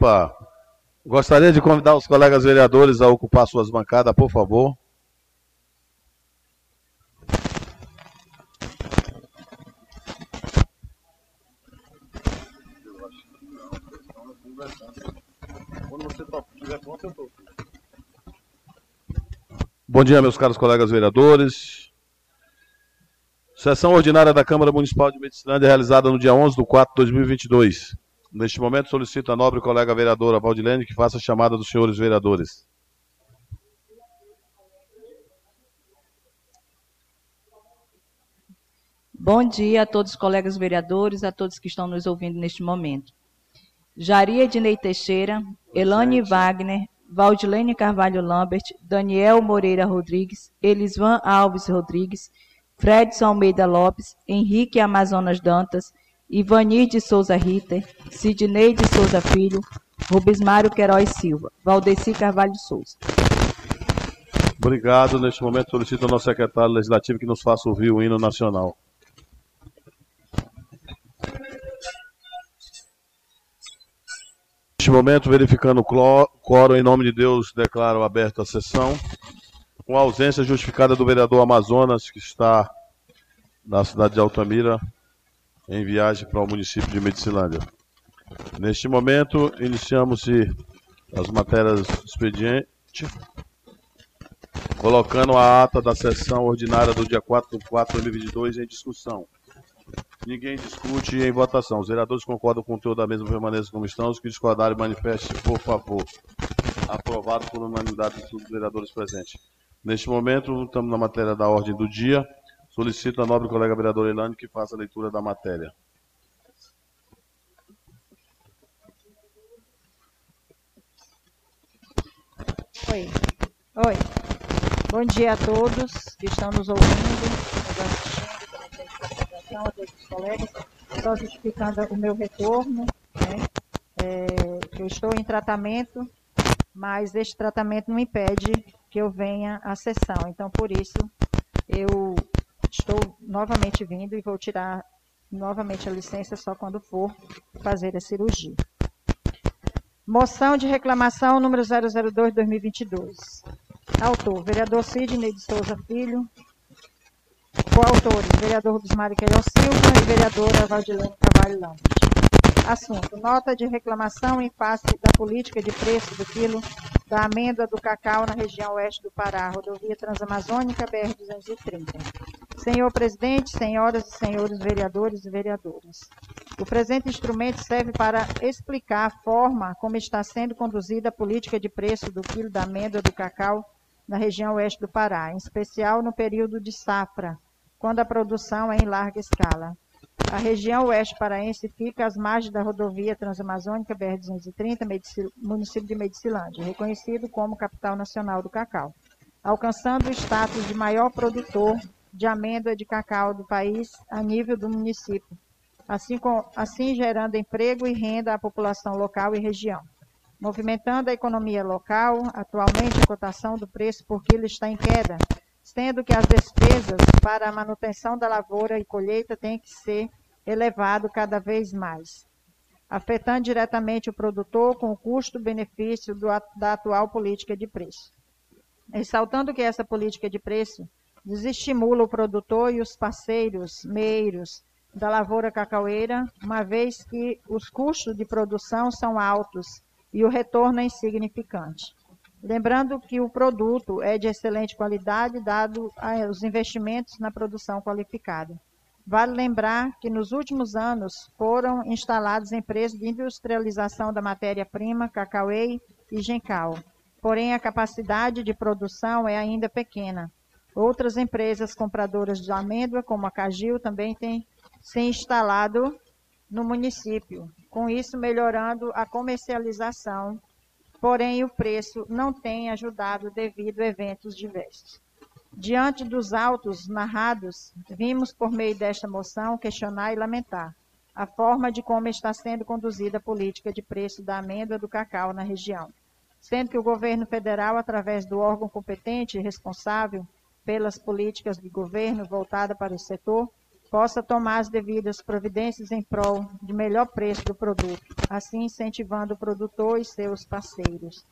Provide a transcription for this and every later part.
Opa! Gostaria de convidar os colegas vereadores a ocupar suas bancadas, por favor. Bom dia, meus caros colegas vereadores. Sessão ordinária da Câmara Municipal de Medicilândia realizada no dia 11 de 4 de 2022. Neste momento, solicito a nobre colega vereadora Valdilene que faça a chamada dos senhores vereadores. Bom dia a todos os colegas vereadores, a todos que estão nos ouvindo neste momento. Jaria Ednei Teixeira, Elane Wagner, Valdilene Carvalho Lambert, Daniel Moreira Rodrigues, Elisvan Alves Rodrigues, Fredson Almeida Lopes, Henrique Amazonas Dantas, Ivanir de Souza Ritter, Sidney de Souza Filho, Rubismário Queiroz Silva, Valdeci Carvalho Souza. Obrigado. Neste momento solicito ao nosso secretário legislativo que nos faça ouvir o hino nacional. Neste momento, verificando o quórum, em nome de Deus, declaro aberta a sessão. Com a ausência justificada do vereador Amazonas, que está na cidade de Altamira, em viagem para o município de Medicilândia. Neste momento, iniciamos-se as matérias do expediente, colocando a ata da sessão ordinária do dia 4 de 4 de 2022 em discussão. Ninguém discute em votação. Os vereadores concordam com o conteúdo da mesma permanência como estão. Os que discordarem, manifestem, por favor. Aprovado por unanimidade de todos os vereadores presentes. Neste momento, estamos na matéria da ordem do dia. Solicito a nobre colega vereadora Elane que faça a leitura da matéria. Oi. Oi. Bom dia a todos que estão nos ouvindo, nos assistindo, a todos os colegas. Só justificando o meu retorno, né? É, eu estou em tratamento, mas este tratamento não impede que eu venha à sessão. Então, por isso, eu estou novamente vindo e vou tirar novamente a licença só quando for fazer a cirurgia. Moção de reclamação número 002-2022. Autor, vereador Sidney de Souza Filho. Coautores, vereador Mário Queiroz Silva e vereadora Valdilene Carvalho Lambert. Assunto: nota de reclamação em face da política de preço do quilo da amêndoa do cacau na região oeste do Pará, rodovia Transamazônica BR-230. Senhor presidente, senhoras e senhores vereadores e vereadoras. O presente instrumento serve para explicar a forma como está sendo conduzida a política de preço do quilo da amêndoa do cacau na região oeste do Pará, em especial no período de safra, quando a produção é em larga escala. A região oeste paraense fica às margens da rodovia Transamazônica BR-230, município de Medicilândia, reconhecido como capital nacional do cacau, alcançando o status de maior produtor de amêndoa de cacau do país a nível do município, assim, com, assim gerando emprego e renda à população local e região. Movimentando a economia local, atualmente a cotação do preço por quilo está em queda, sendo que as despesas para a manutenção da lavoura e colheita têm que ser elevado cada vez mais, afetando diretamente o produtor com o custo-benefício da atual política de preço. Ressaltando que essa política de preço desestimula o produtor e os parceiros meiros da lavoura cacaueira, uma vez que os custos de produção são altos e o retorno é insignificante. Lembrando que o produto é de excelente qualidade, dado os investimentos na produção qualificada. Vale lembrar que nos últimos anos foram instaladas empresas de industrialização da matéria-prima, cacauê e gencal. Porém, a capacidade de produção é ainda pequena. Outras empresas compradoras de amêndoa, como a Cagil, também têm se instalado no município, com isso melhorando a comercialização porém o preço não tem ajudado devido a eventos diversos. Diante dos autos narrados, vimos por meio desta moção questionar e lamentar a forma de como está sendo conduzida a política de preço da amêndoa do cacau na região, sendo que o governo federal, através do órgão competente e responsável pelas políticas de governo voltada para o setor, possa tomar as devidas providências em prol de melhor preço do produto, assim incentivando o produtor e seus parceiros.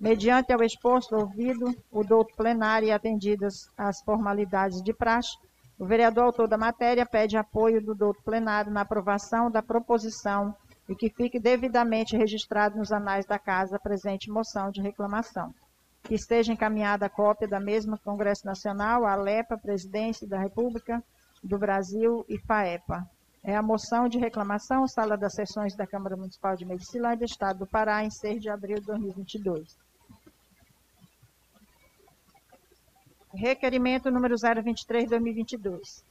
Mediante ao exposto ouvido, o douto plenário e atendidas as formalidades de praxe, o vereador autor da matéria pede apoio do douto plenário na aprovação da proposição e que fique devidamente registrado nos anais da Casa a presente moção de reclamação. Que esteja encaminhada a cópia da mesma ao Congresso Nacional, à ALEPA, Presidência da República do Brasil e FAEPA. É a moção de reclamação, sala das sessões da Câmara Municipal de Medicilândia, Estado do Pará, em 6 de abril de 2022. Requerimento número 023-2022.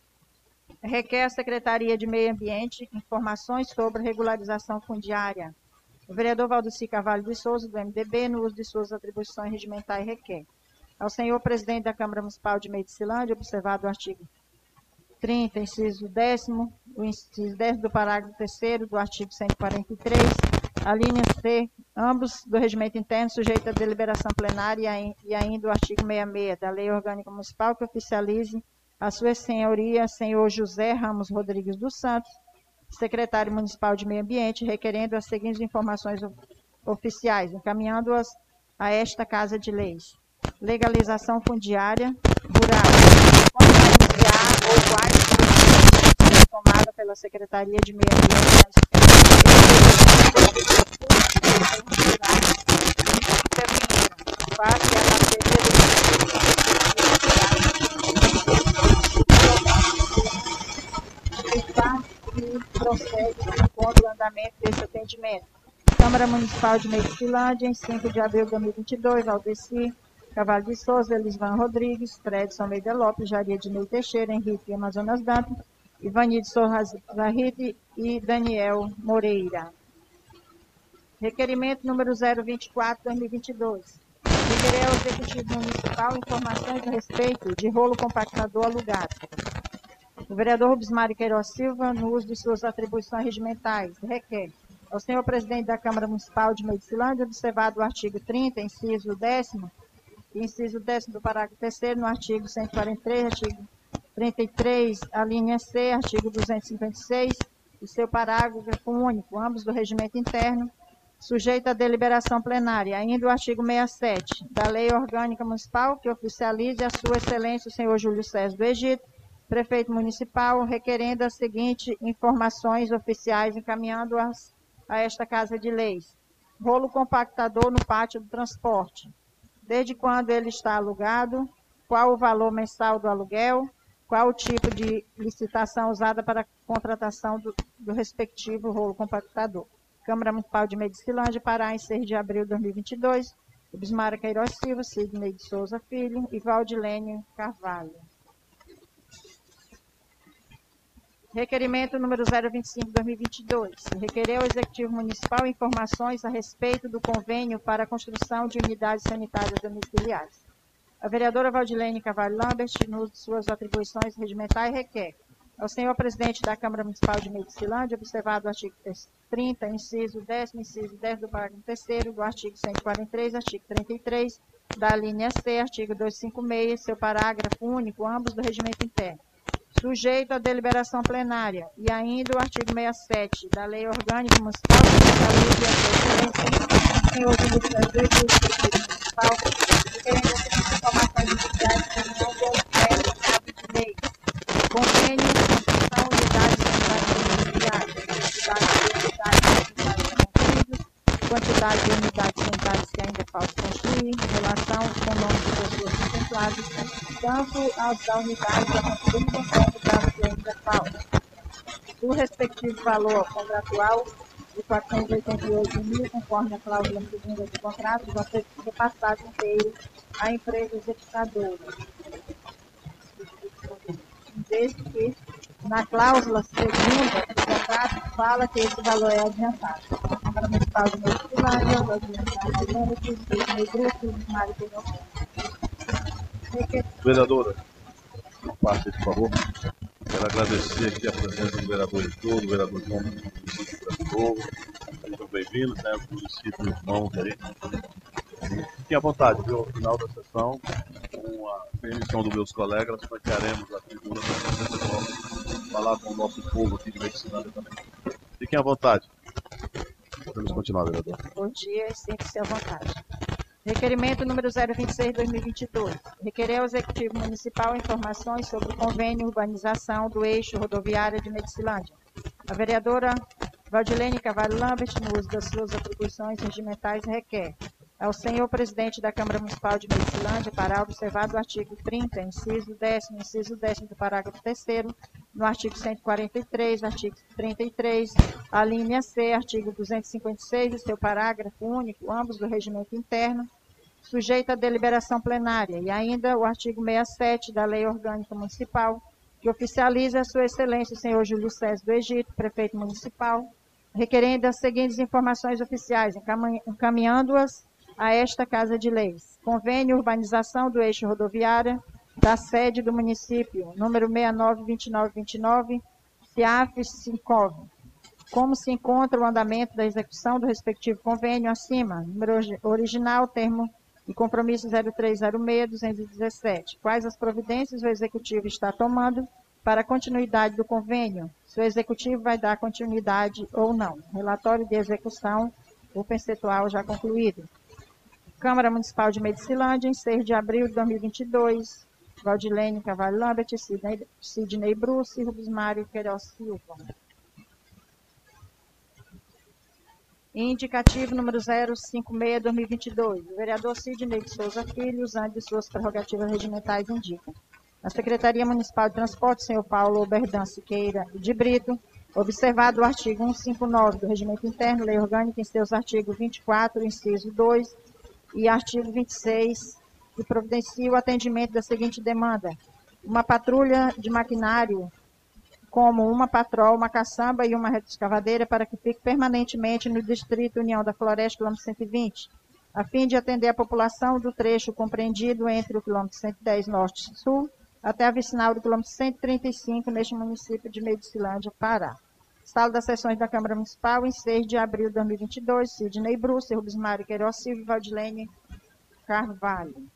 Requer a Secretaria de Meio Ambiente informações sobre regularização fundiária. O vereador Valdeci Carvalho de Souza, do MDB, no uso de suas atribuições regimentais, requer ao senhor presidente da Câmara Municipal de Medicilândia, observado o artigo 30, inciso 10, o inciso 10 do parágrafo 3 do artigo 143, a linha C, ambos do regimento interno, sujeito à deliberação plenária e ainda o artigo 66 da Lei Orgânica Municipal, que oficialize a sua senhoria, senhor José Ramos Rodrigues dos Santos, secretário municipal de Meio Ambiente, requerendo as seguintes informações oficiais, encaminhando-as a esta Casa de Leis. Legalização fundiária rural. Quando iniciar ou quais tomada pela Secretaria de Meio Ambiente face prossegue contra o andamento desse atendimento. Câmara Municipal de Medicilândia, em 5 de abril de 2022, Aldeci, Cavalho de Souza, Elisvan Rodrigues, Fredson Almeida Lopes, Jaria de Ney Teixeira, Henrique Amazonas Dantas, Ivanide Sorras Zarrite e Daniel Moreira. Requerimento número 024-2022. Requerer ao Executivo Municipal informações a respeito de rolo compactador alugado. O vereador Rubens Mário Queiroz Silva, no uso de suas atribuições regimentais, requer ao senhor presidente da Câmara Municipal de Medicilândia, observado o artigo 30, inciso 10 inciso 10 do parágrafo 3 no artigo 143, artigo 33, a linha C, artigo 256, e seu parágrafo único, ambos do regimento interno, sujeito à deliberação plenária, ainda o artigo 67 da Lei Orgânica Municipal, que oficialize a sua excelência o senhor Júlio César do Egito, prefeito municipal, requerendo as seguintes informações oficiais, encaminhando-as a esta Casa de Leis. Rolo compactador no pátio do transporte. Desde quando ele está alugado? Qual o valor mensal do aluguel? qual o tipo de licitação usada para a contratação do, do respectivo rolo compactador. Câmara Municipal de Medicilândia, Pará, em 6 de abril de 2022. Bismara Queiroz Silva, Sidney de Souza Filho e Valdilene Carvalho. Requerimento número 025-2022. Requerer ao Executivo Municipal informações a respeito do convênio para a construção de unidades sanitárias domiciliares. A vereadora Valdilene Cavalho Lambert, nos suas atribuições regimentais, requer ao senhor presidente da Câmara Municipal de Medicilândia, observado o artigo 30, inciso 10, inciso 10 do parágrafo 3 do artigo 143, artigo 33, da linha C, artigo 256, seu parágrafo único, ambos do regimento interno, sujeito à deliberação plenária, e ainda o artigo 67 da Lei Orgânica Municipal de Saúde e a senhor Júlio Municipal, informações iniciais terminal do Alfredo de Lei. Convênio são unidades sanitárias quantidade de unidades sanitárias que ainda falta construir, em relação com o número de pessoas contempladas, tanto as da unidade da O respectivo valor contratual de 488 mil, conforme a cláusula segunda do contrato, vai ser repassado inteiro à empresa executadora. Desde que na cláusula segunda do contrato fala que esse valor é adiantado. Para o municipal de Medicilândia, o adiantado de Lêmites, do grupo, Mário Vereadora, uma parte, por favor. Quero agradecer aqui a presença do vereador Heitor, do vereador João município Novo. Sejam bem-vindos, né? Os municípios irmãos aí. Fiquem à vontade, viu? Ao final da sessão, com a permissão dos meus colegas, nós faremos a tribuna para falar com o nosso povo aqui de Medicilândia também. Fiquem à vontade. Podemos continuar, vereador. Bom dia e sinta-se à vontade. Requerimento número 026-2022. Requerer ao Executivo Municipal informações sobre o convênio urbanização do eixo rodoviário de Medicilândia. A vereadora Valdilene Cavalho Lambert, no uso das suas atribuições regimentais, requer ao senhor presidente da Câmara Municipal de Medicilândia para observar o artigo 30, inciso 10, inciso 10 do parágrafo 3 no artigo 143, artigo 33, a linha C, artigo 256 e seu parágrafo único, ambos do regimento interno, sujeito à deliberação plenária, e ainda o artigo 67 da Lei Orgânica Municipal, que oficializa a sua excelência o senhor Júlio César do Egito, prefeito municipal, requerendo as seguintes informações oficiais, encaminhando-as a esta Casa de Leis. Convênio Urbanização do Eixo Rodoviário da sede do município, número 692929, CIAF Sincov. Como se encontra o andamento da execução do respectivo convênio acima, número original, termo e compromisso 0306-217. Quais as providências o Executivo está tomando para a continuidade do convênio? Se o Executivo vai dar continuidade ou não. Relatório de execução, o percentual já concluído. Câmara Municipal de Medicilândia, em 6 de abril de 2022. Valdilene Cavalho Lambert, Sidney, Sidney Bruce, Rubens Mário Queiroz Silva. Indicativo número 056-2022. O vereador Sidney de Souza Filho, usando de suas prerrogativas regimentais, indica. A Secretaria Municipal de Transporte, senhor Paulo Berdan Siqueira de Brito, observado o artigo 159 do Regimento Interno, Lei Orgânica, em seus artigos 24, inciso 2, e artigo 26, que providencia o atendimento da seguinte demanda. Uma patrulha de maquinário, como uma patrol, uma caçamba e uma escavadeira, para que fique permanentemente no Distrito União da Floresta, quilômetro 120, a fim de atender a população do trecho compreendido entre o quilômetro 110 Norte e Sul até a vicinal do quilômetro 135, neste município de Medicilândia, Pará. Sala das sessões da Câmara Municipal, em 6 de abril de 2022, Sidney Bruce, Rubens Mário Queiroz Silva e Valdilene Carvalho.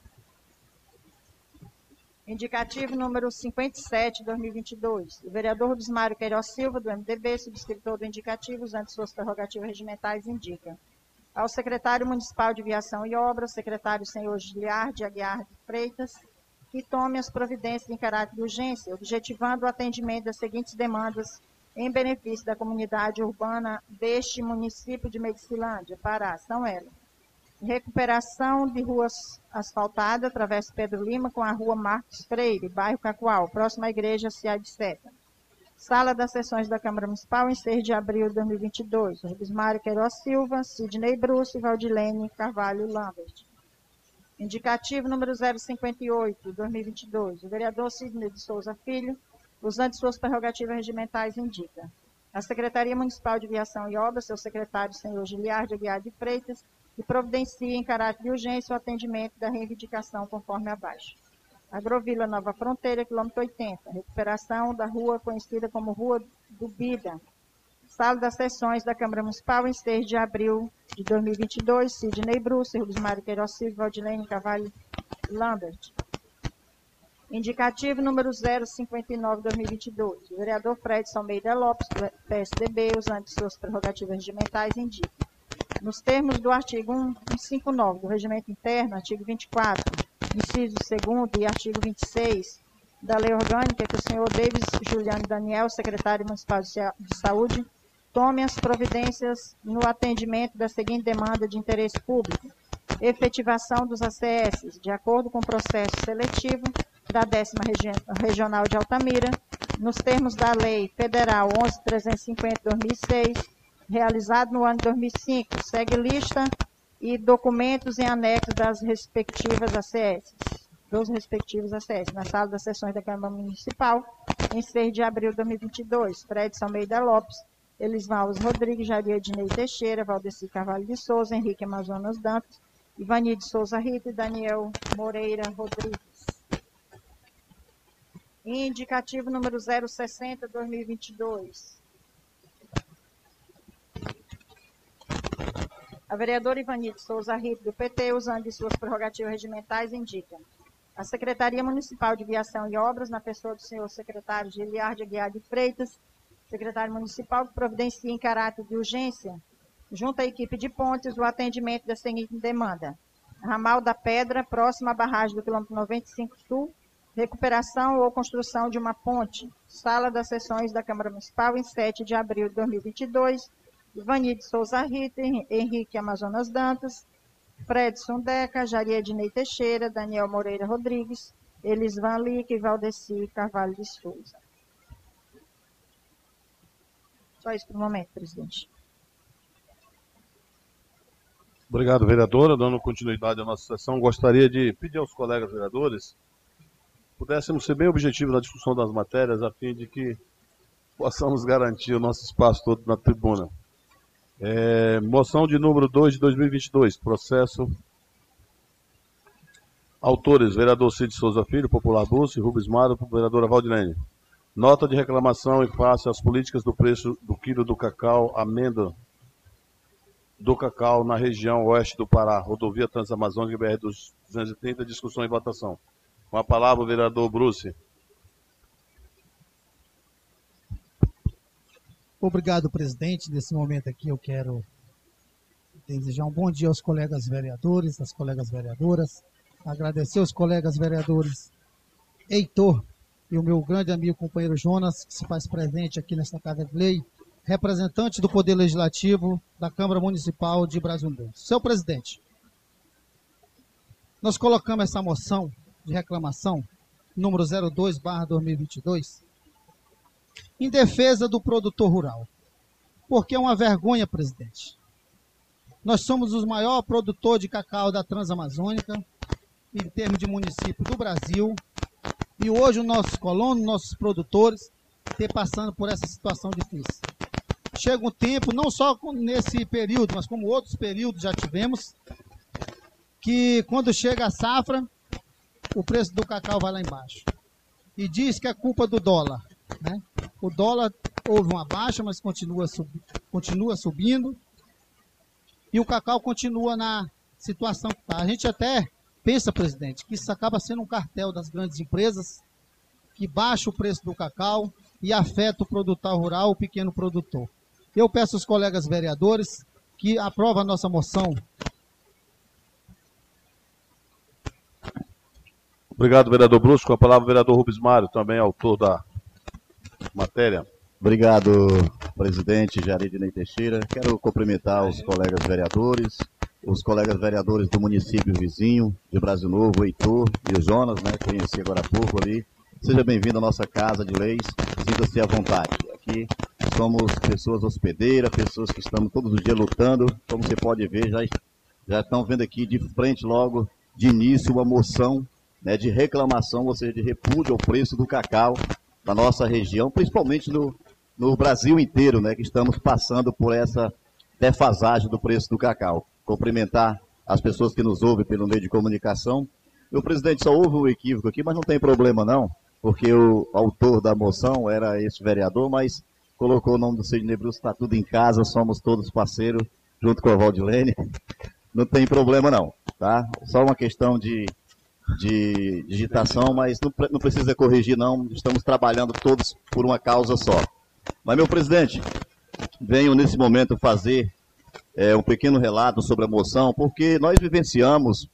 Indicativo número 57, de 2022. O vereador Rubens Mário Queiroz Silva, do MDB, subscritor do indicativo, usando suas prerrogativas regimentais, indica. Ao secretário municipal de Viação e Obras, secretário senhor Giliar de Aguiar de Freitas, que tome as providências em caráter de urgência, objetivando o atendimento das seguintes demandas em benefício da comunidade urbana deste município de Medicilândia, Pará, são elas. Recuperação de ruas asfaltadas, através Pedro Lima, com a rua Marcos Freire, bairro Cacoal, próxima à igreja Cia de Seta. Sala das sessões da Câmara Municipal, em 6 de abril de 2022. Rubens Mário Queiroz Silva, Sidney Bruce e Valdilene Carvalho Lambert. Indicativo número 058, 2022. O vereador Sidney de Souza Filho usando suas prerrogativas regimentais, indica. A Secretaria Municipal de Viação e Obras, seu secretário, senhor Giliar de Aguiar de Freitas, e providencia em caráter de urgência o atendimento da reivindicação conforme abaixo. Agrovila Nova Fronteira, quilômetro 80, recuperação da rua conhecida como Rua do Bida. Sala das sessões da Câmara Municipal em 6 de abril de 2022, Sidney Bruce, Mário Queiroz Silva, Valdilene Cavalho Lambert. Indicativo número 059-2022. O vereador Fred Almeida Lopes, do PSDB, usando suas prerrogativas regimentais, indica. Nos termos do artigo 159 do Regimento Interno, artigo 24, inciso 2 e artigo 26 da Lei Orgânica, que o senhor Davis Juliano Daniel, secretário municipal de Saúde, tome as providências no atendimento da seguinte demanda de interesse público. Efetivação dos ACS, de acordo com o processo seletivo da décima regi regional de Altamira, nos termos da Lei Federal 11.350-2006, realizado no ano 2005, segue lista e documentos em anexo das respectivas ACS, dos respectivos ACS, na sala das sessões da Câmara Municipal, em 6 de abril de 2022. Fred Salmeida Lopes, Elisvaldes Rodrigues, Jaria Ednei Teixeira, Valdeci Carvalho de Souza, Henrique Amazonas Dantas, Ivani de Souza Rita e Daniel Moreira Rodrigues. Indicativo número 060, 2022. A vereadora Ivani Souza Rito, do PT, usando de suas prerrogativas regimentais, indica. A Secretaria Municipal de Viação e Obras, na pessoa do senhor secretário Giliard Aguiar de Freitas, secretário municipal, providencia em caráter de urgência, junto à equipe de pontes, o atendimento da seguinte demanda. Ramal da Pedra, próxima à barragem do quilômetro 95 Sul, recuperação ou construção de uma ponte. Sala das sessões da Câmara Municipal em 7 de abril de 2022. Ivani de Souza Rita, Henrique Amazonas Dantas, Fredson Deca, Jaria Ednei Teixeira, Daniel Moreira Rodrigues, Elis Van Lick e Valdeci Carvalho de Souza. Só isso por o momento, presidente. Obrigado, vereadora. Dando continuidade à nossa sessão, gostaria de pedir aos colegas vereadores pudéssemos ser bem objetivos na discussão das matérias, a fim de que possamos garantir o nosso espaço todo na tribuna. É, moção de número 2 de 2022, processo. Autores, vereador Cid Souza Filho, Popular Búcio, Rubens Maro, vereadora Valdilene. Nota de reclamação em face às políticas do preço do quilo do cacau, amêndoa do cacau na região oeste do Pará, rodovia Transamazônica BR 230, discussão e votação. Com a palavra o vereador Bruce. Obrigado, presidente. Nesse momento aqui eu quero desejar um bom dia aos colegas vereadores, às colegas vereadoras, agradecer aos colegas vereadores Heitor e o meu grande amigo companheiro Jonas, que se faz presente aqui nesta Casa de Lei, representante do Poder Legislativo da Câmara Municipal de Brasília. Seu presidente, nós colocamos essa moção de reclamação, número 02/2022, em defesa do produtor rural. Porque é uma vergonha, presidente. Nós somos o maior produtor de cacau da Transamazônica, em termos de município do Brasil. E hoje os nossos colonos, nossos produtores, estão passando por essa situação difícil. Chega um tempo, não só nesse período, mas como outros períodos já tivemos, que quando chega a safra, o preço do cacau vai lá embaixo. E diz que é culpa do dólar. Né? O dólar houve uma baixa, mas continua, continua subindo. E o cacau continua na situação que está. A gente até pensa, presidente, que isso acaba sendo um cartel das grandes empresas que baixa o preço do cacau e afeta o produtor rural, o pequeno produtor. Eu peço aos colegas vereadores que aprovem a nossa moção Obrigado, vereador Brusco. A palavra, vereador Rubens Mário, também autor da matéria. Obrigado, presidente Jaridnei Teixeira. Quero cumprimentar os colegas vereadores, os colegas vereadores do município vizinho de Brasil Novo, Heitor e o Jonas, né? Conheci agora há pouco ali. Seja bem-vindo à nossa casa de leis. Sinta-se à vontade. Aqui somos pessoas hospedeiras, pessoas que estamos todos os dias lutando. Como você pode ver, já, já estão vendo aqui de frente logo, de início, uma moção né, de reclamação, ou seja, de repúdio ao preço do cacau da nossa região, principalmente no, no Brasil inteiro, né, que estamos passando por essa defasagem do preço do cacau. Cumprimentar as pessoas que nos ouvem pelo meio de comunicação. O presidente só houve um equívoco aqui, mas não tem problema não, porque o autor da moção era esse vereador, mas colocou o nome do Sidney Bruce, está tudo em casa, somos todos parceiros, junto com a Valdilene. Não tem problema não, tá? Só uma questão de de digitação, mas não, não precisa corrigir, não. Estamos trabalhando todos por uma causa só. Mas, meu presidente, venho nesse momento fazer é, um pequeno relato sobre a moção, porque nós vivenciamos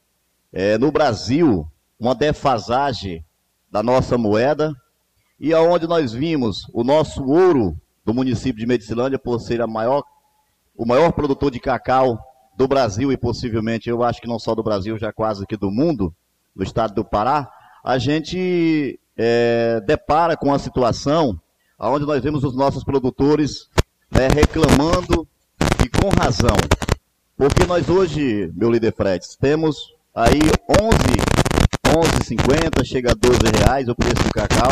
é, no Brasil uma defasagem da nossa moeda e aonde nós vimos o nosso ouro do município de Medicilândia por ser maior, o maior produtor de cacau do Brasil e possivelmente, eu acho que não só do Brasil, já quase que do mundo, do estado do Pará, a gente é, depara com a situação onde nós vemos os nossos produtores né, reclamando e com razão. Porque nós hoje, meu líder Fred, temos aí 11, 11,50, chega a 12 reais o preço do cacau,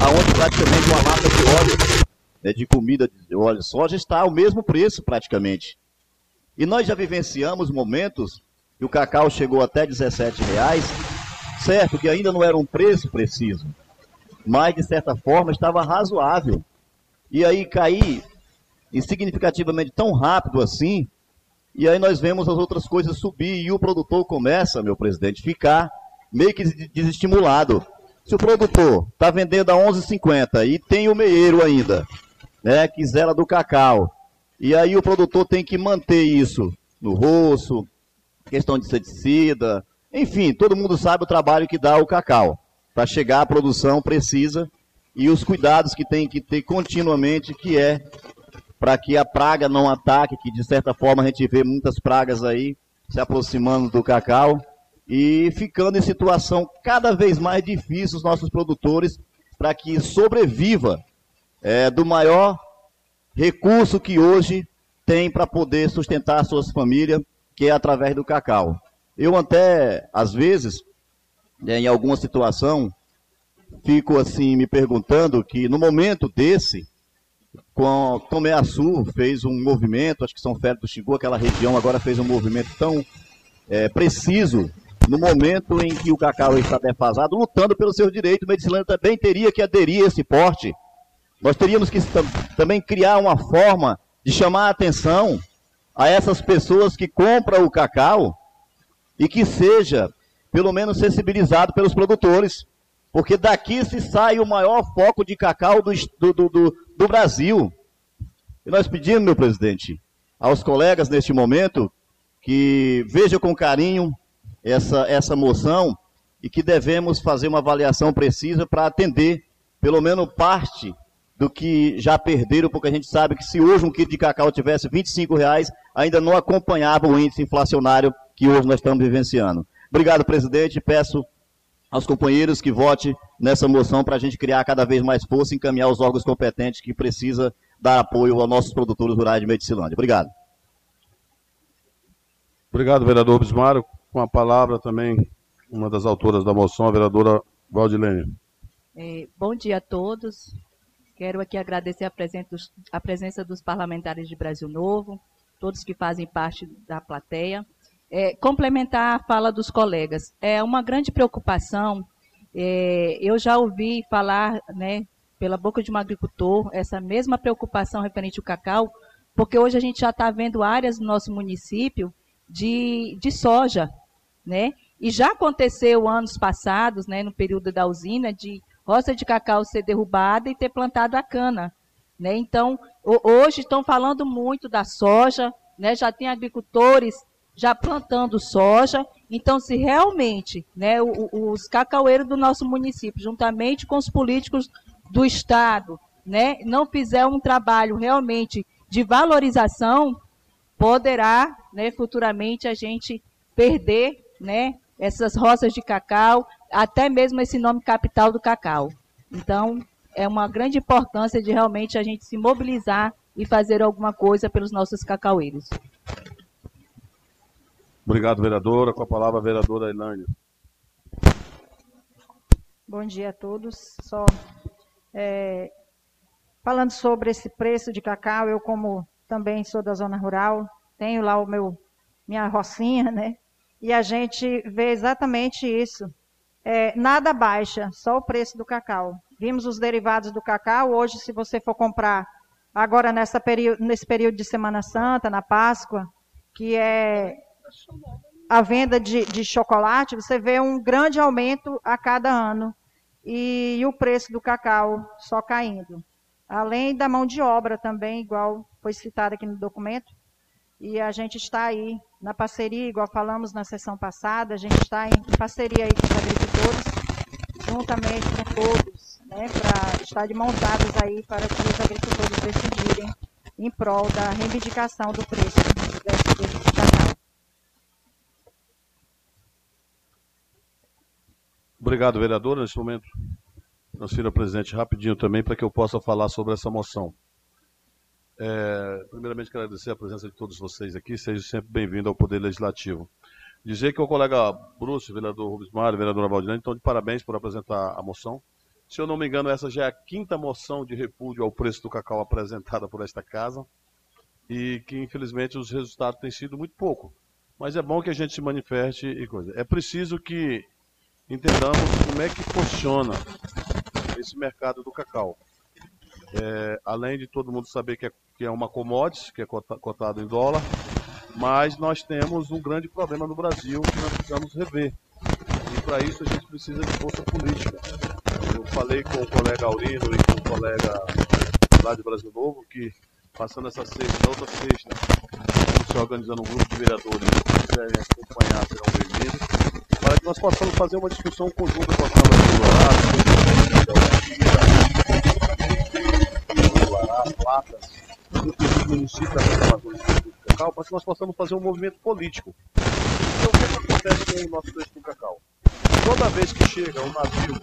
aonde praticamente uma lata de óleo, né, de comida de óleo soja, está ao mesmo preço praticamente. E nós já vivenciamos momentos e o cacau chegou até 17 reais, certo que ainda não era um preço preciso, mas de certa forma estava razoável. E aí cair insignificativamente tão rápido assim, e aí nós vemos as outras coisas subir e o produtor começa, meu presidente, ficar meio que desestimulado. Se o produtor está vendendo a 11,50 e tem o meieiro ainda, né, que zela do cacau, e aí o produtor tem que manter isso no rosto, questão de inseticida, enfim, todo mundo sabe o trabalho que dá o cacau. Para chegar à produção precisa e os cuidados que tem que ter continuamente, que é para que a praga não ataque, que de certa forma a gente vê muitas pragas aí se aproximando do cacau e ficando em situação cada vez mais difícil os nossos produtores para que sobreviva é, do maior recurso que hoje tem para poder sustentar suas famílias, que é através do cacau. Eu até, às vezes, né, em alguma situação, fico assim me perguntando que no momento desse, com Tomé Açu fez um movimento, acho que São Félix do Xingu, aquela região agora fez um movimento tão é, preciso no momento em que o cacau está defasado, lutando pelos seus direitos, o Medicilândia também teria que aderir a esse porte. Nós teríamos que também criar uma forma de chamar a atenção a essas pessoas que compram o cacau e que seja, pelo menos, sensibilizado pelos produtores. Porque daqui se sai o maior foco de cacau do, do, do, do Brasil. E nós pedimos, meu presidente, aos colegas neste momento que vejam com carinho essa, essa moção e que devemos fazer uma avaliação precisa para atender pelo menos parte do que já perderam, porque a gente sabe que se hoje um quilo de cacau tivesse 25 reais, ainda não acompanhava o índice inflacionário que hoje nós estamos vivenciando. Obrigado, presidente. Peço aos companheiros que votem nessa moção para a gente criar cada vez mais força e encaminhar os órgãos competentes que precisa dar apoio aos nossos produtores rurais de Medicilândia. Obrigado. Obrigado, vereador Bismário. Com a palavra também uma das autoras da moção, a vereadora Valdilene. É, bom dia a todos. Quero aqui agradecer a presença, dos, a presença dos parlamentares de Brasil Novo, todos que fazem parte da plateia. É, complementar a fala dos colegas. É uma grande preocupação. É, eu já ouvi falar, né, pela boca de um agricultor, essa mesma preocupação referente ao cacau, porque hoje a gente já está vendo áreas no nosso município de, de soja, né? E já aconteceu anos passados, né, no período da usina, de roça de cacau ser derrubada e ter plantado a cana. Né? Então, hoje estão falando muito da soja, né? já tem agricultores já plantando soja. Então, se realmente né, os cacaueiros do nosso município, juntamente com os políticos do Estado, né, não fizer um trabalho realmente de valorização, poderá né, futuramente a gente perder né, essas roças de cacau, até mesmo esse nome capital do cacau. Então, é uma grande importância de realmente a gente se mobilizar e fazer alguma coisa pelos nossos cacaueiros. Obrigado, vereadora. Com a palavra, a vereadora Elânia. Bom dia a todos. Só é, falando sobre esse preço de cacau, eu como também sou da zona rural, tenho lá o meu minha rocinha, né? E a gente vê exatamente isso. É, nada baixa, só o preço do cacau. Vimos os derivados do cacau. Hoje, se você for comprar agora nessa nesse período de Semana Santa, na Páscoa, que é a venda de, de chocolate, você vê um grande aumento a cada ano. E, e o preço do cacau só caindo. Além da mão de obra também, igual foi citado aqui no documento. E a gente está aí na parceria, igual falamos na sessão passada, a gente está em parceria aí com os juntamente com todos, né, para estar de mãos dadas aí para que os agricultores decidirem em prol da reivindicação do preço cacau. Obrigado, vereadora. Nesse momento, transfiro ao presidente rapidinho também para que eu possa falar sobre essa moção. É, primeiramente, quero agradecer a presença de todos vocês aqui. Seja sempre bem-vindo ao Poder Legislativo. Dizer que o colega Bruce, vereador Rubens Mário, vereadora Valdinante, estão de parabéns por apresentar a moção. Se eu não me engano, essa já é a quinta moção de repúdio ao preço do cacau apresentada por esta casa e que, infelizmente, os resultados têm sido muito pouco. Mas é bom que a gente se manifeste e coisa. É preciso que entendamos como é que funciona esse mercado do cacau. É, além de todo mundo saber que é que é uma commodity, que é cotado em dólar, mas nós temos um grande problema no Brasil que nós precisamos rever. para isso a gente precisa de força política. Eu falei com o colega Aurino e com o colega lá de Brasil Novo que, passando essa sexta, na outra sexta, estamos se organizando um grupo de vereadores que quiserem acompanhar serão bem-vindos, para que nós possamos fazer uma discussão conjunta com a Câmara de Dourado, Platas, dos municípios da Amazônia do Cacau, para que nós possamos fazer um movimento político. Então, o que, é acontece com o nosso preço do cacau? Toda vez que chega um navio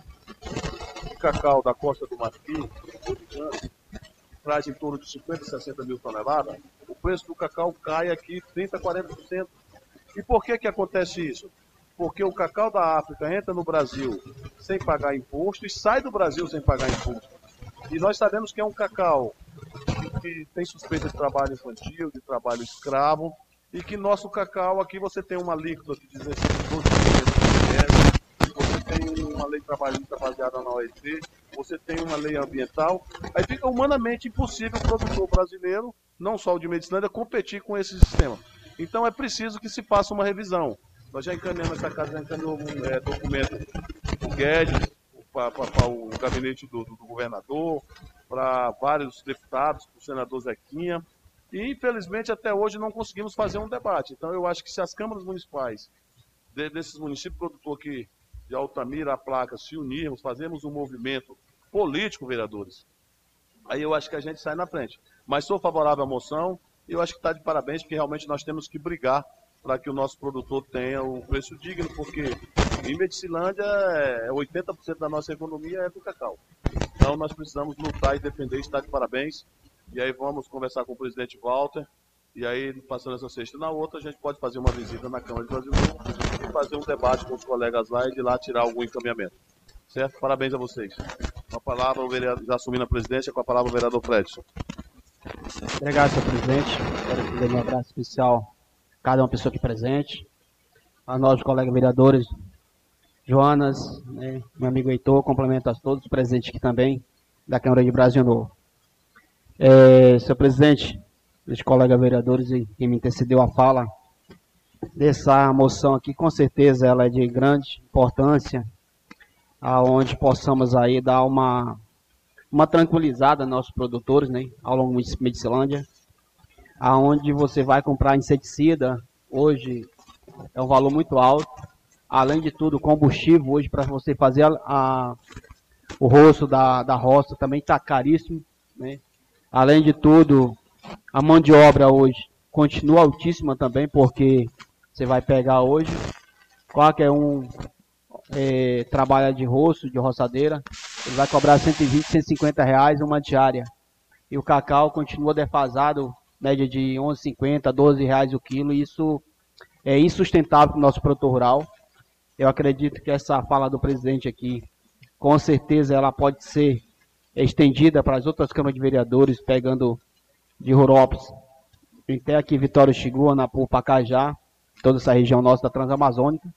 de cacau da costa do Marfim, traz em torno de 50, 60 mil toneladas, o preço do cacau cai aqui 30, 40%. E por que, que acontece isso? Porque o cacau da África entra no Brasil sem pagar imposto e sai do Brasil sem pagar imposto. E nós sabemos que é um cacau que tem suspeita de trabalho infantil, de trabalho escravo, e que nosso cacau aqui você tem uma alíquota de 16, 12% você tem uma lei trabalhista baseada na OET, você tem uma lei ambiental, aí fica humanamente impossível o produtor brasileiro, não só o de Medicilândia, competir com esse sistema. Então é preciso que se faça uma revisão. Nós já encaminhamos essa casa, já encaminhou um é, documento o Guedes, para o gabinete do, do governador, para vários deputados, para o senador Zequinha, e infelizmente até hoje não conseguimos fazer um debate. Então eu acho que se as câmaras municipais de, desses municípios produtores aqui de Altamira, a placa, se unirmos, fazermos um movimento político, vereadores, aí eu acho que a gente sai na frente. Mas sou favorável à moção e eu acho que está de parabéns, porque realmente nós temos que brigar para que o nosso produtor tenha o preço digno, porque em Medicilândia, 80% é, da nossa economia é do cacau. Então nós precisamos lutar e defender, está de parabéns. E aí vamos conversar com o presidente Walter. E aí, passando essa sexta na outra, a gente pode fazer uma visita na Câmara de Brasil e fazer um debate com os colegas lá e de lá tirar algum encaminhamento. Certo? Parabéns a vocês. Com a palavra, o vereador, já assumindo a presidência, com a palavra o vereador Fredson. Obrigado, senhor presidente. Quero fazer um abraço especial a cada uma pessoa aqui presente, a nós, colegas vereadores, Joanas, né, meu amigo Heitor, complemento a todos os presentes aqui também, da Câmara de Brasil Novo. É, senhor presidente, os colegas vereadores que me antecedeu a fala, dessa moção aqui, com certeza ela é de grande importância, aonde possamos aí dar uma, uma tranquilizada aos nossos produtores, né, ao longo de Medicilândia, aonde você vai comprar inseticida, hoje é um valor muito alto, além de tudo, combustível hoje para você fazer a, a, o rosto da, da roça também está caríssimo, né, Além de tudo, a mão de obra hoje continua altíssima também, porque você vai pegar hoje, qualquer um é, trabalha de roço, de roçadeira, ele vai cobrar 120, 150 reais uma diária. E o cacau continua defasado, média de 11,50, 12 reais o quilo, e isso é insustentável para o nosso produtor rural. Eu acredito que essa fala do presidente aqui, com certeza ela pode ser estendida para as outras câmaras de vereadores, pegando de Rurópolis, até aqui Vitória Chigua, Napu, Pacajá, toda essa região nossa da Transamazônica,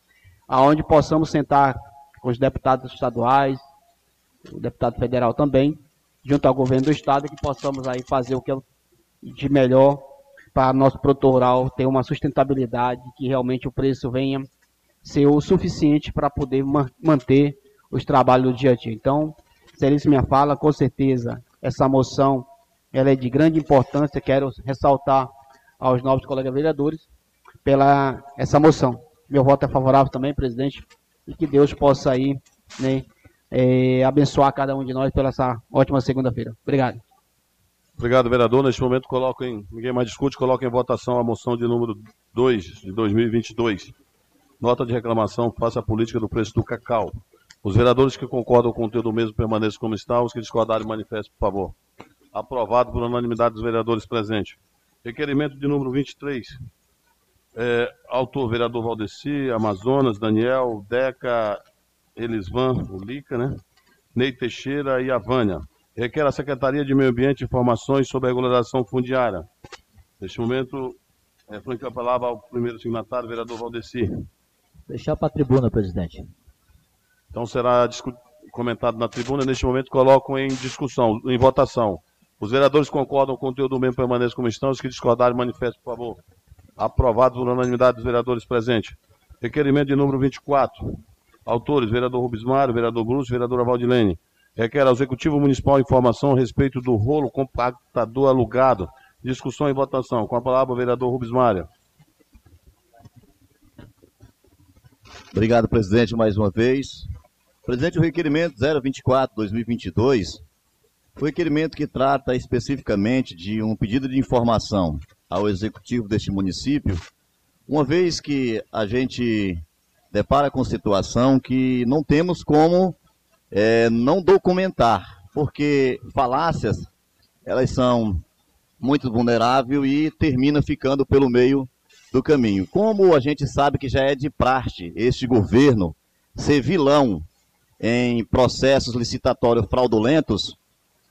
aonde possamos sentar com os deputados estaduais, o deputado federal também, junto ao governo do estado, que possamos aí fazer o que é de melhor para nosso produtor rural ter uma sustentabilidade, que realmente o preço venha ser o suficiente para poder manter os trabalhos do dia a dia. Então, Seríssima minha fala, com certeza essa moção ela é de grande importância. Quero ressaltar aos novos colegas vereadores pela essa moção. Meu voto é favorável também, presidente, e que Deus possa aí né, é, abençoar cada um de nós pela essa ótima segunda-feira. Obrigado. Obrigado, vereador. Neste momento, coloco em, ninguém mais discute, coloco em votação a moção de número 2 de 2022. Nota de reclamação, faça a política do preço do cacau. Os vereadores que concordam com o conteúdo mesmo permaneçam como estão. Os que discordarem, manifestem, por favor. Aprovado por unanimidade dos vereadores presentes. Requerimento de número 23. É, autor, vereador Valdeci, Amazonas, Daniel, Deca, Elisvan, o Lica, né? Ney Teixeira e a Vânia. Requer a Secretaria de Meio Ambiente informações sobre a regularização fundiária. Neste momento, é, a palavra ao primeiro signatário, vereador Valdeci. Deixar para a tribuna, presidente. Então será comentado na tribuna. Neste momento coloco em discussão, em votação. Os vereadores concordam com o conteúdo do mesmo permaneça como estão. Os que discordarem, manifestem, por favor. Aprovado por unanimidade dos vereadores presentes. Requerimento de número 24. Autores, vereador Rubens Mário, vereador Bruce, vereadora Valdilene. Requer ao Executivo Municipal informação a respeito do rolo compactador alugado. Discussão e votação. Com a palavra, vereador Rubens Mário. Obrigado, presidente, mais uma vez. Presidente, o requerimento 024-2022 foi um requerimento que trata especificamente de um pedido de informação ao executivo deste município, uma vez que a gente depara com situação que não temos como é, não documentar, porque falácias, elas são muito vulneráveis e termina ficando pelo meio do caminho. Como a gente sabe que já é de praxe este governo ser vilão em processos licitatórios fraudulentos,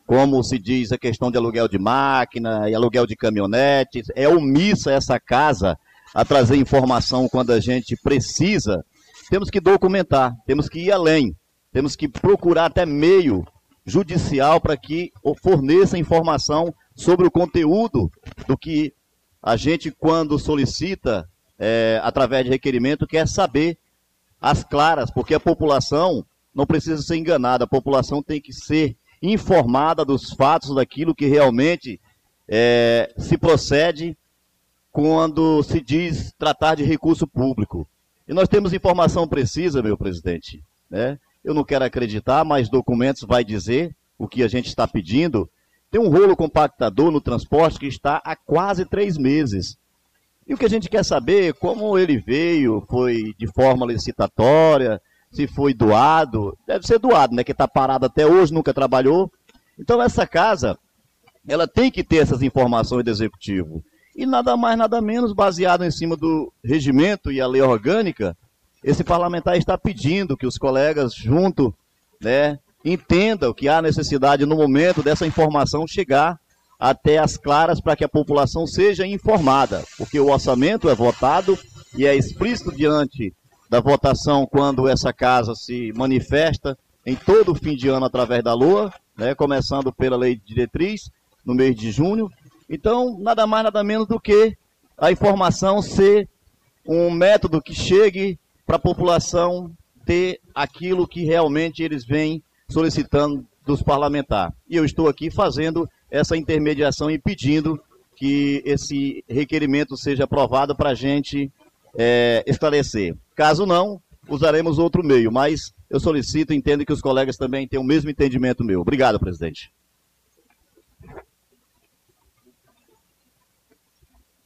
como se diz a questão de aluguel de máquina e aluguel de caminhonetes, é omissa essa casa a trazer informação quando a gente precisa, temos que documentar, temos que ir além, temos que procurar até meio judicial para que forneça informação sobre o conteúdo do que a gente, quando solicita, é, através de requerimento, quer saber as claras, porque a população não precisa ser enganada, a população tem que ser informada dos fatos, daquilo que realmente é, se procede quando se diz tratar de recurso público. E nós temos informação precisa, meu presidente. Né? Eu não quero acreditar, mas documentos vai dizer o que a gente está pedindo. Tem um rolo compactador no transporte que está há quase três meses. E o que a gente quer saber é como ele veio, foi de forma licitatória, se foi doado. Deve ser doado, né? Que está parado até hoje, nunca trabalhou. Então essa casa, ela tem que ter essas informações do executivo e nada mais, nada menos, baseado em cima do regimento e a lei orgânica, esse parlamentar está pedindo que os colegas, junto, né, entendam que há necessidade, no momento, dessa informação chegar até as claras para que a população seja informada, porque o orçamento é votado e é explícito diante da votação quando essa casa se manifesta em todo o fim de ano através da LOA, né, começando pela lei de diretriz, no mês de junho, então, nada mais, nada menos do que a informação ser um método que chegue para a população ter aquilo que realmente eles vêm solicitando dos parlamentares. E eu estou aqui fazendo essa intermediação e pedindo que esse requerimento seja aprovado para a gente é, esclarecer. Caso não, usaremos outro meio, mas eu solicito e entendo que os colegas também têm o mesmo entendimento meu. Obrigado, presidente.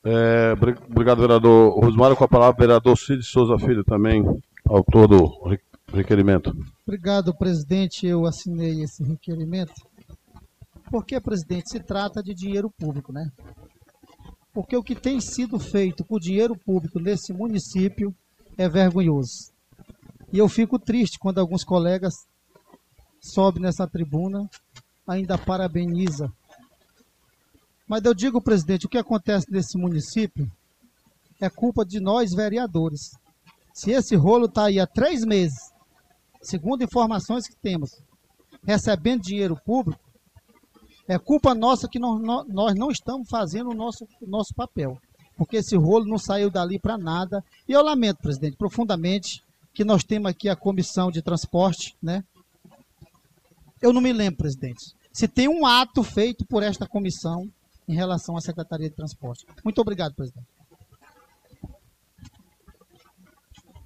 É, obrigado, vereador Rosmário. Com a palavra, vereador Cid Souza Filho, também autor do requerimento. Obrigado, presidente. Eu assinei esse requerimento. Porque, presidente, se trata de dinheiro público, né? Porque o que tem sido feito com dinheiro público nesse município é vergonhoso. E eu fico triste quando alguns colegas sobem nessa tribuna, ainda parabeniza mas eu digo, presidente, o que acontece nesse município é culpa de nós, vereadores. Se esse rolo está aí há três meses, segundo informações que temos, recebendo dinheiro público, é culpa nossa que nós, nós não estamos fazendo o nosso, o nosso papel. Porque esse rolo não saiu dali para nada. E eu lamento, presidente, profundamente, que nós temos aqui a comissão de transporte, né? Eu não me lembro, presidente, se tem um ato feito por esta comissão em relação à Secretaria de Transporte. Muito obrigado, presidente.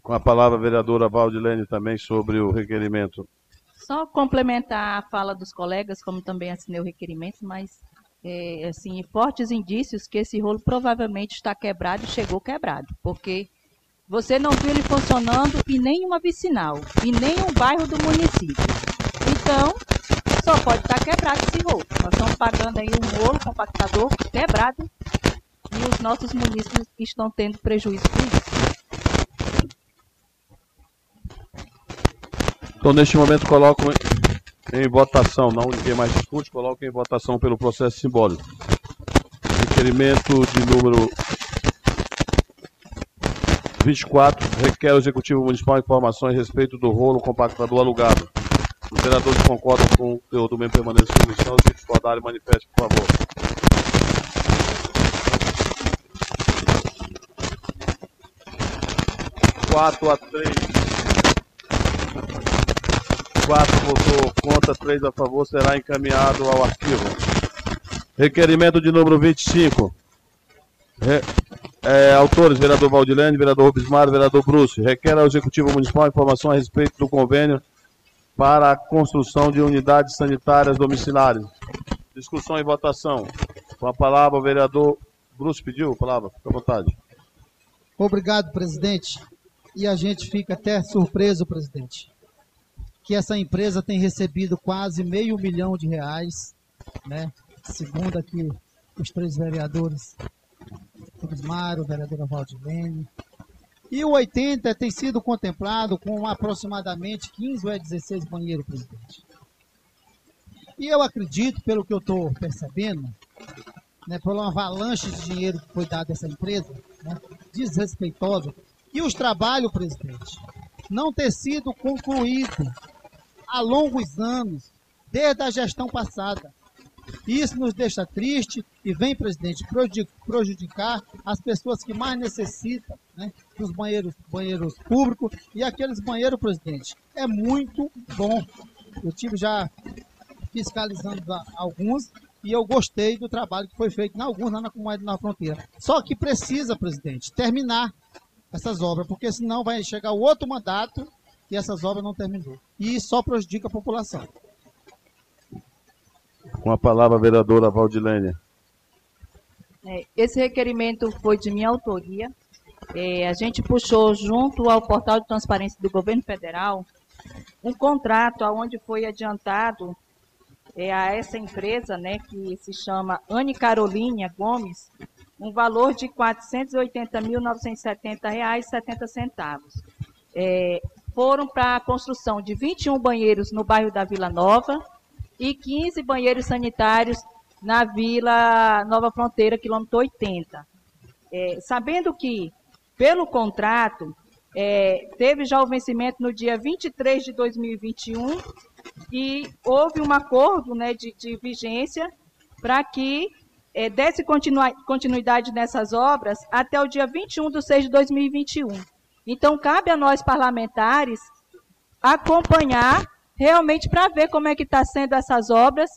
Com a palavra a vereadora Valdilene também sobre o requerimento. Só complementar a fala dos colegas, como também assinei o requerimento, mas é, assim, fortes indícios que esse rolo provavelmente está quebrado e chegou quebrado, porque você não viu ele funcionando em nenhuma vicinal, em nenhum bairro do município. Então, só pode estar quebrado esse rolo. Nós estamos pagando aí um rolo compactador quebrado e os nossos munícipes estão tendo prejuízo com isso. Então, neste momento, coloco em votação, não ninguém mais discute, coloco em votação pelo processo simbólico. Requerimento de número 24 requer ao Executivo Municipal informações a respeito do rolo compactador alugado. Os senadores concordam com o conteúdo mesmo permanência da comissão. Se discordarem, manifeste, por favor. Quatro a três. Quatro votou contra, três a favor, será encaminhado ao arquivo. Requerimento de número 25. Re, é, autores, vereador Valdilene, vereador Rubismar, vereador Bruce. Requer ao Executivo Municipal informação a respeito do convênio para a construção de unidades sanitárias domiciliares. Discussão e votação. Com a palavra, o vereador Bruce pediu a palavra. Fique à vontade. Obrigado, presidente. E a gente fica até surpreso, presidente, que essa empresa tem recebido quase meio milhão de reais, né? Segundo aqui os três vereadores, Mário, a vereadora Valdilene. E o 80 tem sido contemplado com aproximadamente 15 ou 16 banheiros, presidente. E eu acredito, pelo que eu estou percebendo, né, por uma avalanche de dinheiro que foi dado a essa empresa, né, desrespeitosa, e os trabalhos, presidente, não ter sido concluído há longos anos, desde a gestão passada. Isso nos deixa triste e vem, presidente, prejudicar as pessoas que mais necessitam né, dos banheiros, banheiros públicos e aqueles banheiros, presidente. É muito bom. Eu tive já fiscalizando alguns e eu gostei do trabalho que foi feito em alguns lá na comunidade na fronteira. Só que precisa, presidente, terminar essas obras, porque senão vai chegar o outro mandato e essas obras não terminou. E só prejudica a população. Com a palavra, a vereadora Valdilene. É, esse requerimento foi de minha autoria. É, a gente puxou junto ao portal de transparência do governo federal um contrato onde foi adiantado é, a essa empresa, né, que se chama Anne Carolina Gomes, um valor de R$ 480.970,70. É, foram para a construção de 21 banheiros no bairro da Vila Nova e 15 banheiros sanitários na Vila Nova Fronteira, quilômetro 80. É, sabendo que, pelo contrato, é, teve já o vencimento no dia 23 de 2021 e houve um acordo né, de, de vigência para que é, desse continuidade nessas obras até o dia 21 de 6 de 2021. Então, cabe a nós parlamentares acompanhar realmente para ver como é que está sendo essas obras,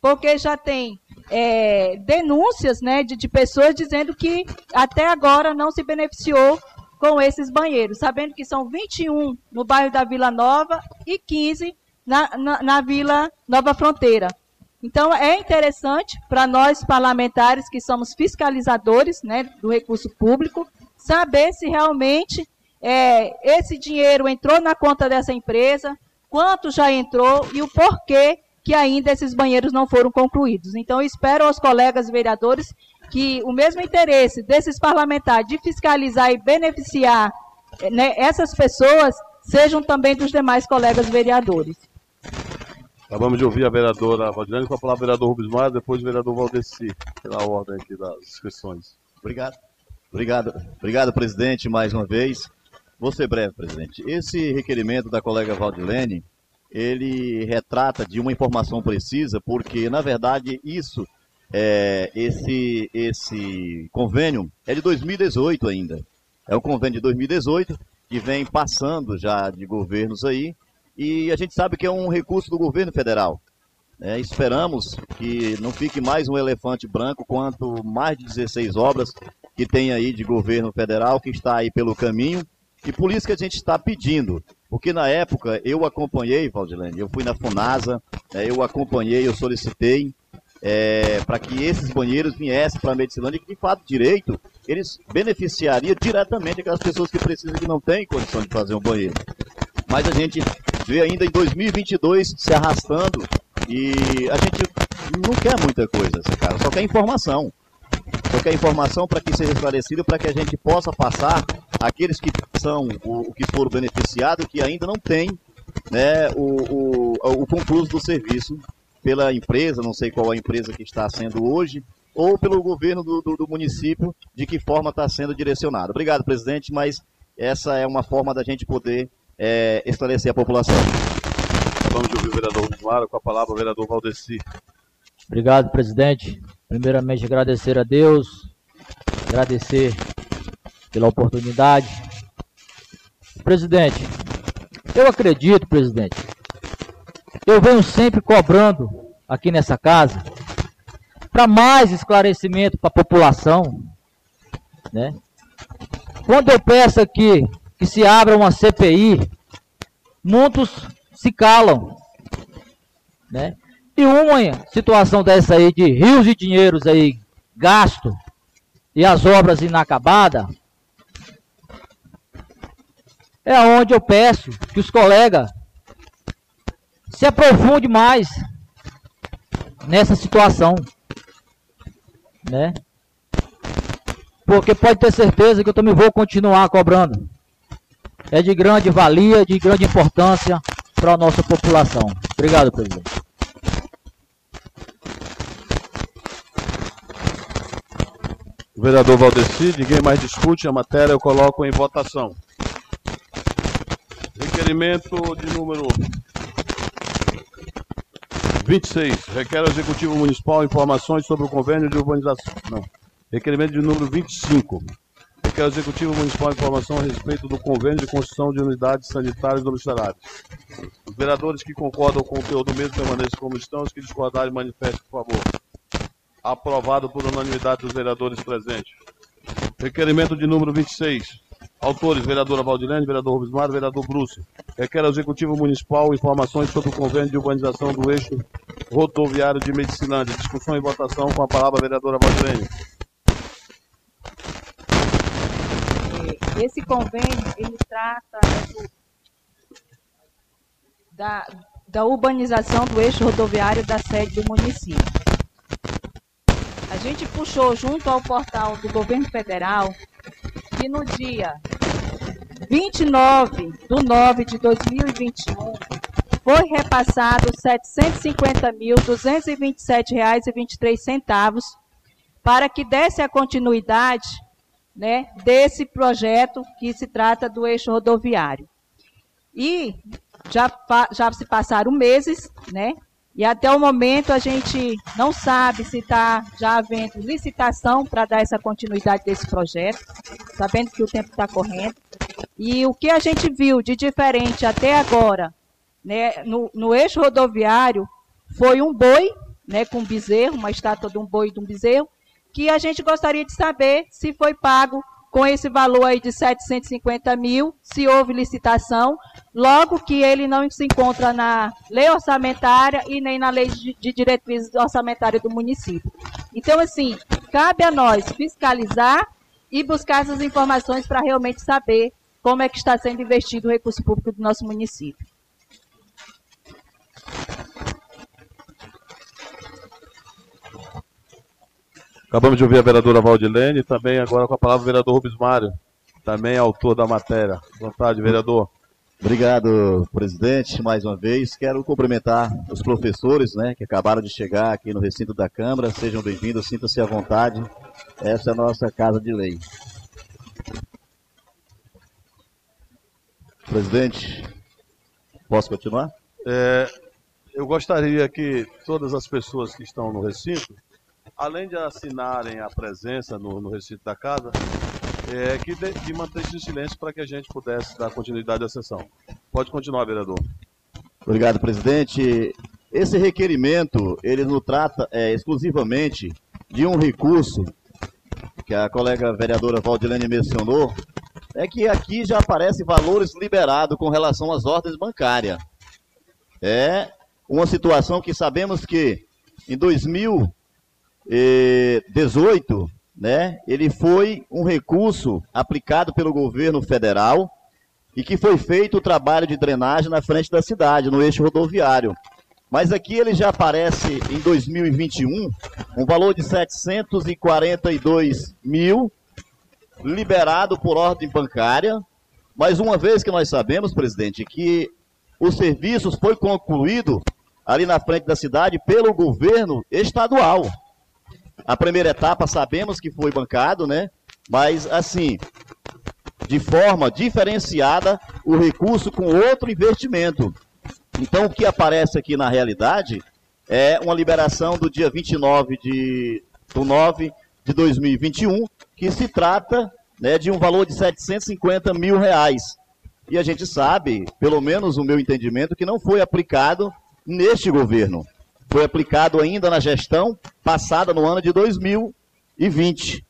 porque já tem é, denúncias né, de, de pessoas dizendo que até agora não se beneficiou com esses banheiros, sabendo que são 21 no bairro da Vila Nova e 15 na, na, na Vila Nova Fronteira. Então, é interessante para nós parlamentares que somos fiscalizadores né, do recurso público, saber se realmente é, esse dinheiro entrou na conta dessa empresa, quanto já entrou e o porquê que ainda esses banheiros não foram concluídos. Então, espero aos colegas vereadores que o mesmo interesse desses parlamentares de fiscalizar e beneficiar né, essas pessoas sejam também dos demais colegas vereadores. Acabamos de ouvir a vereadora Valdilene com a palavra o vereador Rubens Maia, depois o vereador Valdeci, pela ordem aqui das inscrições. Obrigado. Obrigado, obrigado, presidente, mais uma vez. Vou ser breve, presidente. Esse requerimento da colega Valdilene, ele retrata de uma informação precisa, porque, na verdade, isso, é, esse, esse convênio é de 2018 ainda. É um convênio de 2018 que vem passando já de governos aí, e a gente sabe que é um recurso do governo federal. É, esperamos que não fique mais um elefante branco quanto mais de 16 obras que tem aí de governo federal que está aí pelo caminho. E por isso que a gente está pedindo, porque na época eu acompanhei, Valdilene, eu fui na FUNASA, é, eu acompanhei, eu solicitei é, para que esses banheiros viessem para a Medicilândia, que de fato direito, eles beneficiariam diretamente aquelas pessoas que precisam que não têm condição de fazer um banheiro. Mas a gente vê ainda em 2022 se arrastando e a gente não quer muita coisa, cara, só quer informação. Só quer informação para que seja esclarecido, para que a gente possa passar aqueles que são o, que foram beneficiados, que ainda não têm né, o, o, o concluso do serviço pela empresa, não sei qual a empresa que está sendo hoje, ou pelo governo do, do, do município, de que forma está sendo direcionado. Obrigado, presidente, mas essa é uma forma da gente poder é, esclarecer a população. Vamos ouvir o vereador Claro com a palavra o vereador Valdeci. Obrigado, presidente. Primeiramente, agradecer a Deus, agradecer pela oportunidade. Presidente, eu acredito, presidente, eu venho sempre cobrando aqui nessa casa para mais esclarecimento para a população, né? Quando eu peço aqui que se abra uma CPI, muitos se calam, né? E uma situação dessa aí de rios de dinheiros aí gasto e as obras inacabadas, é onde eu peço que os colegas se aprofunde mais nessa situação, né? Porque pode ter certeza que eu também vou continuar cobrando. É de grande valia, de grande importância para a nossa população. Obrigado, presidente. Vereador Valdeci, ninguém mais discute a matéria, eu coloco em votação. Requerimento de número 26. Requer ao Executivo Municipal informações sobre o convênio de urbanização. Não. Requerimento de número 25. Requer ao Executivo Municipal informação a respeito do convênio de construção de unidades sanitárias domiciliares. Os vereadores que concordam com o conteúdo mesmo permaneçam como estão, os que discordarem manifestem, por favor. Aprovado por unanimidade dos vereadores presentes. Requerimento de número 26. Autores, vereadora Valdilene, vereador Rubens Mar, vereador Bruce. Requer ao Executivo Municipal informações sobre o convênio de urbanização do eixo rodoviário de Medicinândia. Discussão e votação com a palavra vereadora Valdilene. Esse convênio, ele trata da, da urbanização do eixo rodoviário da sede do município. A gente puxou junto ao portal do governo federal que no dia 29 de 9 de 2021 foi repassado R$ 750.227,23 para que desse a continuidade né, desse projeto que se trata do eixo rodoviário. E já, já se passaram meses, né? E até o momento a gente não sabe se está já havendo licitação para dar essa continuidade desse projeto, sabendo que o tempo está correndo. E o que a gente viu de diferente até agora, né, no, no eixo rodoviário, foi um boi, né, com bezerro, uma estátua de um boi e de um bezerro, que a gente gostaria de saber se foi pago com esse valor aí de 750 mil, se houve licitação, logo que ele não se encontra na lei orçamentária e nem na lei de, diretrizes orçamentárias do município. Então, assim, cabe a nós fiscalizar e buscar essas informações para realmente saber como é que está sendo investido o recurso público do nosso município. Acabamos de ouvir a vereadora Valdilene, também agora com a palavra o vereador Rubens Mário, também autor da matéria. Boa tarde, vereador. Obrigado, presidente, mais uma vez. Quero cumprimentar os professores, né, que acabaram de chegar aqui no recinto da Câmara. Sejam bem-vindos, sintam-se à vontade. Essa é a nossa casa de lei. Presidente, posso continuar? É, eu gostaria que todas as pessoas que estão no recinto além de assinarem a presença no, no recinto da casa, é, que, de, que mantesse silêncio para que a gente pudesse dar continuidade à sessão. Pode continuar, vereador. Obrigado, presidente. Esse requerimento, ele não trata é, exclusivamente de um recurso que a colega vereadora Valdilene mencionou, é que aqui já aparece valores liberados com relação às ordens bancárias. É uma situação que sabemos que em 2000 18, né, ele foi um recurso aplicado pelo governo federal e que foi feito o trabalho de drenagem na frente da cidade, no eixo rodoviário. Mas aqui ele já aparece em 2021 um valor de 742 mil liberado por ordem bancária. Mas uma vez que nós sabemos, presidente, que os serviços foi concluído ali na frente da cidade pelo governo estadual. A primeira etapa sabemos que foi bancado, né? Mas assim, de forma diferenciada, o recurso com outro investimento. Então, o que aparece aqui na realidade é uma liberação do dia 29 de, do 9 de 2021, que se trata né, de um valor de 750 mil reais. E a gente sabe, pelo menos o meu entendimento, que não foi aplicado neste governo. Foi aplicado ainda na gestão passada no ano de 2020.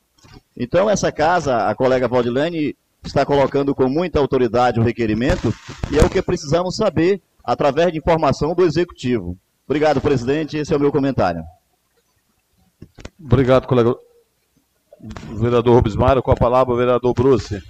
Então, essa casa, a colega Valdilene está colocando com muita autoridade o requerimento e é o que precisamos saber através de informação do Executivo. Obrigado, presidente. Esse é o meu comentário. Obrigado, colega. Vereador Rubens Maia, com a palavra o vereador Bruce.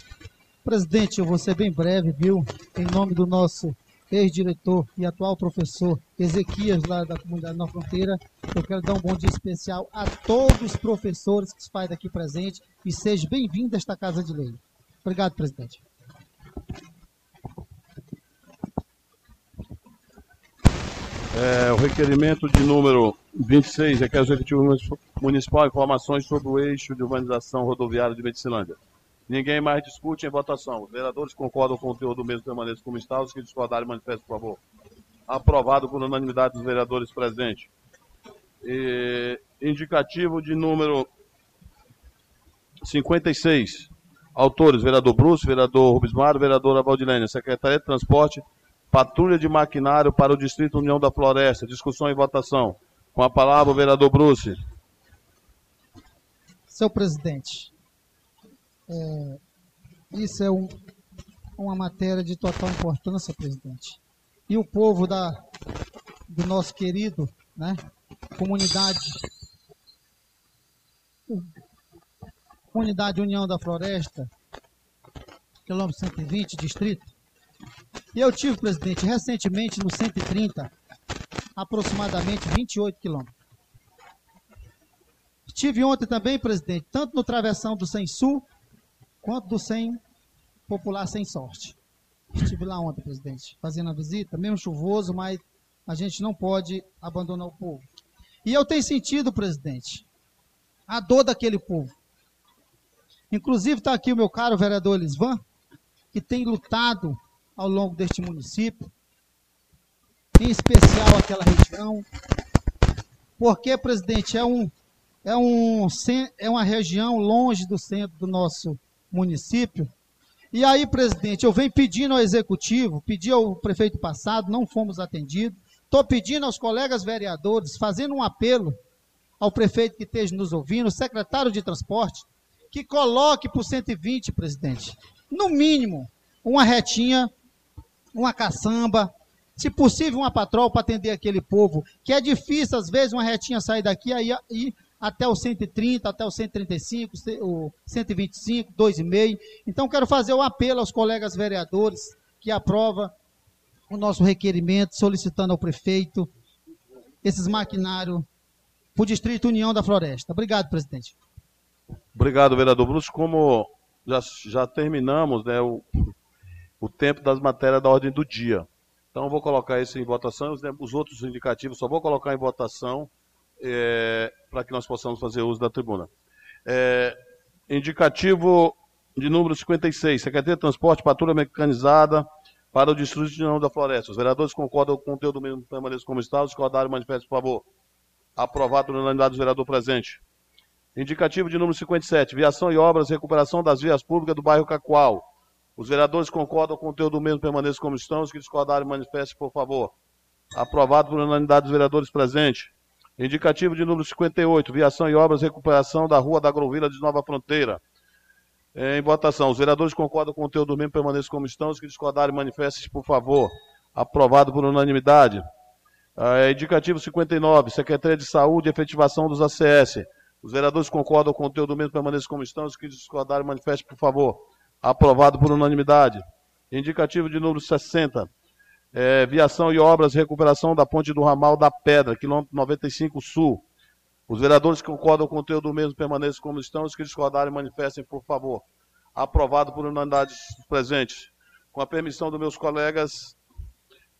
Presidente, eu vou ser bem breve, viu? Em nome do nosso ex-diretor e atual professor Ezequias, lá da comunidade Nova Fronteira, eu quero dar um bom dia especial a todos os professores que se fazem aqui presente e seja bem-vindo a esta Casa de Lei. Obrigado, presidente. É, o requerimento de número 26 é que o Executivo Municipal informações sobre o eixo de urbanização rodoviária de Medicilândia. Ninguém mais discute em votação. Os vereadores concordam com o conteúdo do mesmo permaneçam como está. Os que discordarem, manifestem, por favor. Aprovado por unanimidade dos vereadores presentes. E, indicativo de número 56. Autores, vereador Bruce, vereador Rubens Mário, vereadora Valdilene. Secretaria de Transporte, patrulha de maquinário para o Distrito União da Floresta. Discussão e votação. Com a palavra, o vereador Bruce. Seu presidente, é, isso é um, uma matéria de total importância, presidente. E o povo da, do nosso querido né, comunidade, comunidade União da Floresta, quilômetro 120, distrito. E eu tive, presidente, recentemente no 130, aproximadamente 28 quilômetros. Estive ontem também, presidente, tanto no travessão do Sem Sul, quanto do Sem Popular Sem Sorte. Estive lá ontem, presidente, fazendo a visita, mesmo chuvoso, mas a gente não pode abandonar o povo. E eu tenho sentido, presidente, a dor daquele povo. Inclusive está aqui o meu caro vereador Elisvan, que tem lutado ao longo deste município, em especial aquela região, porque, presidente, é, um, é, um, é uma região longe do centro do nosso município. E aí, presidente, eu venho pedindo ao executivo, pedi ao prefeito passado, não fomos atendidos. Estou pedindo aos colegas vereadores, fazendo um apelo ao prefeito que esteja nos ouvindo, secretário de transporte, que coloque o 120, presidente, no mínimo, uma retinha, uma caçamba, se possível, uma patrol para atender aquele povo, que é difícil, às vezes, uma retinha sair daqui e até o 130, até o 135, o 125, 2,5. Então, quero fazer o um apelo aos colegas vereadores que aprova o nosso requerimento, solicitando ao prefeito esses maquinários para o Distrito União da Floresta. Obrigado, presidente. Obrigado, vereador Bruce. Como já, já terminamos né, o, o tempo das matérias da ordem do dia. Então, vou colocar isso em votação. Os, os outros indicativos só vou colocar em votação é, para que nós possamos fazer uso da tribuna. É, indicativo de número 56, Secretaria de Transporte, Patrulha Mecanizada para o Distrito de União da Floresta. Os vereadores concordam com o conteúdo do mesmo permaneça como está. Os discordarem, manifestem, por favor. Aprovado por unanimidade do vereador presente. Indicativo de número 57, Viação e Obras, Recuperação das Vias Públicas do bairro Cacoal. Os vereadores concordam com o conteúdo do mesmo permaneça como estão. Os que discordarem, manifestem, por favor. Aprovado por unanimidade dos vereadores presentes. Indicativo de número 58, viação e obras, recuperação da rua da Agrovila de Nova Fronteira. Em votação, os vereadores concordam com o conteúdo do mesmo, permaneçam como estão. Os que discordarem, manifestem por favor. Aprovado por unanimidade. Indicativo 59, Secretaria de Saúde efetivação dos ACS. Os vereadores concordam com o conteúdo do mesmo, permaneçam como estão. Os que discordarem, manifestem por favor. Aprovado por unanimidade. Indicativo de número 60, é, viação e obras, recuperação da ponte do ramal da Pedra, quilômetro 95 Sul. Os vereadores que concordam com o conteúdo do mesmo permaneçam como estão, os que discordarem manifestem, por favor. Aprovado por unanimidade presentes. Com a permissão dos meus colegas,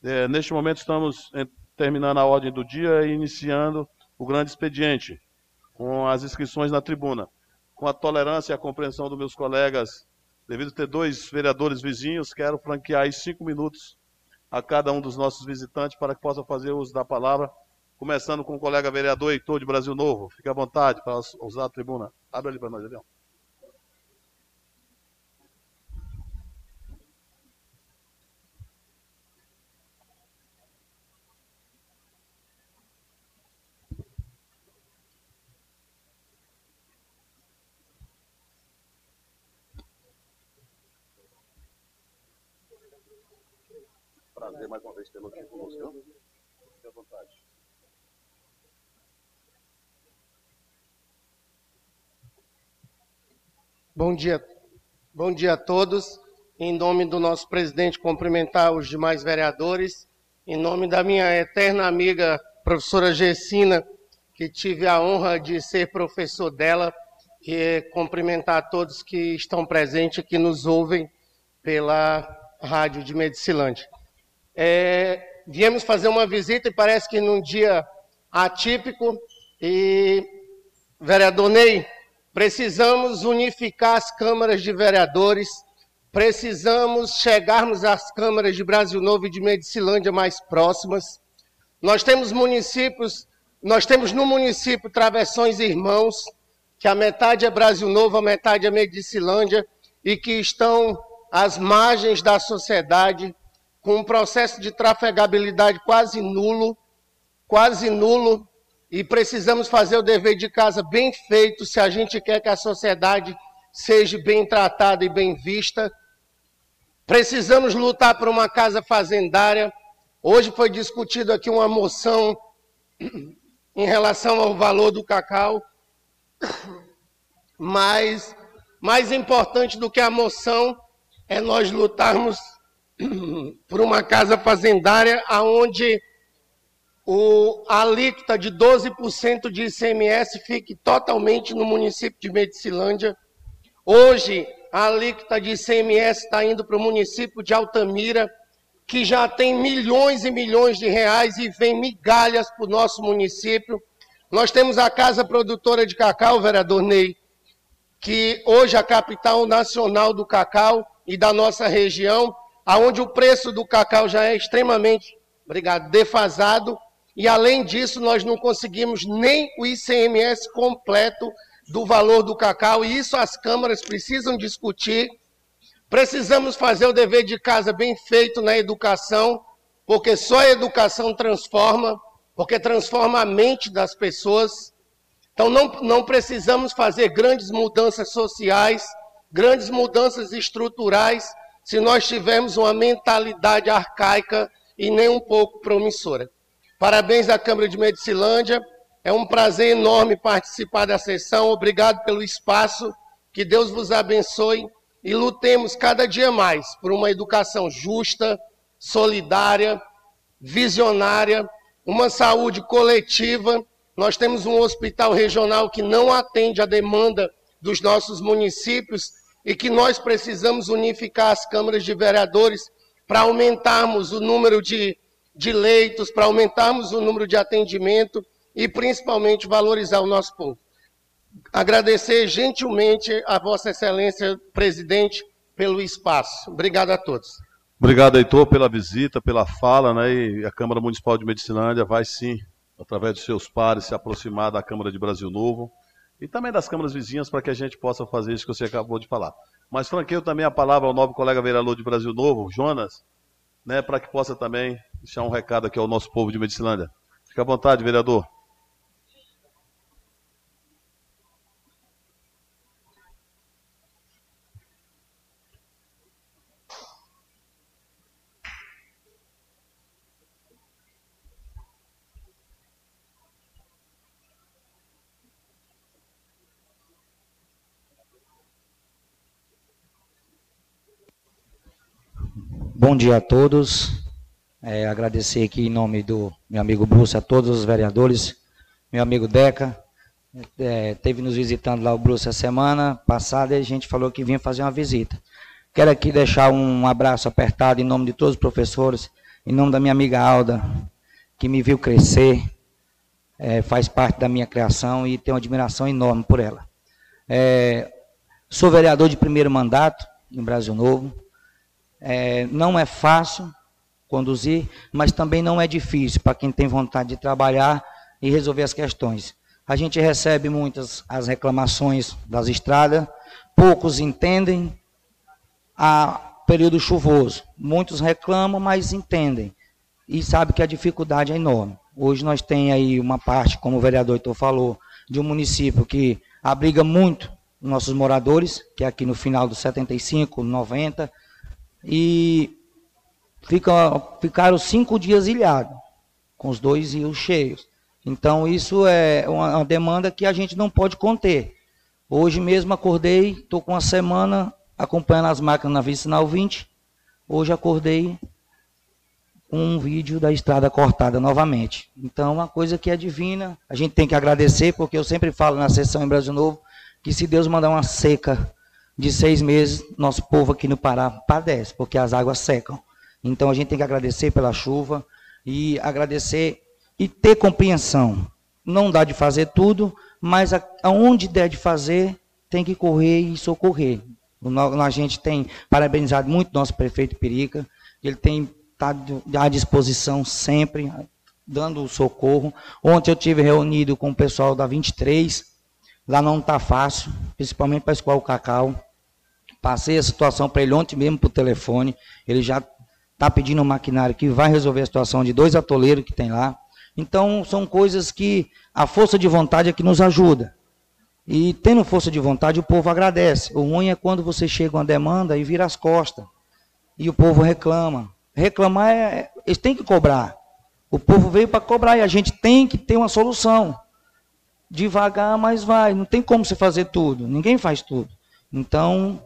é, neste momento estamos terminando a ordem do dia e iniciando o grande expediente, com as inscrições na tribuna. Com a tolerância e a compreensão dos meus colegas, devido ter dois vereadores vizinhos, quero franquear cinco minutos a cada um dos nossos visitantes para que possa fazer uso da palavra, começando com o colega vereador Heitor de Brasil Novo. Fique à vontade para usar a tribuna. Abre ali para nós, Adrião. Mais uma vez aqui conosco. Fique à vontade. Bom dia, bom dia a todos. Em nome do nosso presidente, cumprimentar os demais vereadores. Em nome da minha eterna amiga, professora Gessina, que tive a honra de ser professor dela, e cumprimentar todos que estão presentes, que nos ouvem pela rádio de Medicilândia. É, viemos fazer uma visita e parece que num dia atípico, e vereador Ney, Precisamos unificar as câmaras de vereadores, precisamos chegarmos às câmaras de Brasil Novo e de Medicilândia mais próximas. Nós temos municípios, nós temos no município Travessões Irmãos, que a metade é Brasil Novo, a metade é Medicilândia, e que estão às margens da sociedade, com um processo de trafegabilidade quase nulo, quase nulo, e precisamos fazer o dever de casa bem feito se a gente quer que a sociedade seja bem tratada e bem vista. Precisamos lutar por uma casa fazendária. Hoje foi discutido aqui uma moção em relação ao valor do cacau, mas mais importante do que a moção é nós lutarmos por uma casa fazendária aonde o, a alíquota de 12% de ICMS fique totalmente no município de Medicilândia. Hoje, a alíquota de ICMS está indo para o município de Altamira, que já tem milhões e milhões de reais e vem migalhas para o nosso município. Nós temos a Casa Produtora de Cacau, vereador Ney, que hoje é a capital nacional do cacau e da nossa região, aonde o preço do cacau já é extremamente, obrigado, defasado, e além disso, nós não conseguimos nem o ICMS completo do valor do cacau, e isso as câmaras precisam discutir. Precisamos fazer o dever de casa bem feito na educação, porque só a educação transforma, porque transforma a mente das pessoas. Então não, não precisamos fazer grandes mudanças sociais, grandes mudanças estruturais, se nós tivermos uma mentalidade arcaica e nem um pouco promissora. Parabéns à Câmara de Medicilândia. É um prazer enorme participar da sessão. Obrigado pelo espaço. Que Deus vos abençoe e lutemos cada dia mais por uma educação justa, solidária, visionária, uma saúde coletiva. Nós temos um hospital regional que não atende a demanda dos nossos municípios e que nós precisamos unificar as câmaras de vereadores para aumentarmos o número de de leitos, para aumentarmos o número de atendimento e principalmente valorizar o nosso povo. Agradecer gentilmente a Vossa Excelência, presidente, pelo espaço. Obrigado a todos. Obrigado, Heitor, pela visita, pela fala, né? E a Câmara Municipal de Medicinândia vai sim, através dos seus pares, se aproximar da Câmara de Brasil Novo e também das câmaras vizinhas para que a gente possa fazer isso que você acabou de falar. Mas franqueio também a palavra ao novo colega vereador de Brasil Novo, Jonas, né, para que possa também deixar um recado aqui ao nosso povo de Medicilândia. Fique à vontade, vereador. Bom dia a todos. É, agradecer aqui em nome do meu amigo Bruce a todos os vereadores, meu amigo Deca, é, teve nos visitando lá o Bruce a semana passada e a gente falou que vinha fazer uma visita. Quero aqui deixar um abraço apertado em nome de todos os professores, em nome da minha amiga Alda, que me viu crescer, é, faz parte da minha criação e tenho uma admiração enorme por ela. É, sou vereador de primeiro mandato em Brasil Novo, é, não é fácil conduzir, mas também não é difícil para quem tem vontade de trabalhar e resolver as questões. A gente recebe muitas as reclamações das estradas, poucos entendem a período chuvoso. Muitos reclamam, mas entendem e sabe que a dificuldade é enorme. Hoje nós tem aí uma parte, como o vereador Heitor falou, de um município que abriga muito nossos moradores, que é aqui no final dos 75, 90, e fica, ficaram cinco dias ilhados, com os dois rios cheios. Então, isso é uma, uma demanda que a gente não pode conter. Hoje mesmo acordei, estou com uma semana acompanhando as máquinas na vicinal 20. Hoje acordei com um vídeo da estrada cortada novamente. Então, uma coisa que é divina, a gente tem que agradecer, porque eu sempre falo na sessão em Brasil Novo, que se Deus mandar uma seca de seis meses, nosso povo aqui no Pará padece, porque as águas secam. Então, a gente tem que agradecer pela chuva e agradecer e ter compreensão. Não dá de fazer tudo, mas aonde der de fazer, tem que correr e socorrer. A gente tem parabenizado muito nosso prefeito Perica, ele tem estado à disposição sempre, dando socorro. Ontem eu tive reunido com o pessoal da 23, lá não está fácil, principalmente para escoar o cacau. Passei a situação para ele ontem mesmo por telefone, ele já está pedindo um maquinário que vai resolver a situação de dois atoleiros que tem lá. Então, são coisas que a força de vontade é que nos ajuda. E tendo força de vontade, o povo agradece. O ruim é quando você chega uma demanda e vira as costas. E o povo reclama. Reclamar é. Eles têm que cobrar. O povo veio para cobrar e a gente tem que ter uma solução. Devagar, mas vai. Não tem como você fazer tudo. Ninguém faz tudo. Então,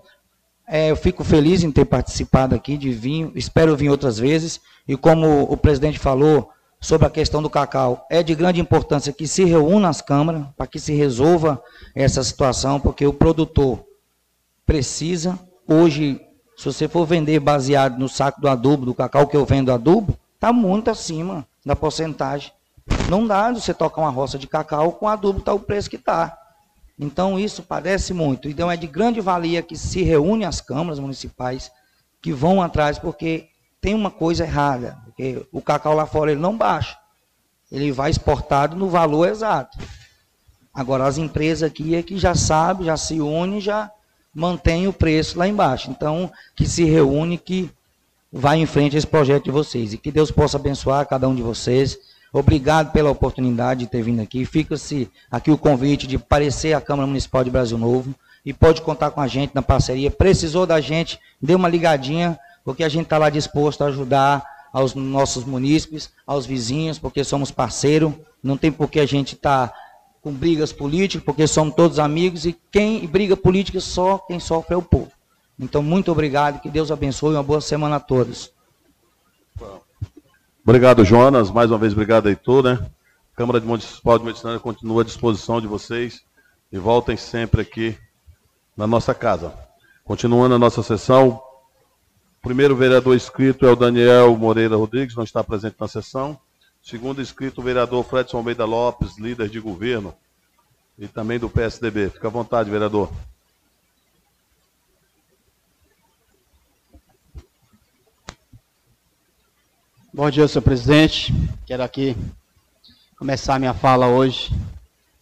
é, eu fico feliz em ter participado aqui de vir. Espero vir outras vezes. E como o presidente falou, sobre a questão do cacau. É de grande importância que se reúna as câmaras para que se resolva essa situação, porque o produtor precisa. Hoje, se você for vender baseado no saco do adubo, do cacau que eu vendo adubo, está muito acima da porcentagem. Não dá você tocar uma roça de cacau com adubo, está o preço que está. Então, isso parece muito. Então, é de grande valia que se reúne as câmaras municipais que vão atrás, porque tem uma coisa errada, porque o cacau lá fora ele não baixa. Ele vai exportado no valor exato. Agora as empresas aqui é que já sabem, já se unem, já mantém o preço lá embaixo. Então, que se reúne, que vai em frente a esse projeto de vocês. E que Deus possa abençoar cada um de vocês. Obrigado pela oportunidade de ter vindo aqui. Fica-se aqui o convite de aparecer à Câmara Municipal de Brasil Novo. E pode contar com a gente na parceria. Precisou da gente, dê uma ligadinha porque a gente está lá disposto a ajudar aos nossos munícipes, aos vizinhos, porque somos parceiros, não tem por que a gente estar tá com brigas políticas, porque somos todos amigos, e quem briga política só quem sofre é o povo. Então, muito obrigado, que Deus abençoe, uma boa semana a todos. Obrigado, Jonas, mais uma vez obrigado, Heitor, né? Câmara Municipal de Medicina continua à disposição de vocês e voltem sempre aqui na nossa casa. Continuando a nossa sessão, o primeiro vereador inscrito é o Daniel Moreira Rodrigues, não está presente na sessão. Segundo inscrito, o vereador Fredson Almeida Lopes, líder de governo e também do PSDB. Fica à vontade, vereador. Bom dia, senhor presidente. Quero aqui começar minha fala hoje,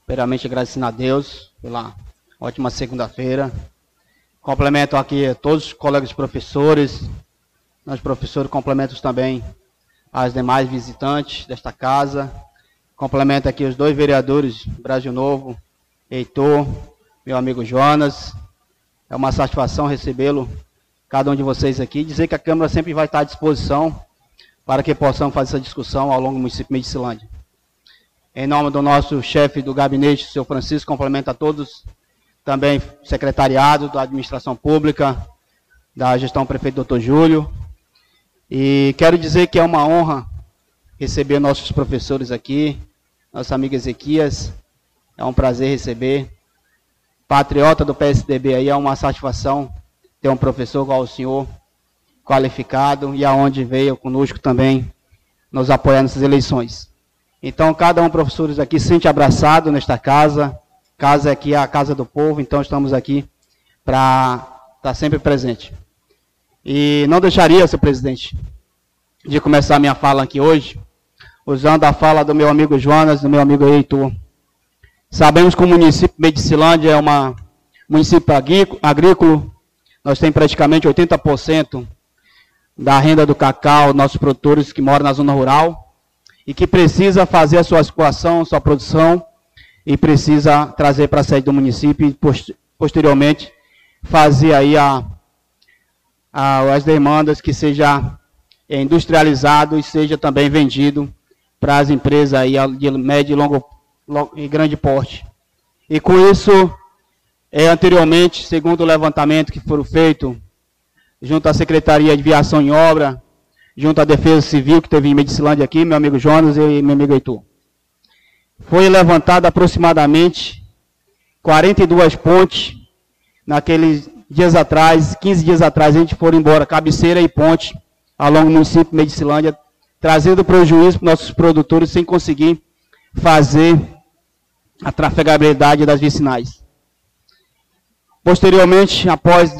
primeiramente agradecendo a Deus pela ótima segunda-feira, Complemento aqui todos os colegas professores, nós professores complementos também as demais visitantes desta casa. Complemento aqui os dois vereadores Brasil Novo, Heitor, meu amigo Jonas. É uma satisfação recebê-lo, cada um de vocês aqui. Dizer que a Câmara sempre vai estar à disposição para que possamos fazer essa discussão ao longo do município de Medicilândia. Em nome do nosso chefe do gabinete, o senhor Francisco, cumprimento a todos também secretariado da administração pública, da gestão prefeito doutor Júlio. E quero dizer que é uma honra receber nossos professores aqui, nossa amiga Ezequias, é um prazer receber. Patriota do PSDB aí, é uma satisfação ter um professor igual o senhor, qualificado, e aonde veio conosco também, nos apoiar nessas eleições. Então, cada um professores aqui se sente abraçado nesta casa, Casa aqui é a casa do povo, então estamos aqui para estar tá sempre presente. E não deixaria, senhor presidente, de começar minha fala aqui hoje, usando a fala do meu amigo Jonas, do meu amigo Heitor. Sabemos que o município de Medicilândia é um município agrícola, nós temos praticamente 80% da renda do cacau, nossos produtores que moram na zona rural, e que precisa fazer a sua situação, sua produção, e precisa trazer para a sede do município e posteriormente fazer aí a, a, as demandas que seja é, industrializado e seja também vendido para as empresas aí de médio e longo e grande porte. E com isso, é, anteriormente, segundo o levantamento que foram feito junto à Secretaria de Viação em Obra, junto à Defesa Civil, que teve em Medicilândia aqui, meu amigo Jonas e meu amigo Heitor. Foi levantado aproximadamente 42 pontes naqueles dias atrás, 15 dias atrás, a gente foi embora, cabeceira e ponte, ao longo do município de Medicilândia, trazendo prejuízo para nossos produtores sem conseguir fazer a trafegabilidade das vicinais. Posteriormente, após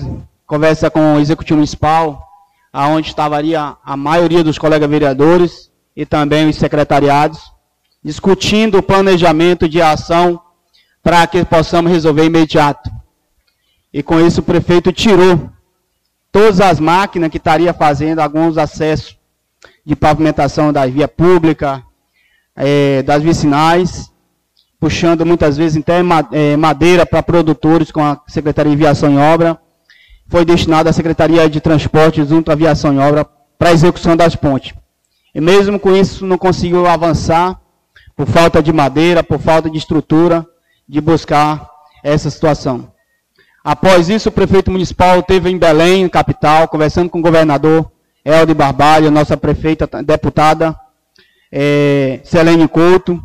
conversa com o Executivo Municipal, aonde estaria a maioria dos colegas vereadores e também os secretariados, discutindo o planejamento de ação para que possamos resolver imediato. E com isso o prefeito tirou todas as máquinas que estaria fazendo alguns acessos de pavimentação da via pública, é, das vicinais, puxando muitas vezes até é, madeira para produtores com a Secretaria de Viação em Obra. Foi destinado à Secretaria de Transporte junto à Viação em Obra para a execução das pontes. E mesmo com isso não conseguiu avançar por falta de madeira, por falta de estrutura, de buscar essa situação. Após isso, o prefeito municipal teve em Belém, capital, conversando com o governador Helder Barbalho, nossa prefeita deputada é, Selene Couto,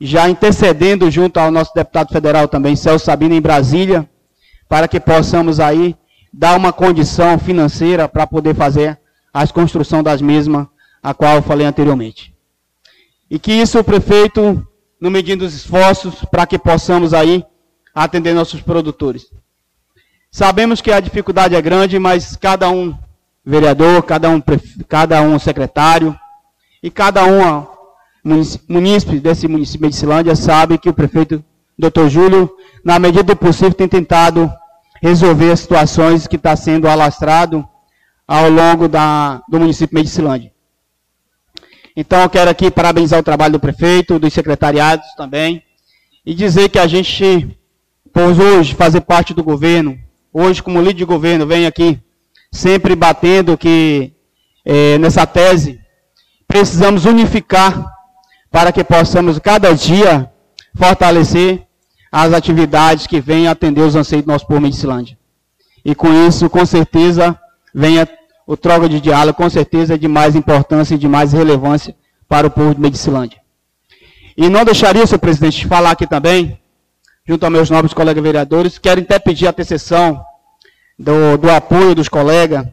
já intercedendo junto ao nosso deputado federal também, Celso Sabino, em Brasília, para que possamos aí dar uma condição financeira para poder fazer a construção das mesmas, a qual eu falei anteriormente. E que isso o prefeito, no medindo os esforços, para que possamos aí atender nossos produtores. Sabemos que a dificuldade é grande, mas cada um vereador, cada um, cada um secretário e cada um munícipe desse município de Silândia sabe que o prefeito Dr. Júlio, na medida do possível, tem tentado resolver as situações que está sendo alastrado ao longo da, do município de Medicilândia. Então, eu quero aqui parabenizar o trabalho do prefeito, dos secretariados também, e dizer que a gente, por hoje, fazer parte do governo, hoje como líder de governo, vem aqui sempre batendo que é, nessa tese precisamos unificar para que possamos cada dia fortalecer as atividades que vêm atender os anseios do nosso povo Medicilândia. E com isso, com certeza, venha o troca de diálogo, com certeza de mais importância e de mais relevância para o povo de Medicilândia. E não deixaria, senhor presidente, de falar aqui também junto aos meus nobres colegas vereadores, quero até pedir a intercessão do, do apoio dos colegas,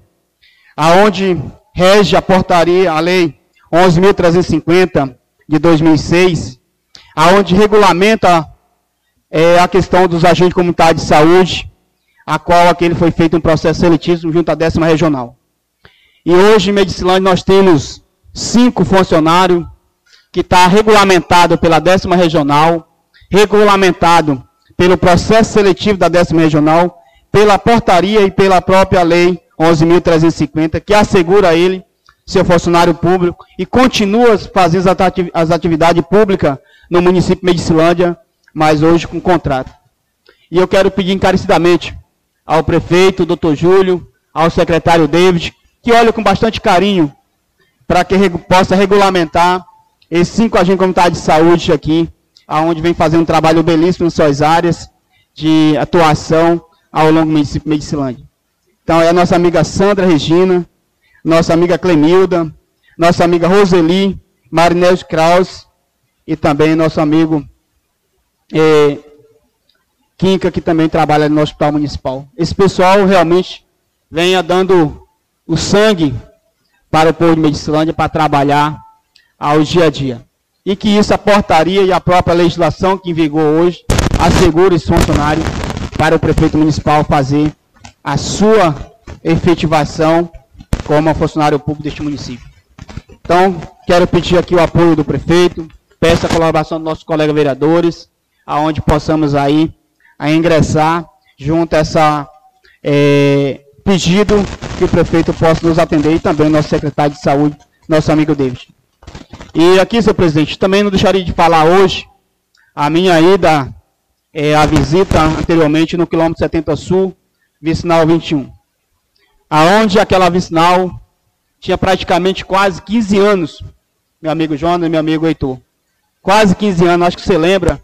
aonde rege a portaria, a lei 11.350 de 2006, aonde regulamenta é, a questão dos agentes comunitários de saúde, a qual aquele foi feito um processo seletivo junto à décima regional. E hoje em Medicilândia nós temos cinco funcionários que está regulamentado pela décima regional, regulamentado pelo processo seletivo da décima regional, pela portaria e pela própria lei 11.350, que assegura a ele ser funcionário público e continua fazendo as atividades públicas no município de Medicilândia, mas hoje com contrato. E eu quero pedir encarecidamente ao prefeito, doutor Júlio, ao secretário David, que olhe com bastante carinho para que possa regulamentar esses cinco agentes comunitários de saúde aqui aonde vem fazendo um trabalho belíssimo em suas áreas de atuação ao longo do Medicilândia. Então, é a nossa amiga Sandra Regina, nossa amiga Clemilda, nossa amiga Roseli, Marinés Kraus e também nosso amigo é, Quinca, que também trabalha no Hospital Municipal. Esse pessoal realmente venha dando o sangue para o povo de Medicilândia para trabalhar ao dia a dia e que isso a portaria e a própria legislação que em vigor hoje assegure esse funcionário para o prefeito municipal fazer a sua efetivação como funcionário público deste município. Então, quero pedir aqui o apoio do prefeito, peço a colaboração dos nossos colegas vereadores, aonde possamos aí a ingressar junto a essa é, pedido que o prefeito possa nos atender e também o nosso secretário de saúde, nosso amigo David. E aqui, senhor presidente, também não deixaria de falar hoje a minha ida, é, a visita anteriormente no quilômetro 70 Sul, vicinal 21. Aonde aquela vicinal tinha praticamente quase 15 anos, meu amigo Jonas meu amigo Heitor. Quase 15 anos, acho que você lembra,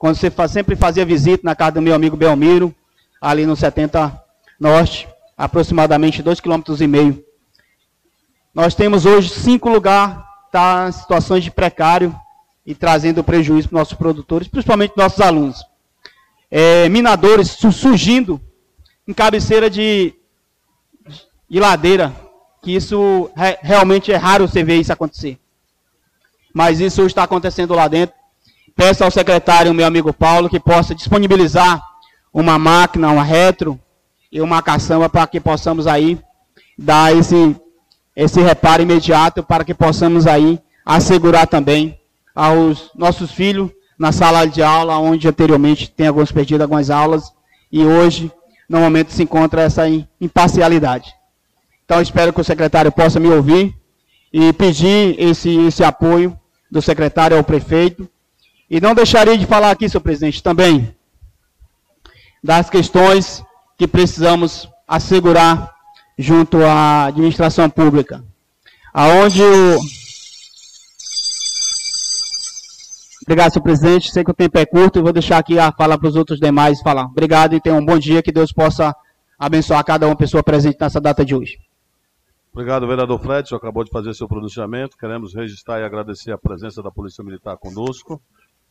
quando você sempre fazia visita na casa do meu amigo Belmiro, ali no 70 Norte, aproximadamente 2,5 km. Nós temos hoje cinco lugares, tá em situações de precário e trazendo prejuízo para os nossos produtores, principalmente nossos alunos. É, minadores surgindo em cabeceira de, de ladeira, que isso re, realmente é raro você ver isso acontecer. Mas isso está acontecendo lá dentro. Peço ao secretário, meu amigo Paulo, que possa disponibilizar uma máquina, uma retro e uma caçamba para que possamos aí dar esse, esse reparo imediato para que possamos aí assegurar também aos nossos filhos na sala de aula, onde anteriormente tem alguns perdido algumas aulas e hoje, no momento, se encontra essa imparcialidade. Então, espero que o secretário possa me ouvir e pedir esse, esse apoio do secretário ao prefeito. E não deixaria de falar aqui, senhor presidente, também das questões que precisamos assegurar junto à administração pública. Aonde o Obrigado, senhor presidente. Sei que o tempo é curto e vou deixar aqui a fala para os outros demais falar. Obrigado e tenham um bom dia. Que Deus possa abençoar cada uma pessoa presente nessa data de hoje. Obrigado, vereador Fred. Você acabou de fazer seu pronunciamento. Queremos registrar e agradecer a presença da Polícia Militar conosco.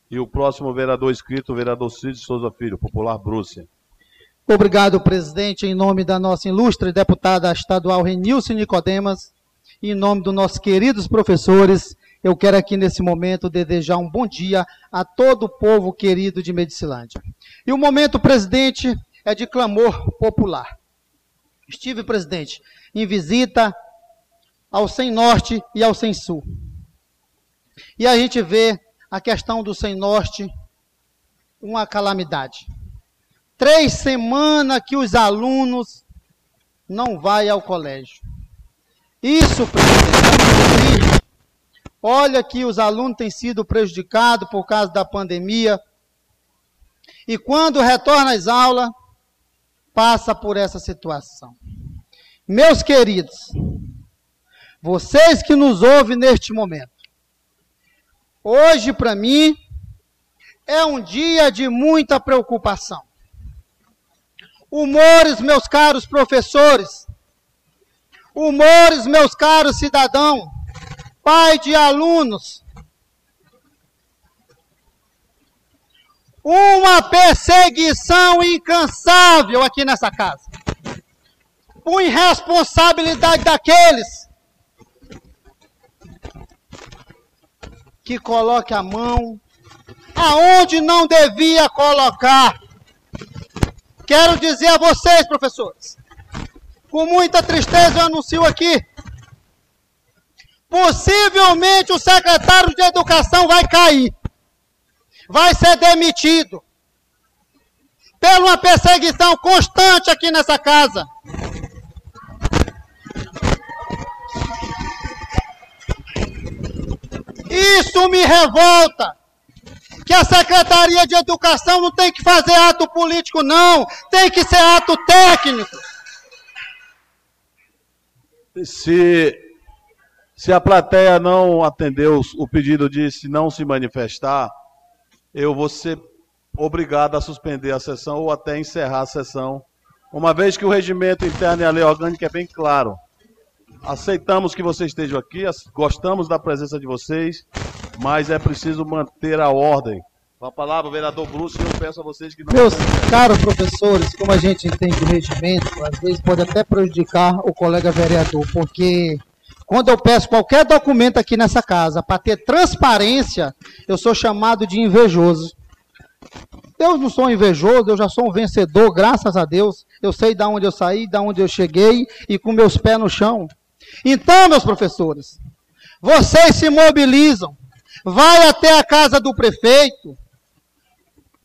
E o próximo vereador inscrito, o vereador Cid Souza Filho, popular Brússia. Obrigado, presidente, em nome da nossa ilustre deputada estadual Renilce Nicodemas, em nome dos nossos queridos professores, eu quero aqui nesse momento desejar um bom dia a todo o povo querido de Medicilândia. E o momento, presidente, é de clamor popular. Estive, presidente, em visita ao Sem Norte e ao Sem Sul. E a gente vê a questão do Sem Norte uma calamidade. Três semanas que os alunos não vão ao colégio. Isso, presidente, Olha que os alunos têm sido prejudicados por causa da pandemia. E quando retorna às aulas, passa por essa situação. Meus queridos, vocês que nos ouvem neste momento, hoje para mim é um dia de muita preocupação. Humores, meus caros professores, humores, meus caros cidadãos, pai de alunos, uma perseguição incansável aqui nessa casa. Por irresponsabilidade daqueles que coloque a mão aonde não devia colocar. Quero dizer a vocês, professores, com muita tristeza eu anuncio aqui, possivelmente o secretário de Educação vai cair, vai ser demitido, pela uma perseguição constante aqui nessa casa. Isso me revolta. Que a Secretaria de Educação não tem que fazer ato político, não. Tem que ser ato técnico. Se, se a plateia não atendeu o pedido de se não se manifestar, eu vou ser obrigado a suspender a sessão ou até encerrar a sessão, uma vez que o regimento interno e a lei orgânica é bem claro. Aceitamos que vocês estejam aqui, gostamos da presença de vocês, mas é preciso manter a ordem. Com a palavra, vereador Bruce, eu peço a vocês que não. Meus caros professores, como a gente entende o regimento, às vezes pode até prejudicar o colega vereador, porque quando eu peço qualquer documento aqui nessa casa para ter transparência, eu sou chamado de invejoso. Eu não sou invejoso, eu já sou um vencedor, graças a Deus. Eu sei de onde eu saí, de onde eu cheguei e com meus pés no chão. Então, meus professores, vocês se mobilizam, vai até a casa do prefeito,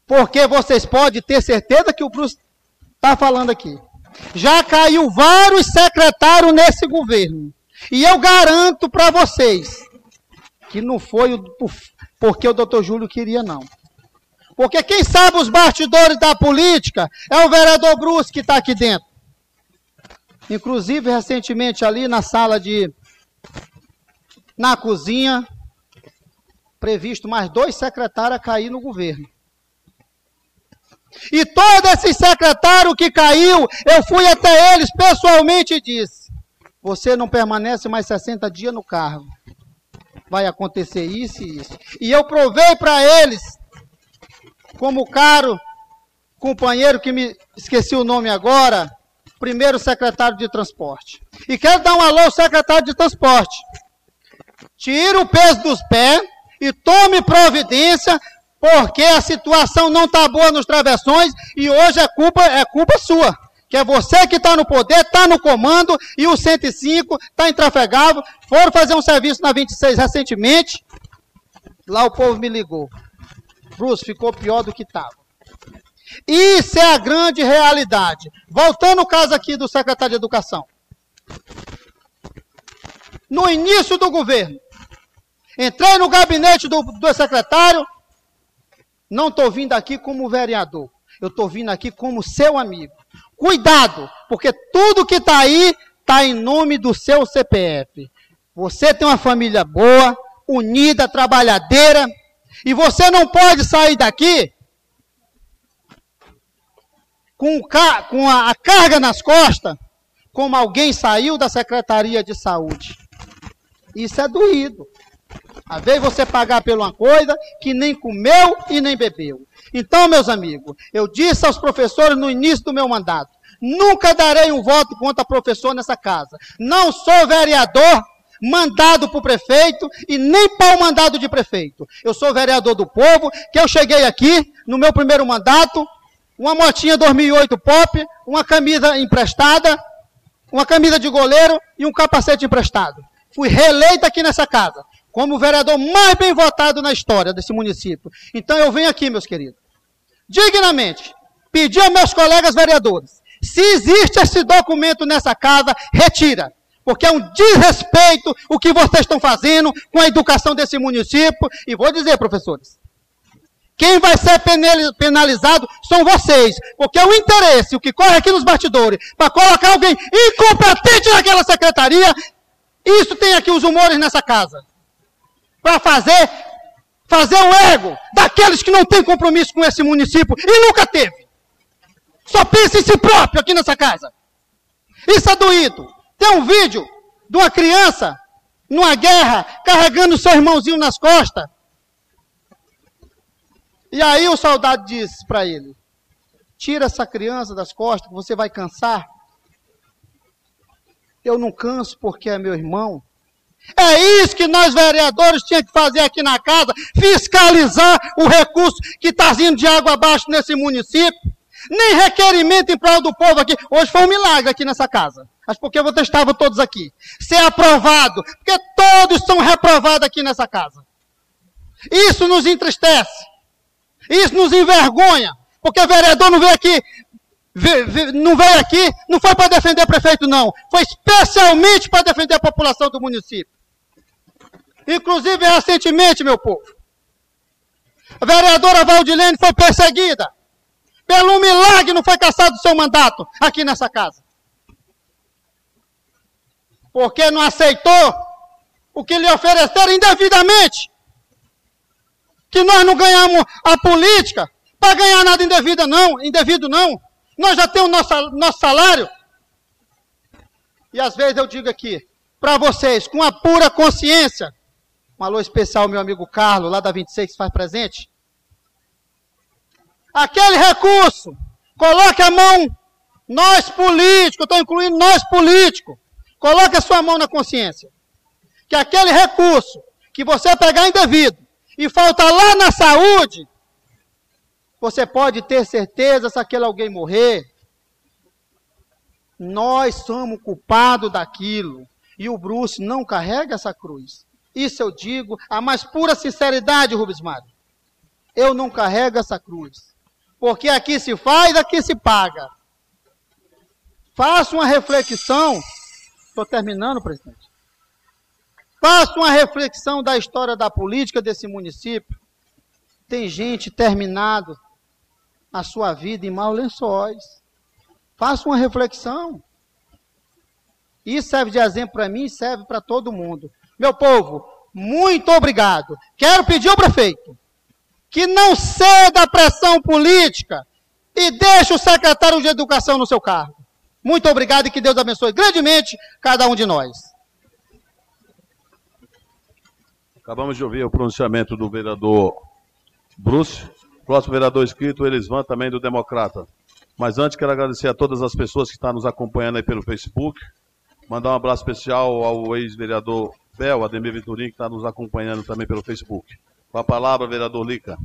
porque vocês podem ter certeza que o Bruce está falando aqui. Já caiu vários secretários nesse governo. E eu garanto para vocês que não foi porque o doutor Júlio queria, não. Porque quem sabe os bastidores da política é o vereador Bruce que está aqui dentro. Inclusive, recentemente, ali na sala de Na cozinha, previsto mais dois secretários a cair no governo. E todos esses secretários que caiu, eu fui até eles pessoalmente e disse: Você não permanece mais 60 dias no cargo. Vai acontecer isso e isso. E eu provei para eles, como caro companheiro que me esqueci o nome agora, primeiro secretário de transporte. E quero dar um alô ao secretário de transporte. Tire o peso dos pés e tome providência porque a situação não está boa nos travessões e hoje é culpa, é culpa sua. Que é você que está no poder, está no comando e o 105 está intrafegável. Foram fazer um serviço na 26 recentemente. Lá o povo me ligou. Bruce, ficou pior do que estava. Isso é a grande realidade. Voltando ao caso aqui do secretário de Educação. No início do governo, entrei no gabinete do, do secretário, não estou vindo aqui como vereador. Eu estou vindo aqui como seu amigo. Cuidado, porque tudo que está aí está em nome do seu CPF. Você tem uma família boa, unida, trabalhadeira, e você não pode sair daqui com, com a, a carga nas costas, como alguém saiu da Secretaria de Saúde. Isso é doído. Às vezes você pagar por uma coisa que nem comeu e nem bebeu. Então, meus amigos, eu disse aos professores no início do meu mandato: nunca darei um voto contra professor nessa casa. Não sou vereador mandado para o prefeito e nem para o mandado de prefeito. Eu sou vereador do povo, que eu cheguei aqui no meu primeiro mandato, uma motinha 2008 pop, uma camisa emprestada, uma camisa de goleiro e um capacete emprestado. Fui reeleito aqui nessa casa como o vereador mais bem votado na história desse município. Então eu venho aqui, meus queridos, dignamente, pedir aos meus colegas vereadores, se existe esse documento nessa casa, retira. Porque é um desrespeito o que vocês estão fazendo com a educação desse município. E vou dizer, professores, quem vai ser penalizado são vocês. Porque o interesse, o que corre aqui nos bastidores, para colocar alguém incompetente naquela secretaria, isso tem aqui os humores nessa casa para fazer fazer o ego daqueles que não têm compromisso com esse município e nunca teve. Só pensa em si próprio aqui nessa casa. Isso é doído. Tem um vídeo de uma criança numa guerra carregando seu irmãozinho nas costas. E aí o soldado disse para ele: Tira essa criança das costas que você vai cansar. Eu não canso porque é meu irmão. É isso que nós vereadores tínhamos que fazer aqui na casa, fiscalizar o recurso que está vindo de água abaixo nesse município. Nem requerimento em prol do povo aqui. Hoje foi um milagre aqui nessa casa. Mas porque vocês estavam todos aqui. Ser aprovado. Porque todos são reprovados aqui nessa casa. Isso nos entristece. Isso nos envergonha. Porque vereador não veio aqui não veio aqui, não foi para defender prefeito, não. Foi especialmente para defender a população do município. Inclusive, recentemente, meu povo, a vereadora Valdilene foi perseguida. Pelo milagre não foi caçado o seu mandato aqui nessa casa. Porque não aceitou o que lhe ofereceram indevidamente. Que nós não ganhamos a política para ganhar nada indevido não, indevido não. Nós já temos nosso, nosso salário. E às vezes eu digo aqui, para vocês, com a pura consciência, um alô especial, meu amigo Carlos, lá da 26, que faz presente. Aquele recurso, coloque a mão, nós políticos, estou incluindo nós políticos, coloque a sua mão na consciência. Que aquele recurso que você pegar indevido e falta lá na saúde, você pode ter certeza se aquele alguém morrer. Nós somos culpados daquilo. E o Bruce não carrega essa cruz. Isso eu digo, a mais pura sinceridade, Rubens Mário. Eu não carrego essa cruz. Porque aqui se faz, aqui se paga. Faça uma reflexão. Estou terminando, presidente. Faça uma reflexão da história da política desse município. Tem gente terminado a sua vida em maus lençóis. Faça uma reflexão. Isso serve de exemplo para mim e serve para todo mundo. Meu povo, muito obrigado. Quero pedir ao prefeito que não ceda à pressão política e deixe o secretário de Educação no seu cargo. Muito obrigado e que Deus abençoe grandemente cada um de nós. Acabamos de ouvir o pronunciamento do vereador Bruce. Próximo vereador inscrito, Elisvan, também do Democrata. Mas antes, quero agradecer a todas as pessoas que estão nos acompanhando aí pelo Facebook. Mandar um abraço especial ao ex-vereador Bel, Ademir Vitorim, que está nos acompanhando também pelo Facebook. Com a palavra, vereador Lica.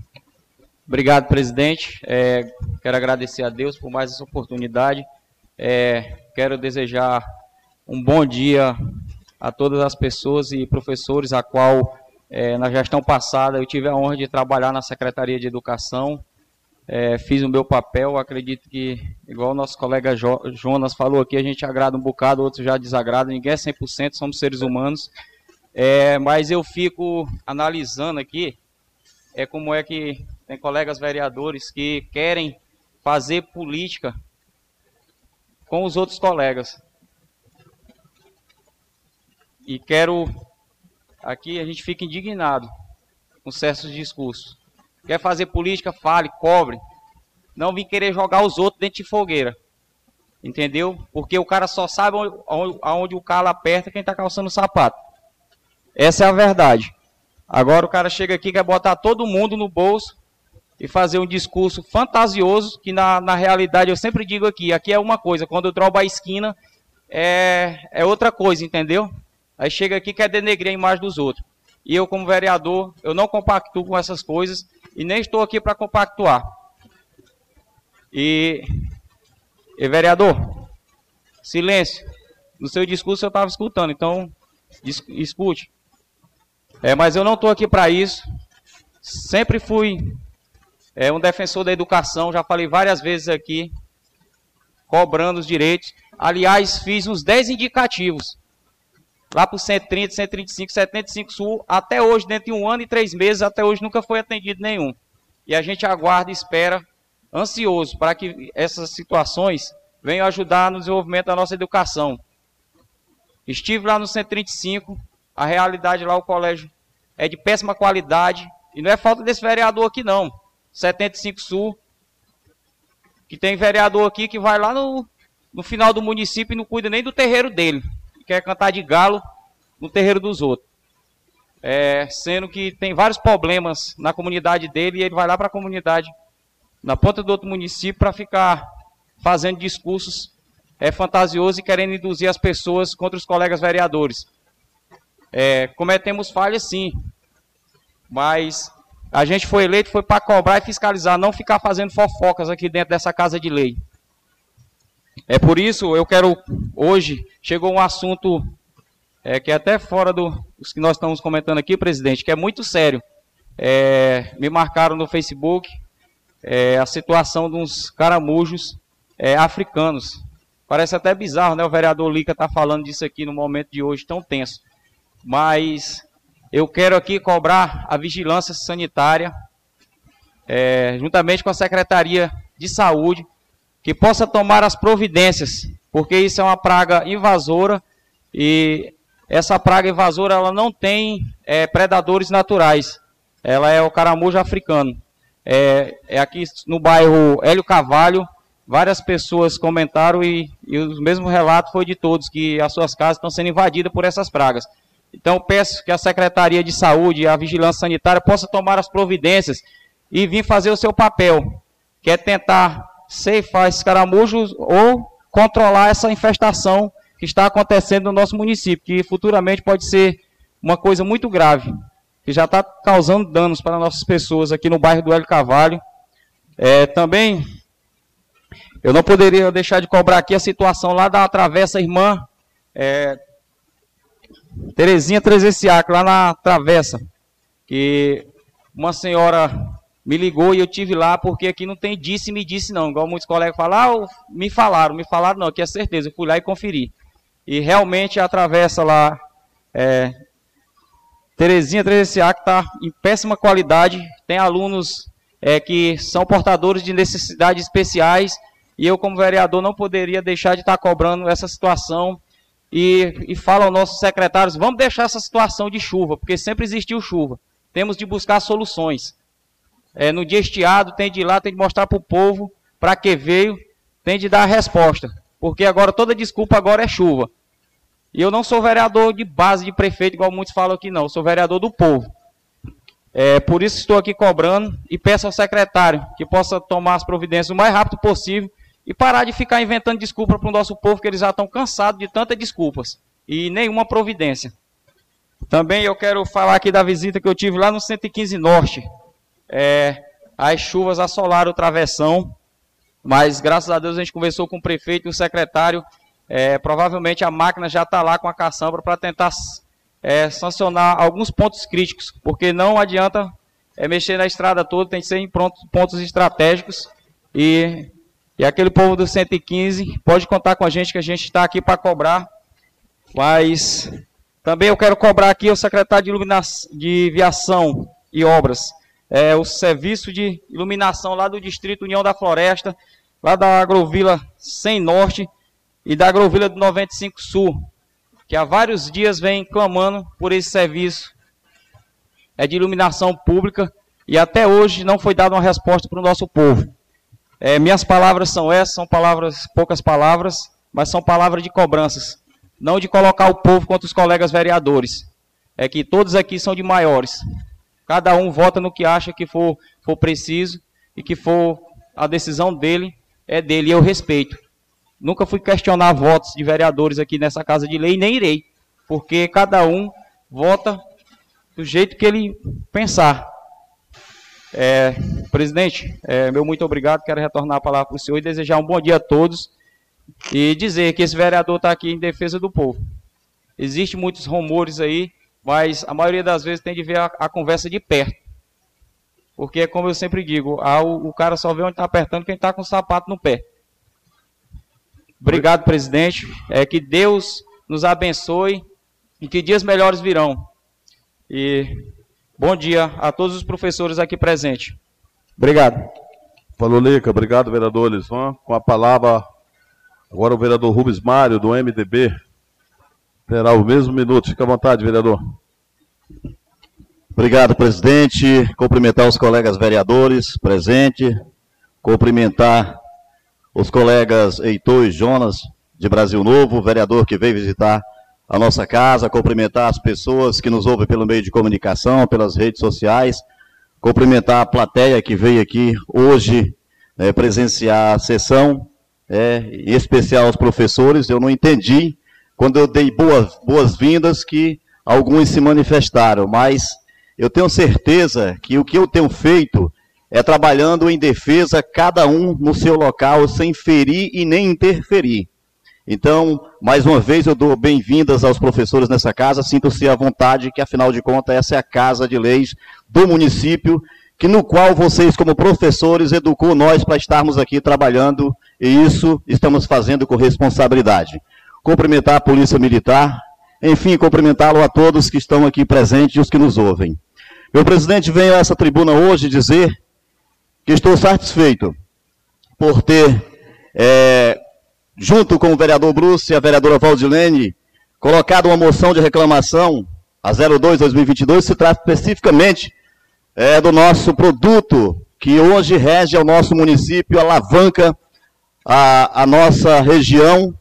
Obrigado, presidente. É, quero agradecer a Deus por mais essa oportunidade. É, quero desejar um bom dia a todas as pessoas e professores a qual é, na gestão passada eu tive a honra de trabalhar na Secretaria de Educação. É, fiz o meu papel, acredito que, igual o nosso colega jo Jonas falou aqui, a gente agrada um bocado, outros já desagrada, ninguém é 100%, somos seres humanos. É, mas eu fico analisando aqui é como é que tem colegas vereadores que querem fazer política com os outros colegas. E quero aqui a gente fica indignado com certos discursos. Quer fazer política, fale, cobre. Não vim querer jogar os outros dentro de fogueira. Entendeu? Porque o cara só sabe aonde, o calo aperta quem está calçando o sapato. Essa é a verdade. Agora o cara chega aqui quer botar todo mundo no bolso e fazer um discurso fantasioso, que na, na realidade eu sempre digo aqui, aqui é uma coisa, quando eu drobo a esquina é, é outra coisa, entendeu? Aí chega aqui e quer denegrir a imagem dos outros. E eu, como vereador, eu não compactuo com essas coisas e nem estou aqui para compactuar. E, e, vereador, silêncio. No seu discurso eu estava escutando, então escute. É, mas eu não estou aqui para isso. Sempre fui é, um defensor da educação, já falei várias vezes aqui, cobrando os direitos. Aliás, fiz uns 10 indicativos lá para o 130, 135, 75 Sul, até hoje, dentro de um ano e três meses, até hoje nunca foi atendido nenhum. E a gente aguarda e espera, ansioso, para que essas situações venham ajudar no desenvolvimento da nossa educação. Estive lá no 135, a realidade lá, o colégio é de péssima qualidade, e não é falta desse vereador aqui não. 75 Sul, que tem vereador aqui que vai lá no, no final do município e não cuida nem do terreiro dele quer cantar de galo no terreiro dos outros. É, sendo que tem vários problemas na comunidade dele e ele vai lá para a comunidade, na ponta do outro município, para ficar fazendo discursos é, fantasiosos e querendo induzir as pessoas contra os colegas vereadores. É, cometemos falhas sim, mas a gente foi eleito foi para cobrar e fiscalizar, não ficar fazendo fofocas aqui dentro dessa casa de lei. É por isso eu quero hoje chegou um assunto é, que é até fora do, dos que nós estamos comentando aqui, presidente, que é muito sério. É, me marcaram no Facebook é, a situação de uns caramujos é, africanos. Parece até bizarro, né? O vereador Lica está falando disso aqui no momento de hoje tão tenso. Mas eu quero aqui cobrar a vigilância sanitária, é, juntamente com a Secretaria de Saúde, que possa tomar as providências, porque isso é uma praga invasora e essa praga invasora ela não tem é, predadores naturais. Ela é o caramujo africano. É, é, aqui no bairro Hélio Cavalho, várias pessoas comentaram e, e o mesmo relato foi de todos, que as suas casas estão sendo invadidas por essas pragas. Então peço que a Secretaria de Saúde e a Vigilância Sanitária possa tomar as providências e vir fazer o seu papel, que é tentar ceifar caramujos ou controlar essa infestação que está acontecendo no nosso município, que futuramente pode ser uma coisa muito grave, que já está causando danos para nossas pessoas aqui no bairro do Hélio Cavalho. É, também, eu não poderia deixar de cobrar aqui a situação lá da Travessa Irmã é, Terezinha Trezenciac, lá na Travessa, que uma senhora me ligou e eu tive lá, porque aqui não tem disse me disse não, igual muitos colegas falam, ah, me falaram, me falaram não, aqui é certeza, eu fui lá e conferi. E realmente atravessa lá, é, Terezinha Terezinha que está em péssima qualidade, tem alunos é, que são portadores de necessidades especiais, e eu como vereador não poderia deixar de estar tá cobrando essa situação, e, e falo aos nossos secretários, vamos deixar essa situação de chuva, porque sempre existiu chuva. Temos de buscar soluções. É, no dia estiado, tem de ir lá, tem de mostrar para o povo para que veio, tem de dar a resposta. Porque agora toda desculpa agora é chuva. E eu não sou vereador de base de prefeito, igual muitos falam aqui, não. Eu sou vereador do povo. É, por isso estou aqui cobrando e peço ao secretário que possa tomar as providências o mais rápido possível e parar de ficar inventando desculpa para o nosso povo, que eles já estão cansados de tantas desculpas e nenhuma providência. Também eu quero falar aqui da visita que eu tive lá no 115 Norte. É, as chuvas assolaram o travessão, mas graças a Deus a gente conversou com o prefeito e o secretário. É, provavelmente a máquina já está lá com a caçamba para tentar é, sancionar alguns pontos críticos, porque não adianta é, mexer na estrada toda, tem que ser em pontos, estratégicos. E, e aquele povo do 115 pode contar com a gente, que a gente está aqui para cobrar. Mas também eu quero cobrar aqui o secretário de, de Viação e Obras, é, o serviço de iluminação lá do Distrito União da Floresta, lá da Agrovila 100 Norte e da Agrovila do 95 Sul que há vários dias vem clamando por esse serviço é de iluminação pública e até hoje não foi dada uma resposta para o nosso povo. É, minhas palavras são essas, são palavras, poucas palavras, mas são palavras de cobranças, não de colocar o povo contra os colegas vereadores. É que todos aqui são de maiores. Cada um vota no que acha que for, for preciso e que for a decisão dele é dele, e eu respeito. Nunca fui questionar votos de vereadores aqui nessa casa de lei, nem irei, porque cada um vota do jeito que ele pensar. É, presidente, é, meu muito obrigado. Quero retornar a palavra para o senhor e desejar um bom dia a todos e dizer que esse vereador está aqui em defesa do povo. Existem muitos rumores aí, mas a maioria das vezes tem de ver a, a conversa de perto. Porque, como eu sempre digo, a, o, o, cara só vê onde está apertando quem está com o sapato no pé. Obrigado, presidente. É que Deus nos abençoe e que dias melhores virão. E bom dia a todos os professores aqui presentes. Obrigado. Falou, Lica. Obrigado, vereador Elisvan. Com a palavra, agora o vereador Rubens Mário, do MDB. Terá o mesmo minuto. Fique à vontade, vereador. Obrigado, presidente. Cumprimentar os colegas vereadores presentes. Cumprimentar os colegas Heitor e Jonas, de Brasil Novo, vereador que veio visitar a nossa casa, cumprimentar as pessoas que nos ouvem pelo meio de comunicação, pelas redes sociais, cumprimentar a plateia que veio aqui hoje é, presenciar a sessão, é, em especial aos professores. Eu não entendi quando eu dei boas-vindas boas que alguns se manifestaram, mas eu tenho certeza que o que eu tenho feito é trabalhando em defesa, cada um no seu local, sem ferir e nem interferir. Então, mais uma vez, eu dou bem-vindas aos professores nessa casa, sinto-se à vontade, que afinal de contas, essa é a casa de leis do município, que no qual vocês, como professores, educou nós para estarmos aqui trabalhando, e isso estamos fazendo com responsabilidade. Cumprimentar a Polícia Militar, enfim, cumprimentá-lo a todos que estão aqui presentes e os que nos ouvem. Meu presidente veio a essa tribuna hoje dizer que estou satisfeito por ter, é, junto com o vereador Bruce e a vereadora Valdilene, colocado uma moção de reclamação a 02-2022, se trata especificamente é, do nosso produto que hoje rege ao nosso município, alavanca a, a nossa região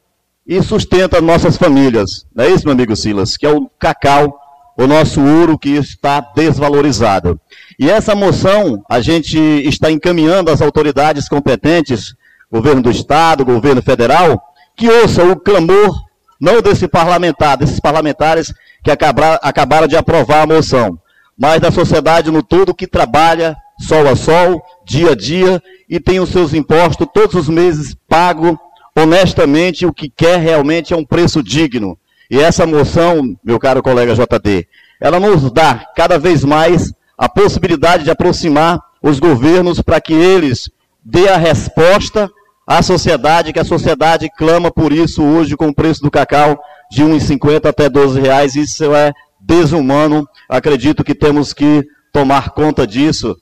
e sustenta nossas famílias. Não é isso, meu amigo Silas? Que é o cacau o nosso ouro que está desvalorizado. E essa moção a gente está encaminhando às autoridades competentes, governo do estado, governo federal, que ouçam o clamor não desse parlamentar, desses parlamentares que acabaram, de aprovar a moção, mas da sociedade no todo que trabalha sol a sol, dia a dia e tem os seus impostos todos os meses pago honestamente, o que quer realmente é um preço digno. E essa moção, meu caro colega JD, ela nos dá cada vez mais a possibilidade de aproximar os governos para que eles dê a resposta à sociedade, que a sociedade clama por isso hoje com o preço do cacau de 1,50 até 12 reais. Isso é desumano. Acredito que temos que tomar conta disso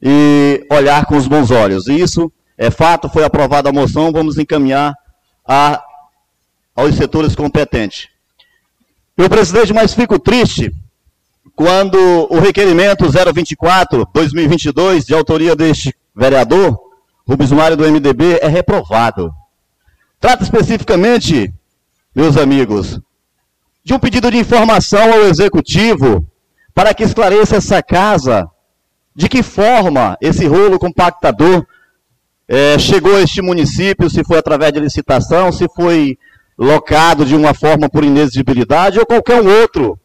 e olhar com os bons olhos. Isso é fato, foi aprovada a moção, vamos encaminhar a aos setores competentes. Eu, presidente, mas fico triste quando o requerimento 024-2022, de autoria deste vereador, Rubens Mário do MDB, é reprovado. Trata especificamente, meus amigos, de um pedido de informação ao Executivo para que esclareça essa casa de que forma esse rolo compactador é, chegou a este município, se foi através de licitação, se foi locado de uma forma por inexigibilidade ou qualquer um outro.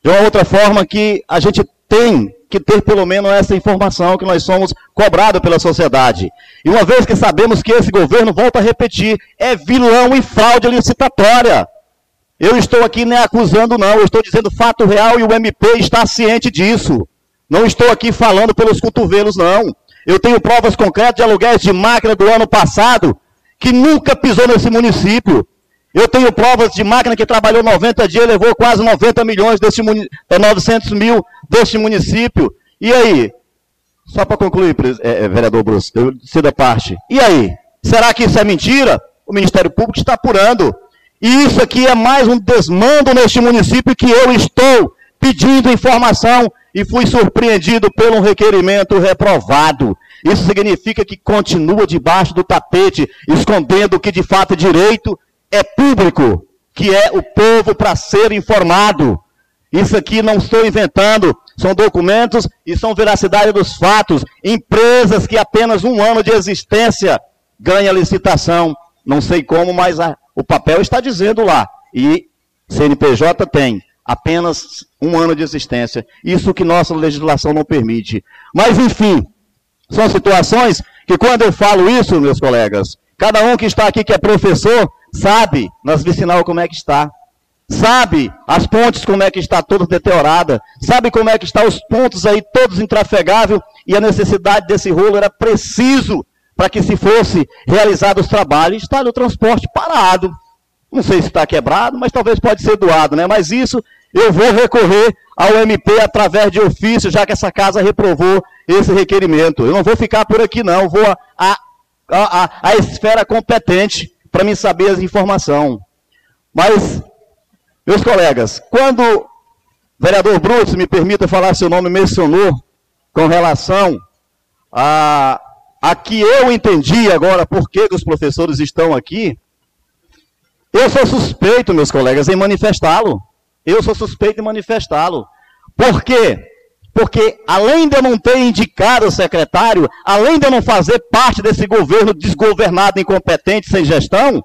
De uma outra forma que a gente tem que ter pelo menos essa informação que nós somos cobrados pela sociedade. E uma vez que sabemos que esse governo, volta a repetir, é vilão e fraude licitatória. Eu estou aqui nem acusando, não, eu estou dizendo fato real e o MP está ciente disso. Não estou aqui falando pelos cotovelos, não. Eu tenho provas concretas de aluguéis de máquina do ano passado que nunca pisou nesse município. Eu tenho provas de máquina que trabalhou 90 dias, levou quase 90 milhões desse 900 mil deste município. E aí? Só para concluir, é, é, vereador Bruce, eu sei da parte. E aí? Será que isso é mentira? O Ministério Público está apurando. E isso aqui é mais um desmando neste município que eu estou pedindo informação e fui surpreendido por um requerimento reprovado. Isso significa que continua debaixo do tapete, escondendo o que de fato é direito, é público, que é o povo para ser informado. Isso aqui não estou inventando, são documentos e são veracidade dos fatos. Empresas que apenas um ano de existência ganha licitação. Não sei como, mas a, o papel está dizendo lá. E CNPJ tem apenas um ano de existência. Isso que nossa legislação não permite. Mas, enfim, são situações que quando eu falo isso, meus colegas, cada um que está aqui que é professor, sabe nas vicinal como é que está. Sabe as pontes como é que está toda deteriorada. Sabe como é que está os pontos aí todos intrafegáveis e a necessidade desse rolo era preciso para que se fosse realizado os trabalhos. Está o transporte parado. Não sei se está quebrado, mas talvez pode ser doado, né? Mas isso eu vou recorrer ao MP através de ofício, já que essa casa reprovou esse requerimento. Eu não vou ficar por aqui, não. Vou à a, a, a, a, esfera competente para me saber as informações. Mas, meus colegas, quando o vereador Bruto, me permita falar seu nome, mencionou com relação a, a que eu entendi agora por que os professores estão aqui, eu sou suspeito, meus colegas, em manifestá-lo. Eu sou suspeito em manifestá-lo. Por quê? Porque além de eu não ter indicado o secretário, além de eu não fazer parte desse governo desgovernado, incompetente, sem gestão,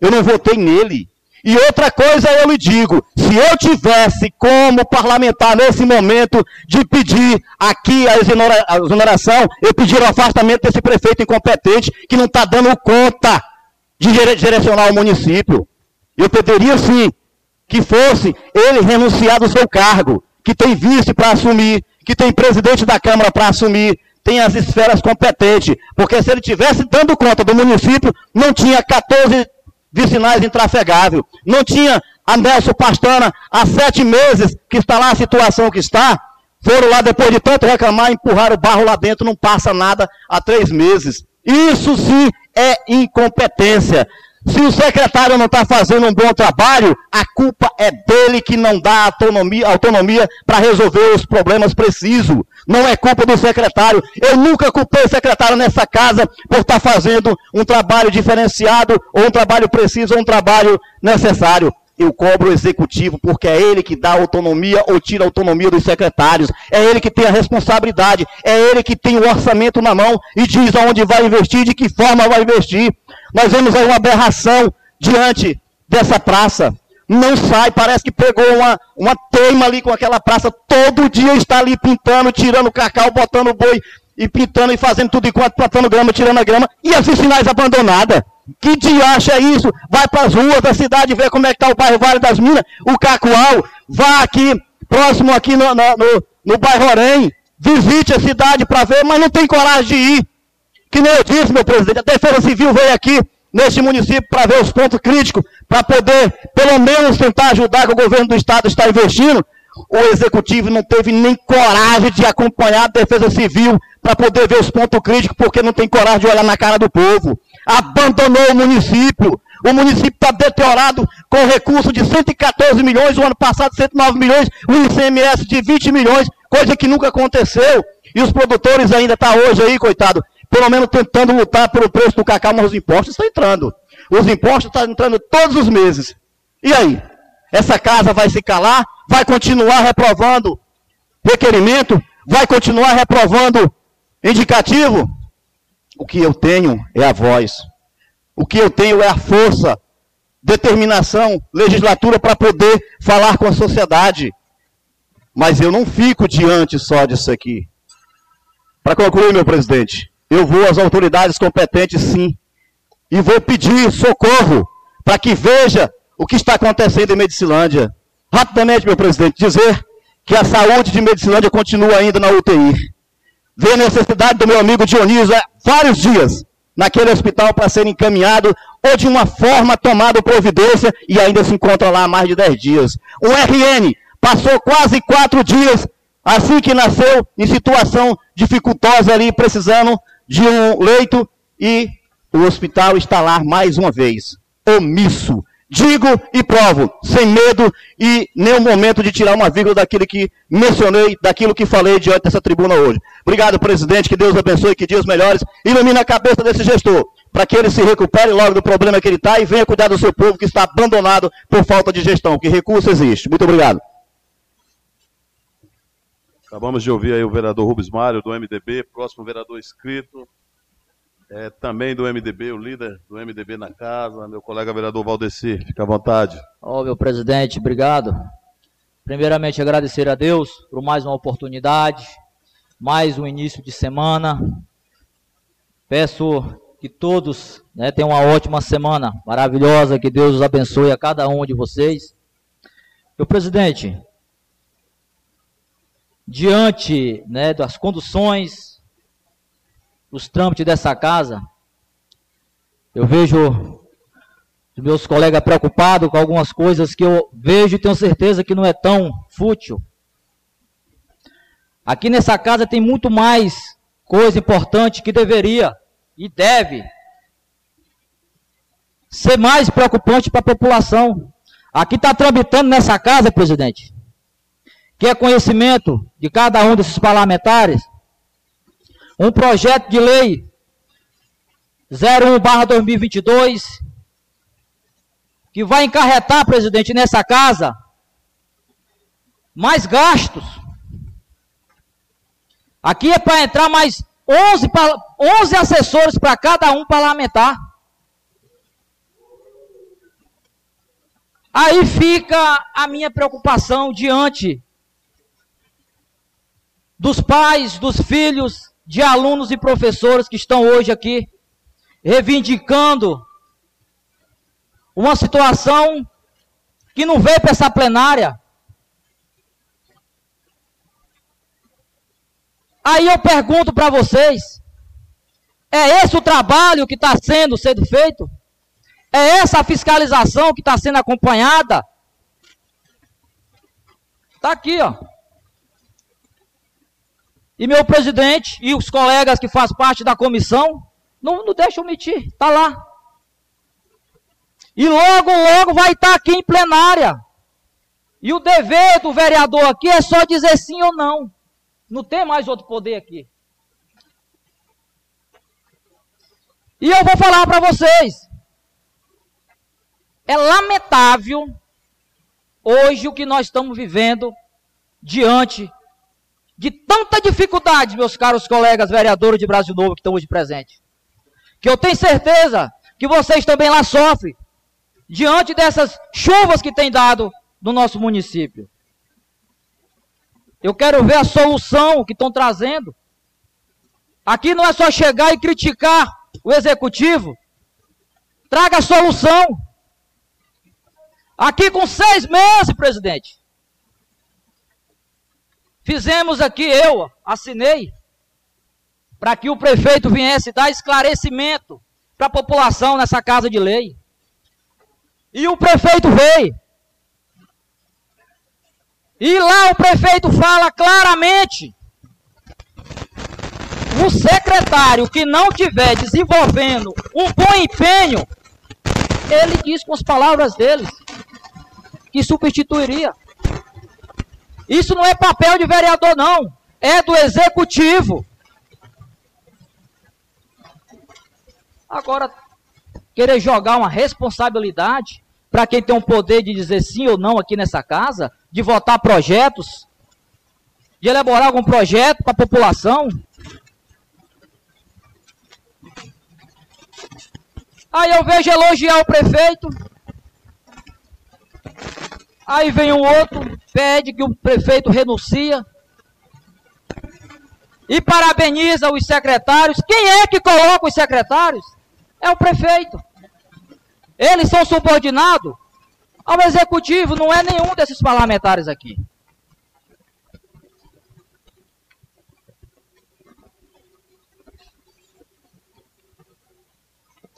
eu não votei nele. E outra coisa eu lhe digo, se eu tivesse como parlamentar nesse momento de pedir aqui a exoneração, eu pedir o afastamento desse prefeito incompetente que não está dando conta de direcionar o município. Eu pediria sim que fosse ele renunciar do seu cargo, que tem vice para assumir, que tem presidente da Câmara para assumir, tem as esferas competentes. Porque se ele tivesse dando conta do município, não tinha 14 vicinais intrafegáveis, não tinha a Nelson Pastana há sete meses, que está lá a situação que está, foram lá depois de tanto reclamar, empurraram o barro lá dentro, não passa nada há três meses. Isso sim é incompetência. Se o secretário não está fazendo um bom trabalho, a culpa é dele que não dá autonomia, autonomia para resolver os problemas precisos. Não é culpa do secretário. Eu nunca culpei o secretário nessa casa por estar tá fazendo um trabalho diferenciado, ou um trabalho preciso, ou um trabalho necessário eu cobro o executivo, porque é ele que dá autonomia ou tira a autonomia dos secretários. É ele que tem a responsabilidade. É ele que tem o orçamento na mão e diz aonde vai investir, de que forma vai investir. Nós vemos aí uma aberração diante dessa praça. Não sai, parece que pegou uma, uma teima ali com aquela praça. Todo dia está ali pintando, tirando cacau, botando boi e pintando e fazendo tudo enquanto, plantando grama, tirando a grama. E as vicinais abandonadas. Que diacho é isso? Vai para as ruas da cidade ver como é que está o bairro Vale das Minas, o Cacoal. Vá aqui, próximo aqui no, no, no, no bairro Orém. Visite a cidade para ver, mas não tem coragem de ir. Que nem eu disse, meu presidente, a Defesa Civil veio aqui neste município para ver os pontos críticos, para poder, pelo menos, tentar ajudar que o governo do estado está investindo. O executivo não teve nem coragem de acompanhar a Defesa Civil para poder ver os pontos críticos, porque não tem coragem de olhar na cara do povo abandonou o município. O município está deteriorado com recurso de 114 milhões, o ano passado 109 milhões, o ICMS de 20 milhões, coisa que nunca aconteceu. E os produtores ainda estão tá hoje aí, coitado, pelo menos tentando lutar pelo preço do cacau, mas os impostos estão entrando. Os impostos estão entrando todos os meses. E aí? Essa casa vai se calar? Vai continuar reprovando requerimento? Vai continuar reprovando indicativo? O que eu tenho é a voz. O que eu tenho é a força, determinação, legislatura para poder falar com a sociedade. Mas eu não fico diante só disso aqui. Para concluir, meu presidente, eu vou às autoridades competentes sim. E vou pedir socorro para que veja o que está acontecendo em Medicilândia. Rapidamente, meu presidente, dizer que a saúde de Medicilândia continua ainda na UTI. Vê a necessidade do meu amigo Dionísio há vários dias naquele hospital para ser encaminhado ou de uma forma tomado providência e ainda se encontra lá há mais de 10 dias. O RN passou quase quatro dias assim que nasceu em situação dificultosa ali, precisando de um leito e o hospital lá mais uma vez, omisso, Digo e provo, sem medo e nenhum momento de tirar uma vírgula daquilo que mencionei, daquilo que falei diante dessa tribuna hoje. Obrigado, presidente, que Deus abençoe, que dias melhores ilumine a cabeça desse gestor, para que ele se recupere logo do problema que ele está e venha cuidar do seu povo que está abandonado por falta de gestão, que recurso existe. Muito obrigado. Acabamos de ouvir aí o vereador Rubens Mário, do MDB, próximo vereador inscrito, é, também do MDB, o líder do MDB na casa, meu colega vereador Valdeci, fica à vontade. Ó, oh, meu presidente, obrigado. Primeiramente, agradecer a Deus por mais uma oportunidade, mais um início de semana. Peço que todos né, tenham uma ótima semana, maravilhosa, que Deus os abençoe a cada um de vocês. Meu presidente, diante né, das conduções os trâmites dessa casa, eu vejo meus colegas preocupados com algumas coisas que eu vejo e tenho certeza que não é tão fútil. Aqui nessa casa tem muito mais coisa importante que deveria e deve ser mais preocupante para a população. Aqui está tramitando nessa casa, presidente, que é conhecimento de cada um desses parlamentares, um projeto de lei 01/2022 que vai encarretar, presidente, nessa casa mais gastos. Aqui é para entrar mais 11, 11 assessores para cada um parlamentar. Aí fica a minha preocupação diante dos pais, dos filhos de alunos e professores que estão hoje aqui reivindicando uma situação que não veio para essa plenária. Aí eu pergunto para vocês: é esse o trabalho que está sendo, sendo feito? É essa a fiscalização que está sendo acompanhada? Está aqui, ó. E meu presidente e os colegas que fazem parte da comissão não, não deixam omitir, está lá. E logo, logo vai estar tá aqui em plenária. E o dever do vereador aqui é só dizer sim ou não. Não tem mais outro poder aqui. E eu vou falar para vocês. É lamentável hoje o que nós estamos vivendo diante de tanta dificuldade, meus caros colegas vereadores de Brasil Novo que estão hoje presentes. Que eu tenho certeza que vocês também lá sofrem diante dessas chuvas que tem dado no nosso município. Eu quero ver a solução que estão trazendo. Aqui não é só chegar e criticar o executivo. Traga a solução. Aqui com seis meses, presidente. Fizemos aqui, eu assinei, para que o prefeito viesse dar esclarecimento para a população nessa casa de lei. E o prefeito veio. E lá o prefeito fala claramente: o secretário que não tiver desenvolvendo um bom empenho ele disse com as palavras deles que substituiria. Isso não é papel de vereador, não. É do executivo. Agora, querer jogar uma responsabilidade para quem tem o poder de dizer sim ou não aqui nessa casa, de votar projetos, de elaborar algum projeto para a população. Aí eu vejo elogiar o prefeito. Aí vem um outro, pede que o prefeito renuncia. E parabeniza os secretários. Quem é que coloca os secretários? É o prefeito. Eles são subordinados ao executivo, não é nenhum desses parlamentares aqui.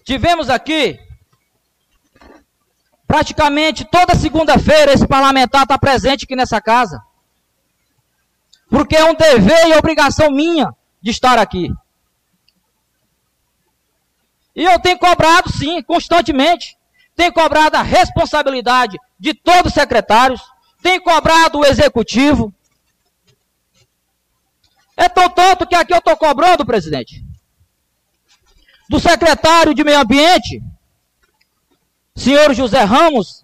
Tivemos aqui, praticamente toda segunda-feira, esse parlamentar está presente aqui nessa casa. Porque é um dever e obrigação minha de estar aqui. E eu tenho cobrado, sim, constantemente. Tenho cobrado a responsabilidade de todos os secretários. Tenho cobrado o executivo. É tão tanto que aqui eu estou cobrando, presidente, do secretário de Meio Ambiente, senhor José Ramos,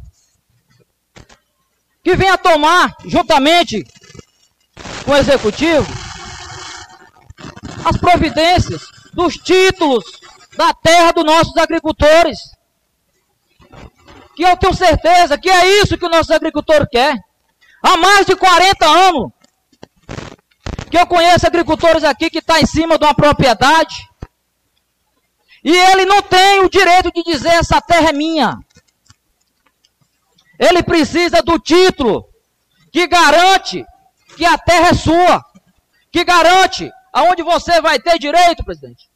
que venha tomar, juntamente com o executivo, as providências dos títulos da terra dos nossos agricultores. Que eu tenho certeza que é isso que o nosso agricultor quer. Há mais de 40 anos que eu conheço agricultores aqui que estão tá em cima de uma propriedade e ele não tem o direito de dizer essa terra é minha. Ele precisa do título que garante que a terra é sua, que garante aonde você vai ter direito, presidente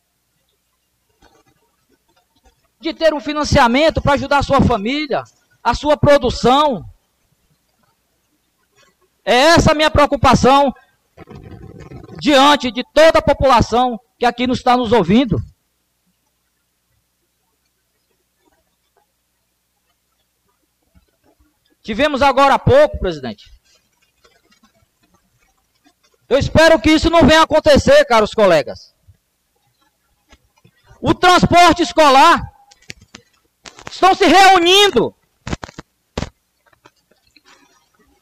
de ter um financiamento para ajudar a sua família, a sua produção. É essa a minha preocupação diante de toda a população que aqui nos está nos ouvindo. Tivemos agora há pouco, presidente. Eu espero que isso não venha acontecer, caros colegas. O transporte escolar estão se reunindo.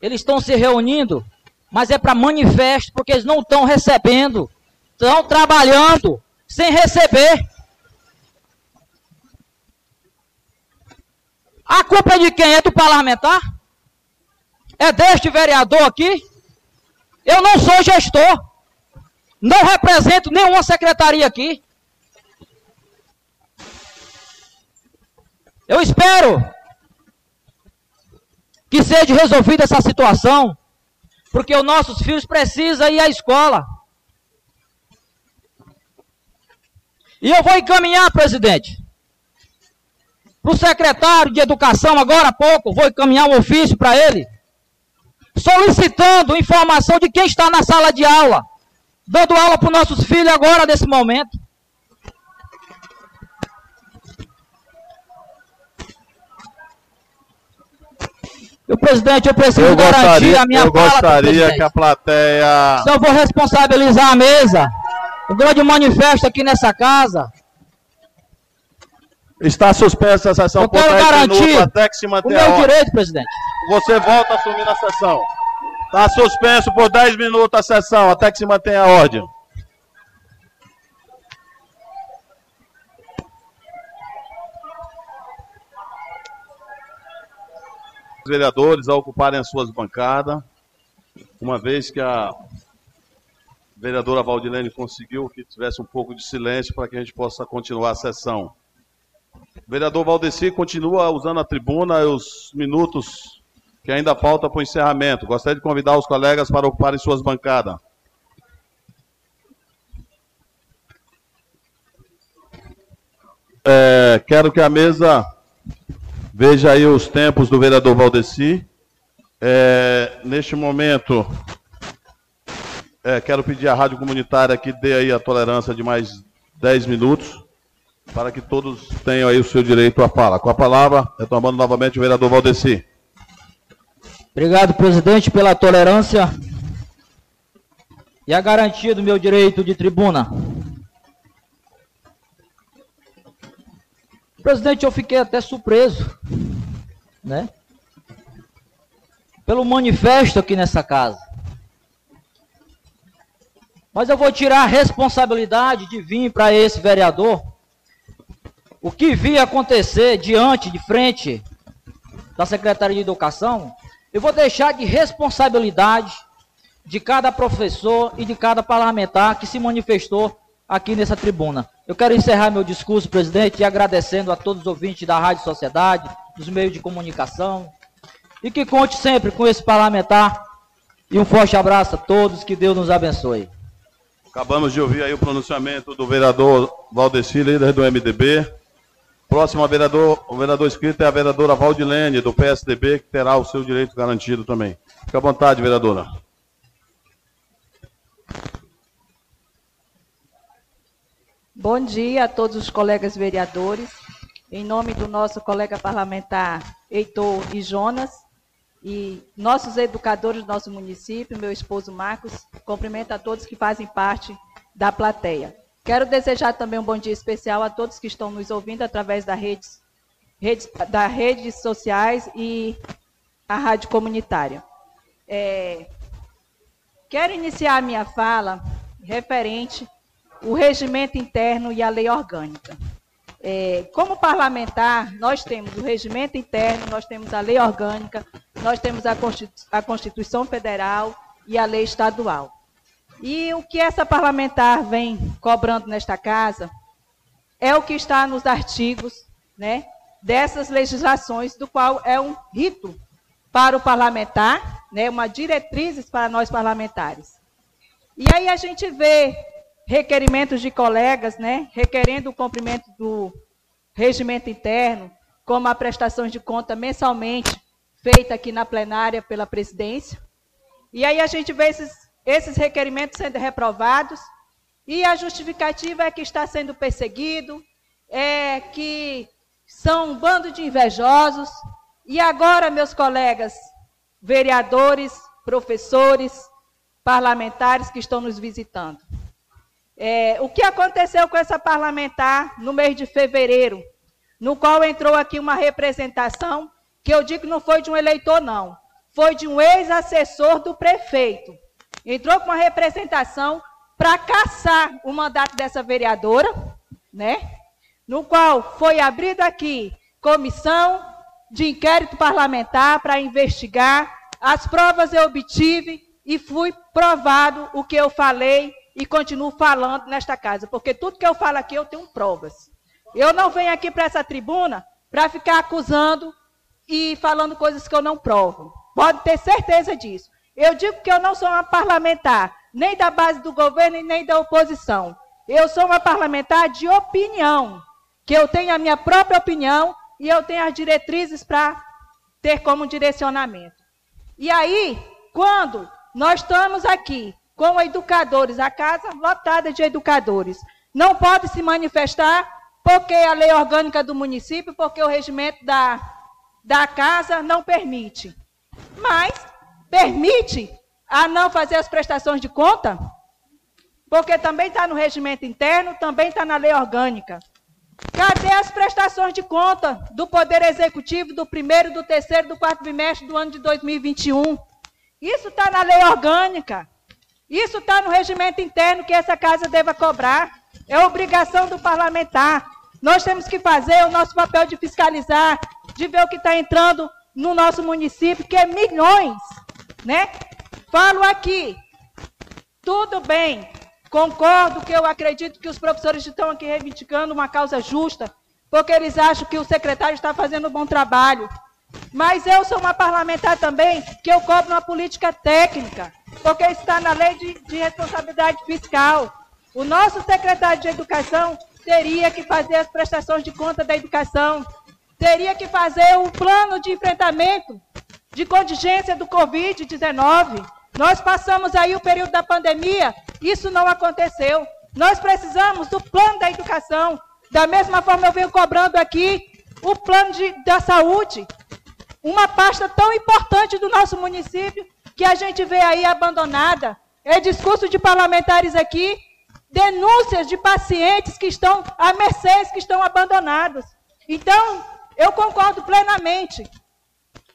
Eles estão se reunindo, mas é para manifesto, porque eles não estão recebendo. Estão trabalhando sem receber. A culpa é de quem? É do parlamentar? É deste vereador aqui? Eu não sou gestor. Não represento nenhuma secretaria aqui. Eu espero que seja resolvida essa situação, porque os nossos filhos precisam ir à escola. E eu vou encaminhar, presidente, para o secretário de Educação, agora há pouco, vou encaminhar um ofício para ele, solicitando informação de quem está na sala de aula, dando aula para os nossos filhos agora, nesse momento. O presidente, eu preciso eu garantir gostaria, a minha eu fala. Eu gostaria que a plateia. Se eu vou responsabilizar a mesa, o grande manifesto aqui nessa casa. Está suspensa a sessão eu quero 10 garantir até que se o meu direito, presidente. Você volta a assumir a sessão. Está suspenso por 10 minutos a sessão até que se mantenha a ordem. vereadores a ocuparem as suas bancadas, uma vez que a vereadora Valdilene conseguiu que tivesse um pouco de silêncio para que a gente possa continuar a sessão. O vereador Valdeci continua usando a tribuna os minutos que ainda falta para o encerramento. Gostaria de convidar os colegas para ocuparem suas bancadas. É, quero que a mesa Veja aí os tempos do vereador Valdeci. É, neste momento, é, quero pedir à Rádio Comunitária que dê aí a tolerância de mais 10 minutos. para que todos tenham aí o seu direito à fala. Com a palavra, retomando novamente o vereador Valdeci. Obrigado, presidente, pela tolerância e a garantia do meu direito de tribuna. Presidente, eu fiquei até surpreso, né? Pelo manifesto aqui nessa casa. Mas eu vou tirar a responsabilidade de vir para esse vereador o que vi acontecer diante, de frente da Secretaria de Educação, eu vou deixar de responsabilidade de cada professor e de cada parlamentar que se manifestou aqui nessa tribuna. Eu quero encerrar meu discurso, presidente, agradecendo a todos os ouvintes da Rádio Sociedade, dos meios de comunicação, e que conte sempre com esse parlamentar. E um forte abraço a todos, que Deus nos abençoe. Acabamos de ouvir aí o pronunciamento do vereador Valdeci, líder do MDB. Próximo a vereador, o vereador inscrito é a vereadora Valdilene, do PSDB, que terá o seu direito garantido também. Fique à vontade, vereadora. Bom dia a todos os colegas vereadores. Em nome do nosso colega parlamentar Heitor e Jonas, e nossos educadores do nosso município, meu esposo Marcos, cumprimento a todos que fazem parte da plateia. Quero desejar também um bom dia especial a todos que estão nos ouvindo através das redes, redes, das redes sociais e a rádio comunitária. É, quero iniciar a minha fala referente ao regimento interno e à lei orgânica. É, como parlamentar, nós temos o regimento interno, nós temos a lei orgânica, nós temos a, a Constituição Federal e a lei estadual. E o que essa parlamentar vem cobrando nesta casa é o que está nos artigos né, dessas legislações, do qual é um rito para o parlamentar, né, uma diretrizes para nós parlamentares. E aí a gente vê requerimentos de colegas, né, requerendo o cumprimento do regimento interno, como a prestação de conta mensalmente feita aqui na plenária pela presidência. E aí a gente vê esses esses requerimentos sendo reprovados, e a justificativa é que está sendo perseguido, é que são um bando de invejosos. E agora, meus colegas vereadores, professores, parlamentares que estão nos visitando. É, o que aconteceu com essa parlamentar no mês de fevereiro, no qual entrou aqui uma representação, que eu digo não foi de um eleitor, não, foi de um ex-assessor do prefeito entrou com uma representação para caçar o mandato dessa vereadora, né? No qual foi abrido aqui comissão de inquérito parlamentar para investigar. As provas eu obtive e fui provado o que eu falei e continuo falando nesta casa, porque tudo que eu falo aqui eu tenho provas. Eu não venho aqui para essa tribuna para ficar acusando e falando coisas que eu não provo. Pode ter certeza disso. Eu digo que eu não sou uma parlamentar, nem da base do governo e nem da oposição. Eu sou uma parlamentar de opinião, que eu tenho a minha própria opinião e eu tenho as diretrizes para ter como direcionamento. E aí, quando nós estamos aqui com educadores, a casa lotada de educadores, não pode se manifestar porque a lei orgânica do município, porque o regimento da, da casa não permite. Mas permite a não fazer as prestações de conta? Porque também está no regimento interno, também está na lei orgânica. Cadê as prestações de conta do Poder Executivo do primeiro, do terceiro, do quarto bimestre do ano de 2021? Isso está na lei orgânica. Isso está no regimento interno que essa casa deva cobrar. É obrigação do parlamentar. Nós temos que fazer o nosso papel de fiscalizar, de ver o que está entrando no nosso município, que é milhões né? Falo aqui, tudo bem, concordo que eu acredito que os professores estão aqui reivindicando uma causa justa, porque eles acham que o secretário está fazendo um bom trabalho. Mas eu sou uma parlamentar também, que eu cobro uma política técnica, porque está na lei de, de responsabilidade fiscal. O nosso secretário de Educação teria que fazer as prestações de conta da educação, teria que fazer um plano de enfrentamento de contingência do Covid-19. Nós passamos aí o período da pandemia, isso não aconteceu. Nós precisamos do plano da educação, Da mesma forma, eu venho cobrando aqui o plano de, da saúde, uma pasta tão importante do nosso município, que a gente vê aí abandonada. É discurso de parlamentares aqui, denúncias de pacientes que estão a mercês, que estão abandonados. Então, eu concordo plenamente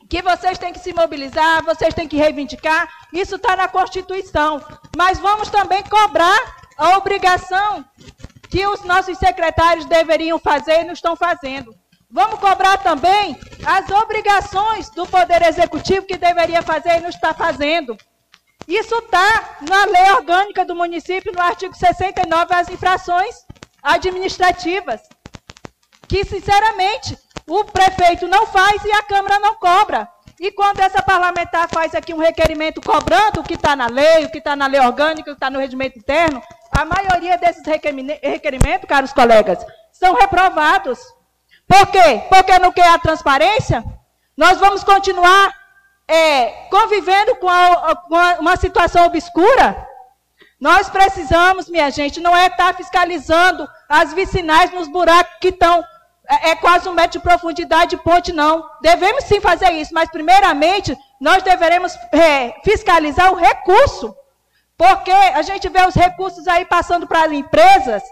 que vocês têm que se mobilizar, vocês têm que reivindicar, isso está na Constituição. Mas vamos também cobrar a obrigação que os nossos secretários deveriam fazer e não estão fazendo. Vamos cobrar também as obrigações do Poder Executivo que deveria fazer e não está fazendo. Isso está na lei orgânica do município, no artigo 69, as infrações administrativas. Que, sinceramente, o prefeito não faz e a Câmara não cobra. E quando essa parlamentar faz aqui um requerimento cobrando o que está na lei, o que está na lei orgânica, o que está no regimento interno, a maioria desses requerimentos, caros colegas, são reprovados. Por quê? Porque não quer a transparência? Nós vamos continuar é, convivendo com, a, com a, uma situação obscura? Nós precisamos, minha gente, não é estar fiscalizando as vicinais nos buracos que estão é, é, quase um metro de profundidade de ponte, não. Devemos sim fazer isso, mas primeiramente nós deveremos é, fiscalizar o recurso. Porque a gente vê os recursos aí passando para as empresas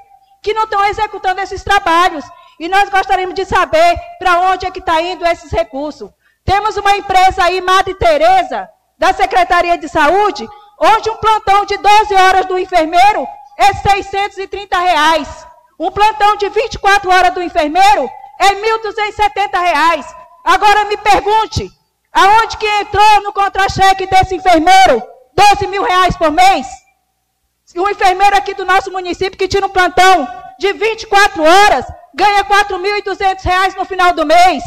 que não estão executando esses trabalhos. E nós gostaríamos de saber para onde é que está indo esses recursos. Temos uma empresa aí, Madre Teresa, da Secretaria de Saúde, onde um plantão de 12 horas do enfermeiro é 630 reais. Um plantão de 24 horas do enfermeiro é R$ 1.270. Agora me pergunte, aonde que entrou no contra-cheque desse enfermeiro 12 mil reais por mês? Um enfermeiro aqui do nosso município que tira um plantão de 24 horas ganha R$ 4.200 no final do mês.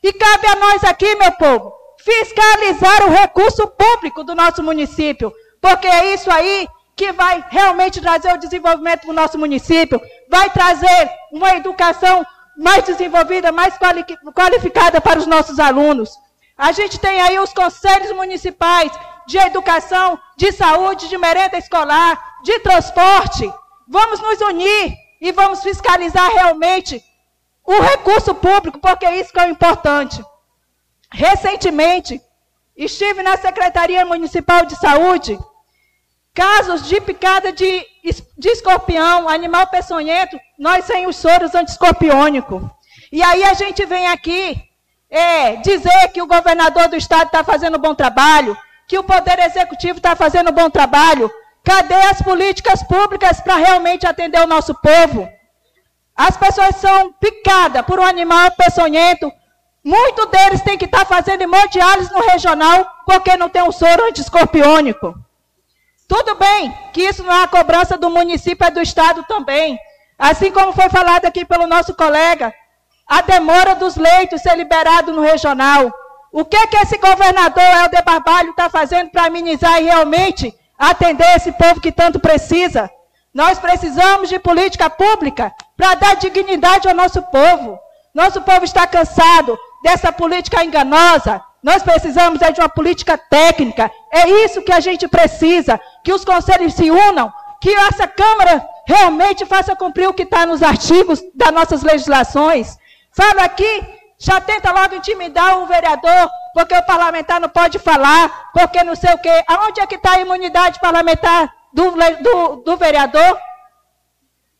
E cabe a nós aqui, meu povo, fiscalizar o recurso público do nosso município, porque é isso aí que vai realmente trazer o desenvolvimento para o nosso município, vai trazer uma educação mais desenvolvida, mais qualificada para os nossos alunos. A gente tem aí os conselhos municipais de educação, de saúde, de merenda escolar, de transporte. Vamos nos unir e vamos fiscalizar realmente o recurso público, porque isso que é importante. Recentemente, estive na Secretaria Municipal de Saúde Casos de picada de, de escorpião, animal peçonhento, nós sem os soros antiscorpiônicos. E aí a gente vem aqui é, dizer que o governador do estado está fazendo um bom trabalho, que o Poder Executivo está fazendo um bom trabalho. Cadê as políticas públicas para realmente atender o nosso povo? As pessoas são picadas por um animal peçonhento. Muitos deles têm que estar tá fazendo hemodiálise no regional porque não tem um soro antiscorpiônico. Tudo bem que isso não é a cobrança do município, é do Estado também. Assim como foi falado aqui pelo nosso colega, a demora dos leitos ser liberado no regional. O que que esse governador Helder Barbalho está fazendo para amenizar e realmente atender esse povo que tanto precisa? Nós precisamos de política pública para dar dignidade ao nosso povo. Nosso povo está cansado dessa política enganosa, nós precisamos é de uma política técnica. É isso que a gente precisa. Que os conselhos se unam, que essa Câmara realmente faça cumprir o que está nos artigos das nossas legislações. Fala aqui, já tenta logo intimidar o vereador, porque o parlamentar não pode falar, porque não sei o quê. Aonde é que está a imunidade parlamentar do, do, do vereador?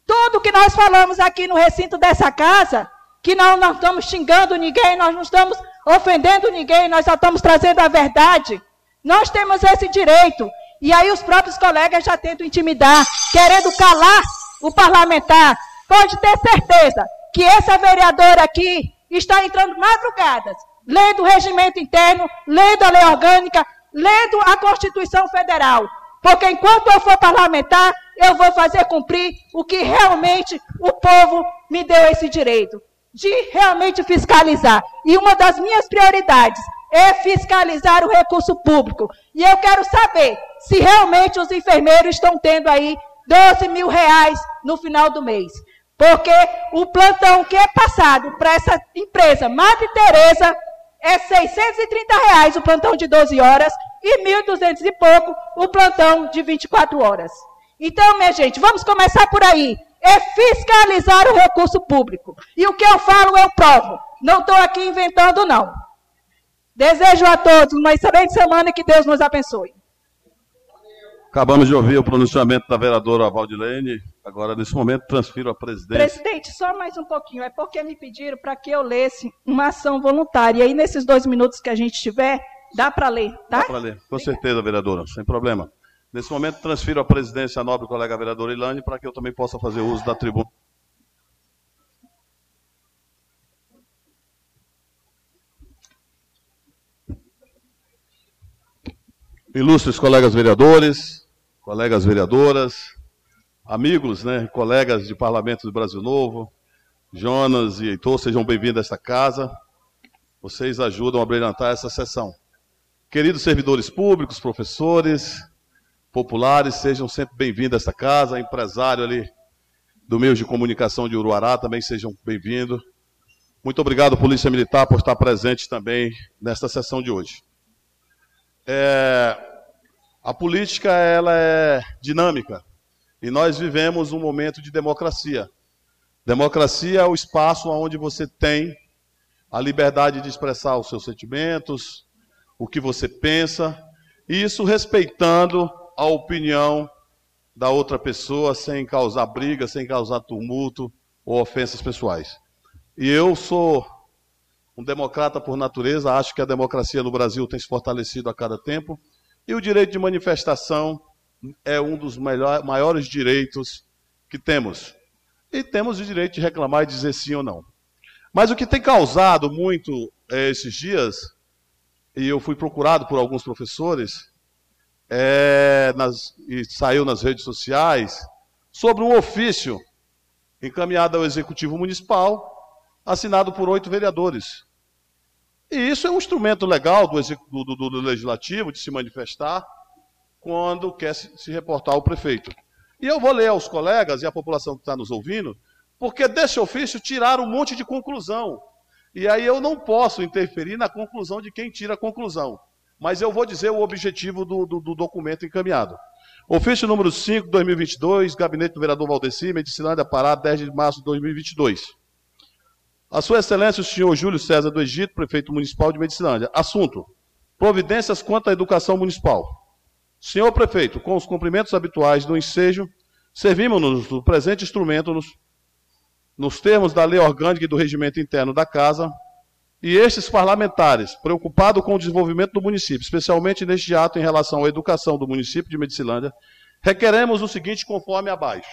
Tudo que nós falamos aqui no recinto dessa casa, que nós não estamos xingando ninguém, nós não estamos ofendendo ninguém, nós só estamos trazendo a verdade. Nós temos esse direito. E aí os próprios colegas já tentam intimidar, querendo calar o parlamentar. Pode ter certeza que essa vereadora aqui está entrando madrugadas, lendo o regimento interno, lendo a lei orgânica, lendo a Constituição Federal. Porque enquanto eu for parlamentar, eu vou fazer cumprir o que realmente o povo me deu esse direito de realmente fiscalizar. E uma das minhas prioridades é fiscalizar o recurso público. E eu quero saber se realmente os enfermeiros estão tendo aí 12 mil reais no final do mês. Porque o plantão que é passado para essa empresa, Madre Teresa, é 630 reais o plantão de 12 horas e 1.200 e pouco o plantão de 24 horas. Então, minha gente, vamos começar por aí. É fiscalizar o recurso público. E o que eu falo, eu provo. Não estou aqui inventando, não. Desejo a todos uma excelente semana e que Deus nos abençoe. Acabamos de ouvir o pronunciamento da vereadora Valdilene. Agora, nesse momento, transfiro a presidência. Presidente, só mais um pouquinho. É porque me pediram para que eu lesse uma ação voluntária. E aí, nesses dois minutos que a gente tiver, dá para ler, tá? Dá para ler, com certeza, vereadora, sem problema. Nesse momento, transfiro a presidência à nobre colega vereadora Ilane para que eu também possa fazer uso da tribuna. Ilustres colegas vereadores, colegas vereadoras, amigos, né, colegas de parlamento do Brasil Novo, Jonas e Heitor, sejam bem-vindos a esta casa. Vocês ajudam a brilhantar essa sessão. Queridos servidores públicos, professores, populares, sejam sempre bem-vindos a esta casa. Empresário ali do meio de comunicação de Uruará, também sejam bem-vindos. Muito obrigado, Polícia Militar, por estar presente também nesta sessão de hoje. É, a política ela é dinâmica e nós vivemos um momento de democracia. Democracia é o espaço onde você tem a liberdade de expressar os seus sentimentos, o que você pensa, e isso respeitando a opinião da outra pessoa sem causar briga, sem causar tumulto ou ofensas pessoais. E eu sou um democrata por natureza, acho que a democracia no Brasil tem se fortalecido a cada tempo, e o direito de manifestação é um dos maiores direitos que temos. E temos o direito de reclamar e dizer sim ou não. Mas o que tem causado muito é, esses dias, e eu fui procurado por alguns professores, é, nas, e saiu nas redes sociais, sobre um ofício encaminhado ao Executivo Municipal, assinado por oito vereadores. E isso é um instrumento legal do, do, do, do Legislativo de se manifestar quando quer se, se reportar ao prefeito. E eu vou ler aos colegas e à população que está nos ouvindo, porque desse ofício tiraram um monte de conclusão. E aí eu não posso interferir na conclusão de quem tira a conclusão. Mas eu vou dizer o objetivo do, do, do documento encaminhado. Ofício número 5, 2022, Gabinete do Vereador Valdeci, Medicilândia, Pará, 10 de março de 2022. A Sua Excelência, o senhor Júlio César do Egito, prefeito municipal de Medicilândia. Assunto: providências quanto à educação municipal. Senhor prefeito, com os cumprimentos habituais do ensejo, servimos-nos do presente instrumento nos, nos termos da lei orgânica e do regimento interno da Casa, e estes parlamentares, preocupados com o desenvolvimento do município, especialmente neste ato em relação à educação do município de Medicilândia, requeremos o seguinte conforme abaixo.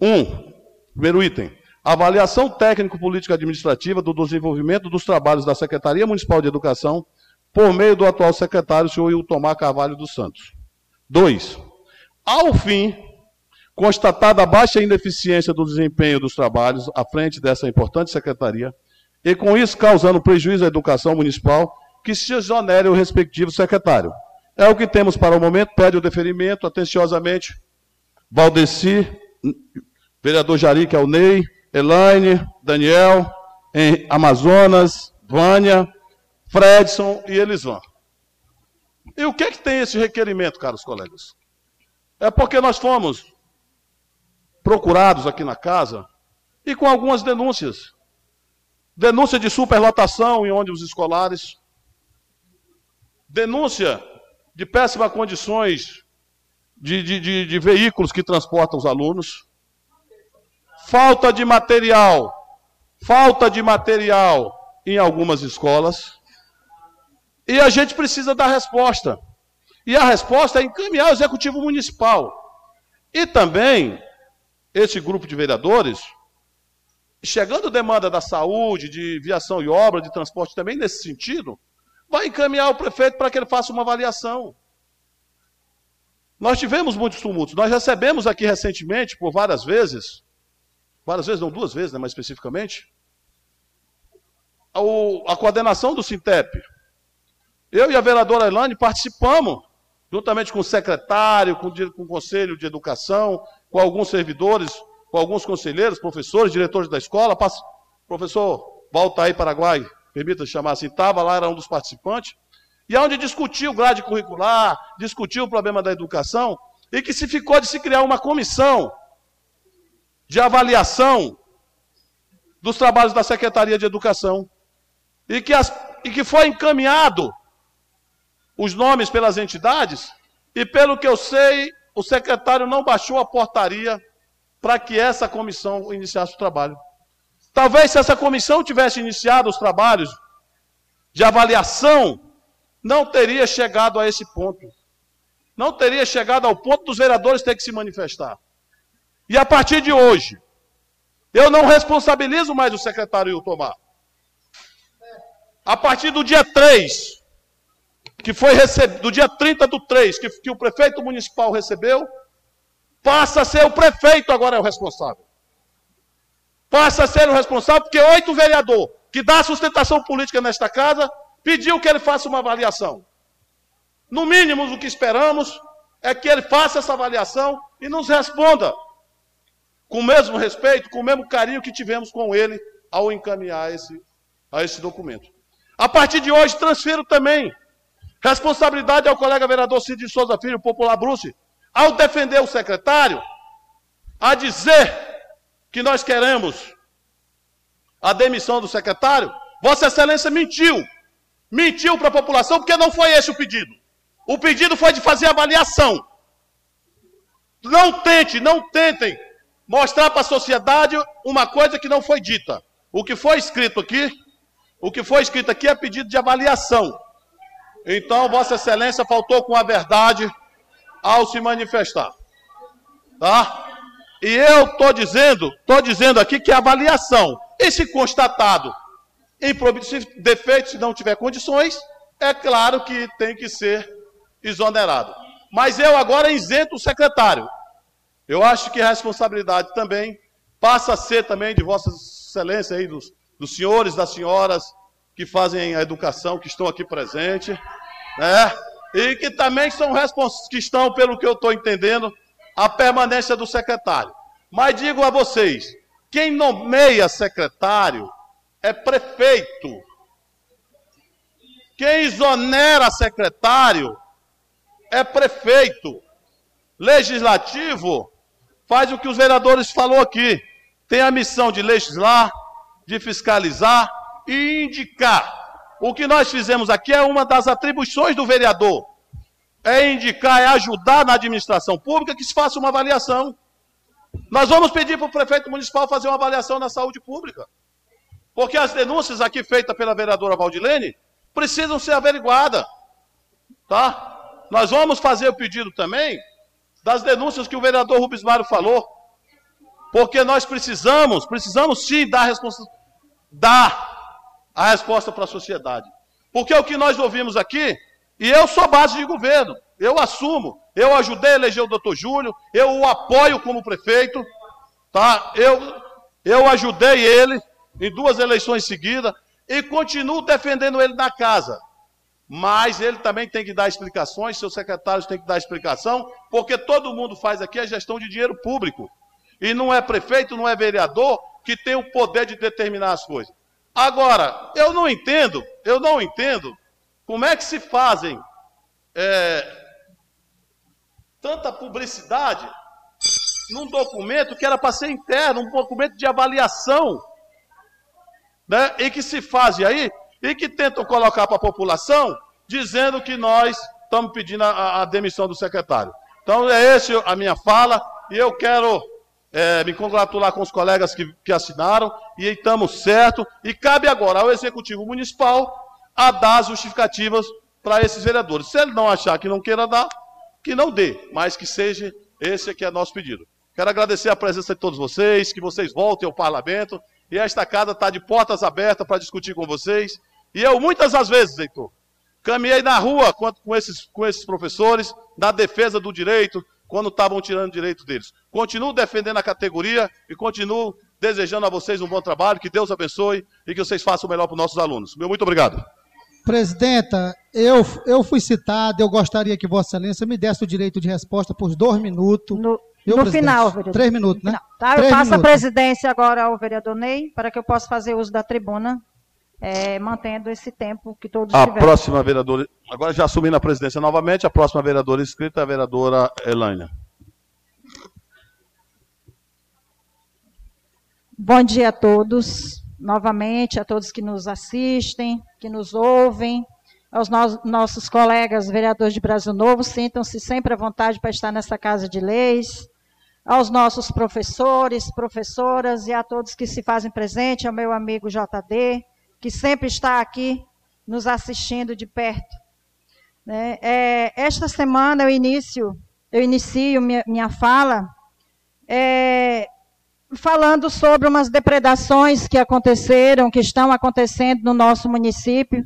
1. Um, primeiro item. Avaliação técnico-política administrativa do desenvolvimento dos trabalhos da Secretaria Municipal de Educação por meio do atual secretário, senhor Iltomar Carvalho dos Santos. 2. Ao fim, constatada a baixa ineficiência do desempenho dos trabalhos à frente dessa importante secretaria, e com isso causando prejuízo à educação municipal, que se exonere o respectivo secretário. É o que temos para o momento, pede o deferimento, atenciosamente, Valdeci, vereador Jari, que é o Ney, Elaine, Daniel, em Amazonas, Vânia, Fredson e Elisvan. E o que é que tem esse requerimento, caros colegas? É porque nós fomos procurados aqui na casa e com algumas denúncias. Denúncia de superlotação em ônibus escolares. Denúncia de péssimas condições de, de, de, de veículos que transportam os alunos. Falta de material. Falta de material em algumas escolas. E a gente precisa dar resposta. E a resposta é encaminhar o executivo municipal. E também, esse grupo de vereadores, chegando demanda da saúde, de viação e obra, de transporte também nesse sentido, vai encaminhar o prefeito para que ele faça uma avaliação. Nós tivemos muitos tumultos. Nós recebemos aqui recentemente, por várias vezes, várias vezes, não duas vezes, né, mais especificamente, a, coordenação do Sintep, eu e a vereadora Elane participamos, juntamente com o secretário, com o Conselho de Educação, com alguns servidores, com alguns conselheiros, professores, diretores da escola. Pass... Professor Valtaí Paraguai, permita chamar assim, estava lá, era um dos participantes. E é onde discutiu grade curricular, discutiu o problema da educação, e que se ficou de se criar uma comissão de avaliação dos trabalhos da Secretaria de Educação e que, as, e que foi encaminhado os nomes pelas entidades e pelo que eu sei, o secretário não baixou a portaria para que essa comissão iniciasse o trabalho. Talvez se essa comissão tivesse iniciado os trabalhos de avaliação, não teria chegado a esse ponto. Não teria chegado ao ponto dos vereadores ter que se manifestar. E a partir de hoje, eu não responsabilizo mais o secretário Iltomar. A partir do dia 3, que foi recebido, do dia 30 do 3, que, que o prefeito municipal recebeu, passa a ser o prefeito agora é o responsável. Passa a ser o responsável, porque oito vereador que dá sustentação política nesta casa pediu que ele faça uma avaliação. No mínimo, o que esperamos é que ele faça essa avaliação e nos responda com o mesmo respeito, com o mesmo carinho que tivemos com ele ao encaminhar esse, a esse documento. A partir de hoje, transfiro também responsabilidade ao colega vereador Cid de Souza Filho, popular Bruce, ao defender o secretário, a dizer que nós queremos a demissão do secretário, Vossa Excelência mentiu. Mentiu para a população porque não foi esse o pedido. O pedido foi de fazer avaliação. Não tente, não tentem mostrar para a sociedade uma coisa que não foi dita. O que foi escrito aqui, o que foi escrito aqui é pedido de avaliação. Então, Vossa Excelência faltou com a verdade ao se manifestar. Tá? E eu estou dizendo, estou dizendo aqui que é avaliação. E se constatado em defeito, se não tiver condições, é claro que tem que ser exonerado. Mas eu agora isento o secretário. Eu acho que a responsabilidade também passa a ser também de Vossa Excelência aí, dos, dos senhores, das senhoras que fazem a educação, que estão aqui presentes, né? E que também são responsáveis, que estão, pelo que eu estou entendendo, a permanência do secretário. Mas digo a vocês, quem nomeia secretário é prefeito. Quem exonera secretário é prefeito. Legislativo faz o que os vereadores falou aqui. Tem a missão de legislar, de fiscalizar e indicar. O que nós fizemos aqui é uma das atribuições do vereador. É indicar, é ajudar na administração pública que se faça uma avaliação. Nós vamos pedir para o prefeito municipal fazer uma avaliação na saúde pública. Porque as denúncias aqui feitas pela vereadora Valdilene precisam ser averiguadas. Tá? Nós vamos fazer o pedido também das denúncias que o vereador Rubens Mário falou. Porque nós precisamos, precisamos sim dar, dar a resposta para a sociedade. Porque o que nós ouvimos aqui, e eu sou base de governo, eu assumo, eu ajudei a eleger o doutor Júlio, eu o apoio como prefeito, tá? Eu, eu ajudei ele em duas eleições seguidas e continuo defendendo ele na casa. Mas ele também tem que dar explicações, seus secretários têm que dar explicação, porque todo mundo faz aqui a gestão de dinheiro público. E não é prefeito, não é vereador que tem o poder de determinar as coisas. Agora, eu não entendo, eu não entendo como é que se fazem é, tanta publicidade num documento que era para ser interno, um documento de avaliação, né, e que se faz aí e que tentam colocar para a população dizendo que nós estamos pedindo a, a, demissão do secretário. Então é essa a minha fala e eu quero é, me congratular com os colegas que, que assinaram e estamos certo. E cabe agora ao Executivo Municipal a dar as justificativas para esses vereadores. Se ele não achar que não queira dar, que não dê, mas que seja esse que é nosso pedido. Quero agradecer a presença de todos vocês, que vocês voltem ao parlamento. E esta casa está de portas abertas para discutir com vocês. E eu, muitas das vezes, Heitor, caminhei na rua com esses, com esses professores, na defesa do direito, quando estavam tirando o direito deles. Continuo defendendo a categoria e continuo desejando a vocês um bom trabalho, que Deus abençoe e que vocês façam o melhor para os nossos alunos. Meu muito obrigado. Presidenta, eu, eu fui citado, eu gostaria que Vossa Excelência me desse o direito de resposta por dois minutos. No, no final, vereador. Três minutos, né? Tá, Três eu passo minutos. a presidência agora ao vereador Ney, para que eu possa fazer uso da tribuna, é, mantendo esse tempo que todos A tiveram. próxima vereadora, agora já assumindo a presidência novamente, a próxima vereadora inscrita é a vereadora Elânia. Bom dia a todos, novamente, a todos que nos assistem, que nos ouvem, aos no nossos colegas vereadores de Brasil Novo, sintam-se sempre à vontade para estar nessa Casa de Leis, aos nossos professores, professoras e a todos que se fazem presente, ao meu amigo JD, que sempre está aqui nos assistindo de perto. Né? É, esta semana eu inicio, eu inicio minha, minha fala é, falando sobre umas depredações que aconteceram, que estão acontecendo no nosso município.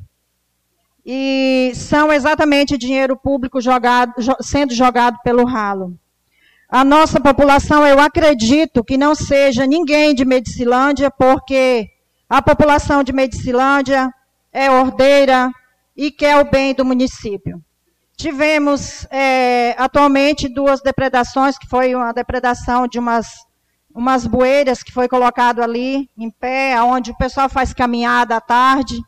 E são exatamente dinheiro público jogado, sendo jogado pelo ralo. A nossa população, eu acredito que não seja ninguém de Medicilândia, porque a população de Medicilândia é ordeira e quer o bem do município. Tivemos é, atualmente duas depredações, que foi uma depredação de umas umas bueiras que foi colocado ali em pé, onde o pessoal faz caminhada à tarde,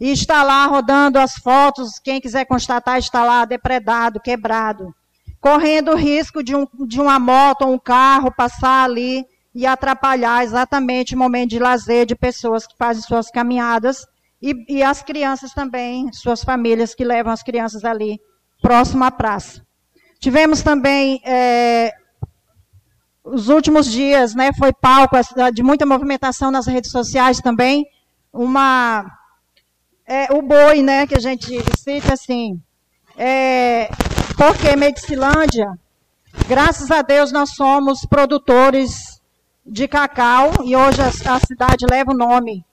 e está lá rodando as fotos, quem quiser constatar está lá depredado, quebrado, correndo o risco de, um, de uma moto ou um carro passar ali e atrapalhar exatamente o momento de lazer de pessoas que fazem suas caminhadas e, e as crianças também, suas famílias que levam as crianças ali próximo à praça. Tivemos também é, os últimos dias, né, foi palco de muita movimentação nas redes sociais também, uma é, o boi, né, que a gente cita assim, é, porque Medicilândia, graças a Deus nós somos produtores de cacau e hoje a, a cidade leva o nome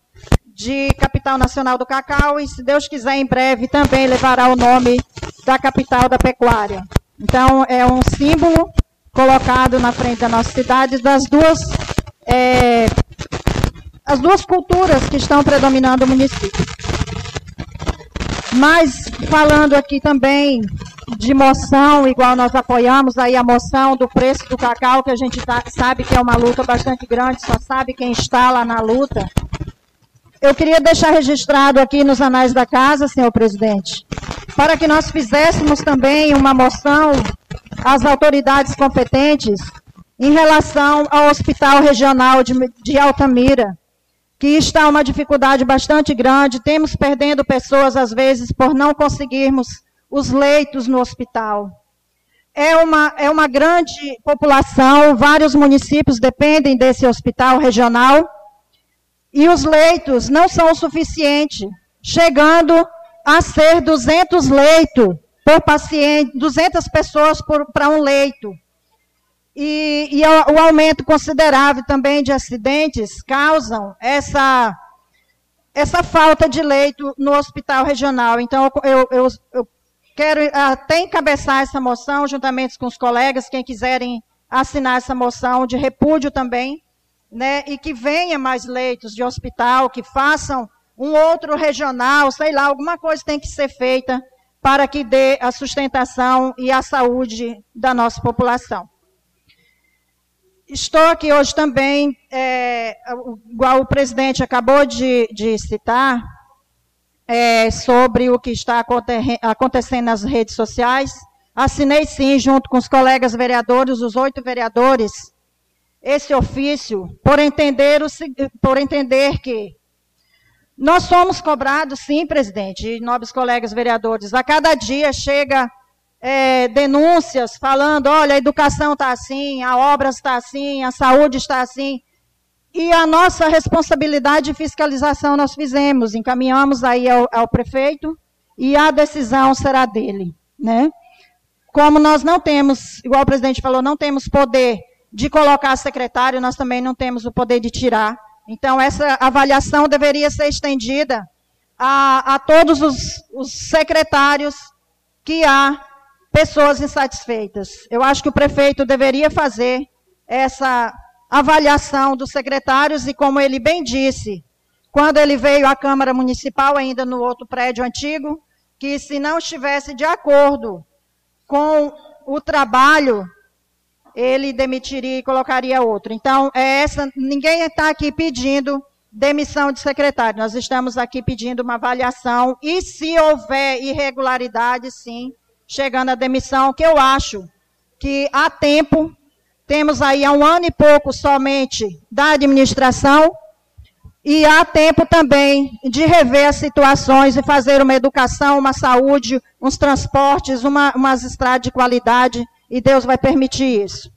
de capital nacional do cacau e se Deus quiser em breve também levará o nome da capital da pecuária. Então é um símbolo colocado na frente da nossa cidade das duas é, as duas culturas que estão predominando o município. Mas falando aqui também de moção, igual nós apoiamos aí a moção do preço do cacau, que a gente tá, sabe que é uma luta bastante grande, só sabe quem está lá na luta. Eu queria deixar registrado aqui nos anais da casa, senhor presidente, para que nós fizéssemos também uma moção às autoridades competentes em relação ao Hospital Regional de, de Altamira, que está uma dificuldade bastante grande. Temos perdendo pessoas, às vezes, por não conseguirmos os leitos no hospital. É uma, é uma grande população, vários municípios dependem desse hospital regional, e os leitos não são o suficiente, chegando a ser 200 leitos por paciente, 200 pessoas para um leito. E, e o, aumento considerável também de acidentes causam essa, essa falta de leito no hospital regional. Então, eu, eu, eu quero até encabeçar essa moção, juntamente com os colegas, quem quiserem assinar essa moção de repúdio também, né, e que venha mais leitos de hospital, que façam um outro regional, sei lá, alguma coisa tem que ser feita para que dê a sustentação e a saúde da nossa população. Estou aqui hoje também, é, igual o presidente acabou de, de citar, é, sobre o que está acontecendo nas redes sociais. Assinei sim, junto com os colegas vereadores, os oito vereadores, esse ofício, por entender, o, por entender que nós somos cobrados, sim, presidente, e nobres colegas vereadores. A cada dia chega é, denúncias falando, olha, a educação está assim, a obra está assim, a saúde está assim. E a nossa responsabilidade de fiscalização nós fizemos, encaminhamos aí ao, ao prefeito e a decisão será dele, né? Como nós não temos, igual o presidente falou, não temos poder de colocar secretário, nós também não temos o poder de tirar. Então, essa avaliação deveria ser estendida a, a todos os, os secretários que há pessoas insatisfeitas. Eu acho que o prefeito deveria fazer essa avaliação dos secretários e, como ele bem disse, quando ele veio à Câmara Municipal, ainda no outro prédio antigo, que se não estivesse de acordo com o trabalho ele demitiria e colocaria outro. Então, é essa, ninguém está aqui pedindo demissão de secretário. Nós estamos aqui pedindo uma avaliação e, se houver irregularidade, sim, chegando à demissão, que eu acho que há tempo Temos aí há um ano e pouco somente da administração, e há tempo também de rever as situações e fazer uma educação, uma saúde, uns transportes, uma, umas estradas de qualidade, e Deus vai permitir isso.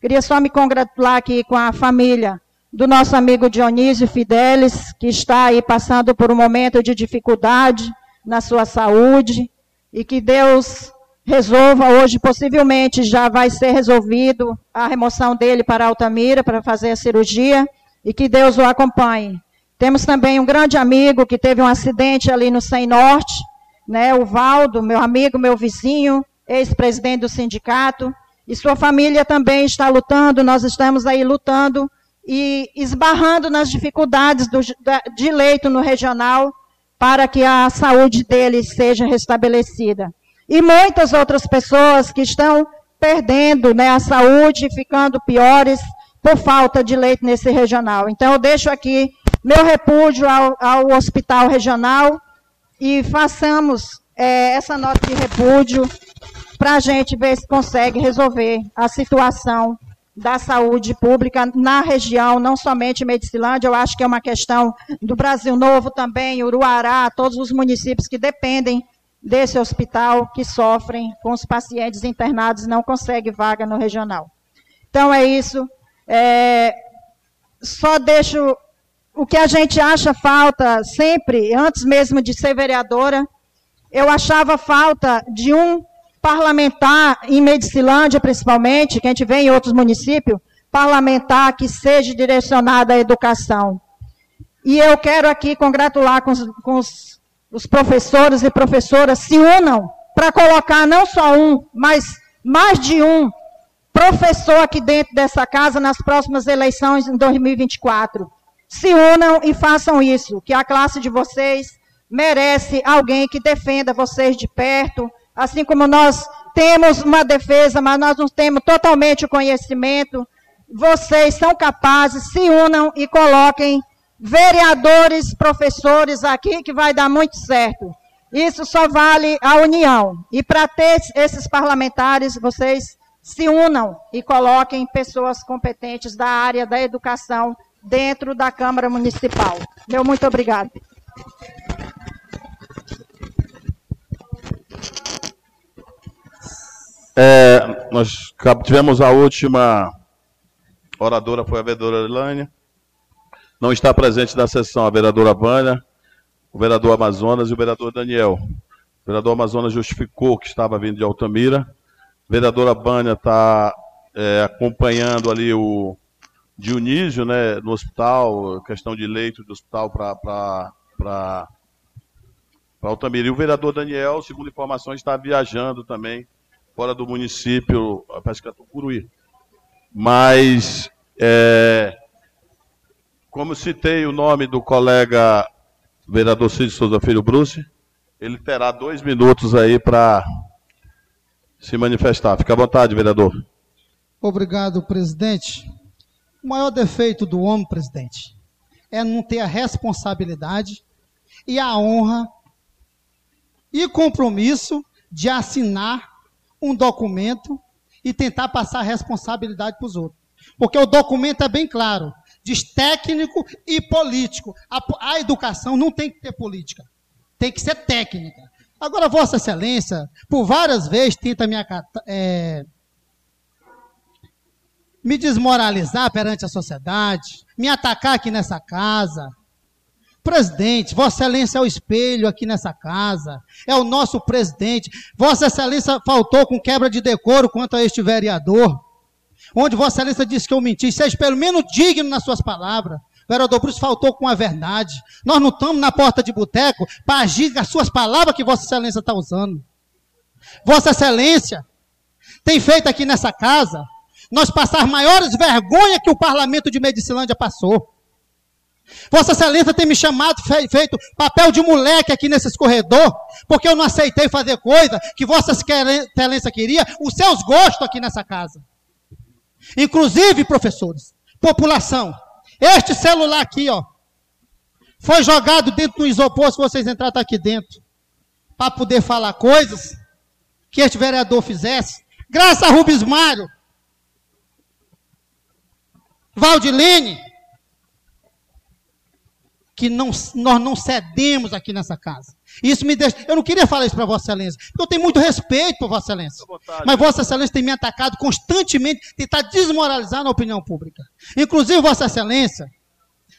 Queria só me congratular aqui com a família do nosso amigo Dionísio Fidelis, que está aí passando por um momento de dificuldade na sua saúde, e que Deus resolva hoje, possivelmente já vai ser resolvido a remoção dele para Altamira para fazer a cirurgia, e que Deus o acompanhe. Temos também um grande amigo que teve um acidente ali no Sem Norte, né, o Valdo, meu amigo, meu vizinho, ex-presidente do sindicato, e sua família também está lutando, nós estamos aí lutando e esbarrando nas dificuldades do, de leito no regional para que a saúde dele seja restabelecida. E muitas outras pessoas que estão perdendo né, a saúde, ficando piores por falta de leito nesse regional. Então, eu deixo aqui meu repúdio ao, ao hospital regional e façamos é, essa nota de repúdio para a gente ver se consegue resolver a situação da saúde pública na região, não somente Medicilândia, eu acho que é uma questão do Brasil Novo também, Uruará, todos os municípios que dependem desse hospital, que sofrem com os pacientes internados não conseguem vaga no regional. Então é isso. É, só deixo o que a gente acha falta sempre, antes mesmo de ser vereadora, eu achava falta de um parlamentar em Medicilândia, principalmente, que a gente vê em outros municípios, parlamentar que seja direcionado à educação. E eu quero aqui congratular com os, com os, os professores e professoras, se unam para colocar não só um, mas mais de um professor aqui dentro dessa casa nas próximas eleições em 2024 se unam e façam isso, que a classe de vocês merece alguém que defenda vocês de perto, assim como nós temos uma defesa, mas nós não temos totalmente o conhecimento. Vocês são capazes, se unam e coloquem vereadores, professores aqui, que vai dar muito certo. Isso só vale a união. E para ter esses parlamentares, vocês se unam e coloquem pessoas competentes da área da educação dentro da Câmara Municipal. Meu muito obrigado. É, nós tivemos a última oradora, foi a vereadora Elânia. Não está presente na sessão a vereadora Vânia, o vereador Amazonas e o vereador Daniel. O vereador Amazonas justificou que estava vindo de Altamira. A vereadora Vânia está é, acompanhando ali o, Dionísio, né, no hospital, questão de leito do hospital para Altamira. E o vereador Daniel, segundo informações, está viajando também fora do município, parece que é Tucuruí. Mas, é, como citei o nome do colega vereador Cid Souza Filho Bruce, ele terá dois minutos aí para se manifestar. Fique à vontade, vereador. Obrigado, presidente. O maior defeito do homem, presidente, é não ter a responsabilidade e a honra e compromisso de assinar um documento e tentar passar a responsabilidade para os outros. Porque o documento é bem claro, diz técnico e político. A, a, educação não tem que ter política, tem que ser técnica. Agora, Vossa Excelência, por várias vezes, tenta me, é, me desmoralizar perante a sociedade, me atacar aqui nessa casa. Presidente, Vossa Excelência é o espelho aqui nessa casa, é o nosso presidente. Vossa Excelência faltou com quebra de decoro quanto a este vereador, onde Vossa Excelência disse que eu menti. Seja pelo menos digno nas suas palavras. O vereador Bruce faltou com a verdade. Nós não estamos na porta de boteco para agir com as suas palavras que Vossa Excelência está usando. Vossa Excelência tem feito aqui nessa casa nós passar maiores vergonhas que o parlamento de Medicilândia passou. Vossa Excelência tem me chamado, feito papel de moleque aqui nesse corredor, porque eu não aceitei fazer coisa que Vossa Excelência queria, os seus gostos aqui nessa casa. Inclusive, professores, população, este celular aqui, ó, foi jogado dentro do isopor, se vocês entrarem tá aqui dentro, para poder falar coisas que este vereador fizesse, graças a Rubens Mário, Valdilene, que não, nós não cedemos aqui nessa casa. Isso me deixa. Eu não queria falar isso para Vossa Excelência, porque eu tenho muito respeito por Vossa Excelência. Mas Vossa Excelência tem me atacado constantemente, tentar desmoralizar na opinião pública. Inclusive, Vossa Excelência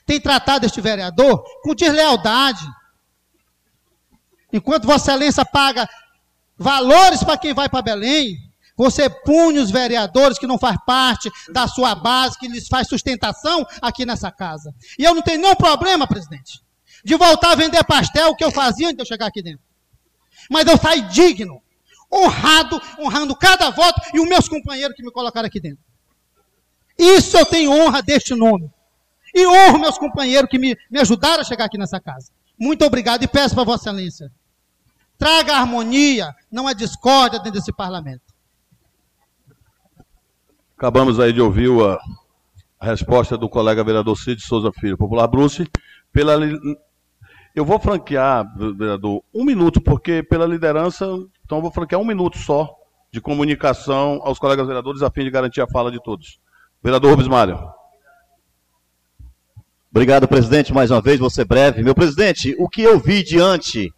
tem tratado este vereador com deslealdade. Enquanto Vossa Excelência paga valores para quem vai para Belém, você pune os vereadores que não faz parte da sua base, que lhes faz sustentação aqui nessa casa. E eu não tenho nenhum problema, presidente, de voltar a vender pastel que eu fazia antes de eu chegar aqui dentro. Mas eu saí digno, honrado, honrando cada voto e os meus companheiros que me colocaram aqui dentro. Isso eu tenho honra deste nome. E honro meus companheiros que me, me ajudaram a chegar aqui nessa casa. Muito obrigado e peço para Vossa Excelência. Traga harmonia, não a discórdia dentro desse parlamento. Acabamos aí de ouvir a resposta do colega vereador Cid Souza Filho, popular Bruce. Pela, eu vou franquear, vereador, um minuto, porque pela liderança, então eu vou franquear um minuto só de comunicação aos colegas vereadores, a fim de garantir a fala de todos. Vereador Rubens Mário. Obrigado, presidente, mais uma vez, ser breve. Meu presidente, o que eu vi diante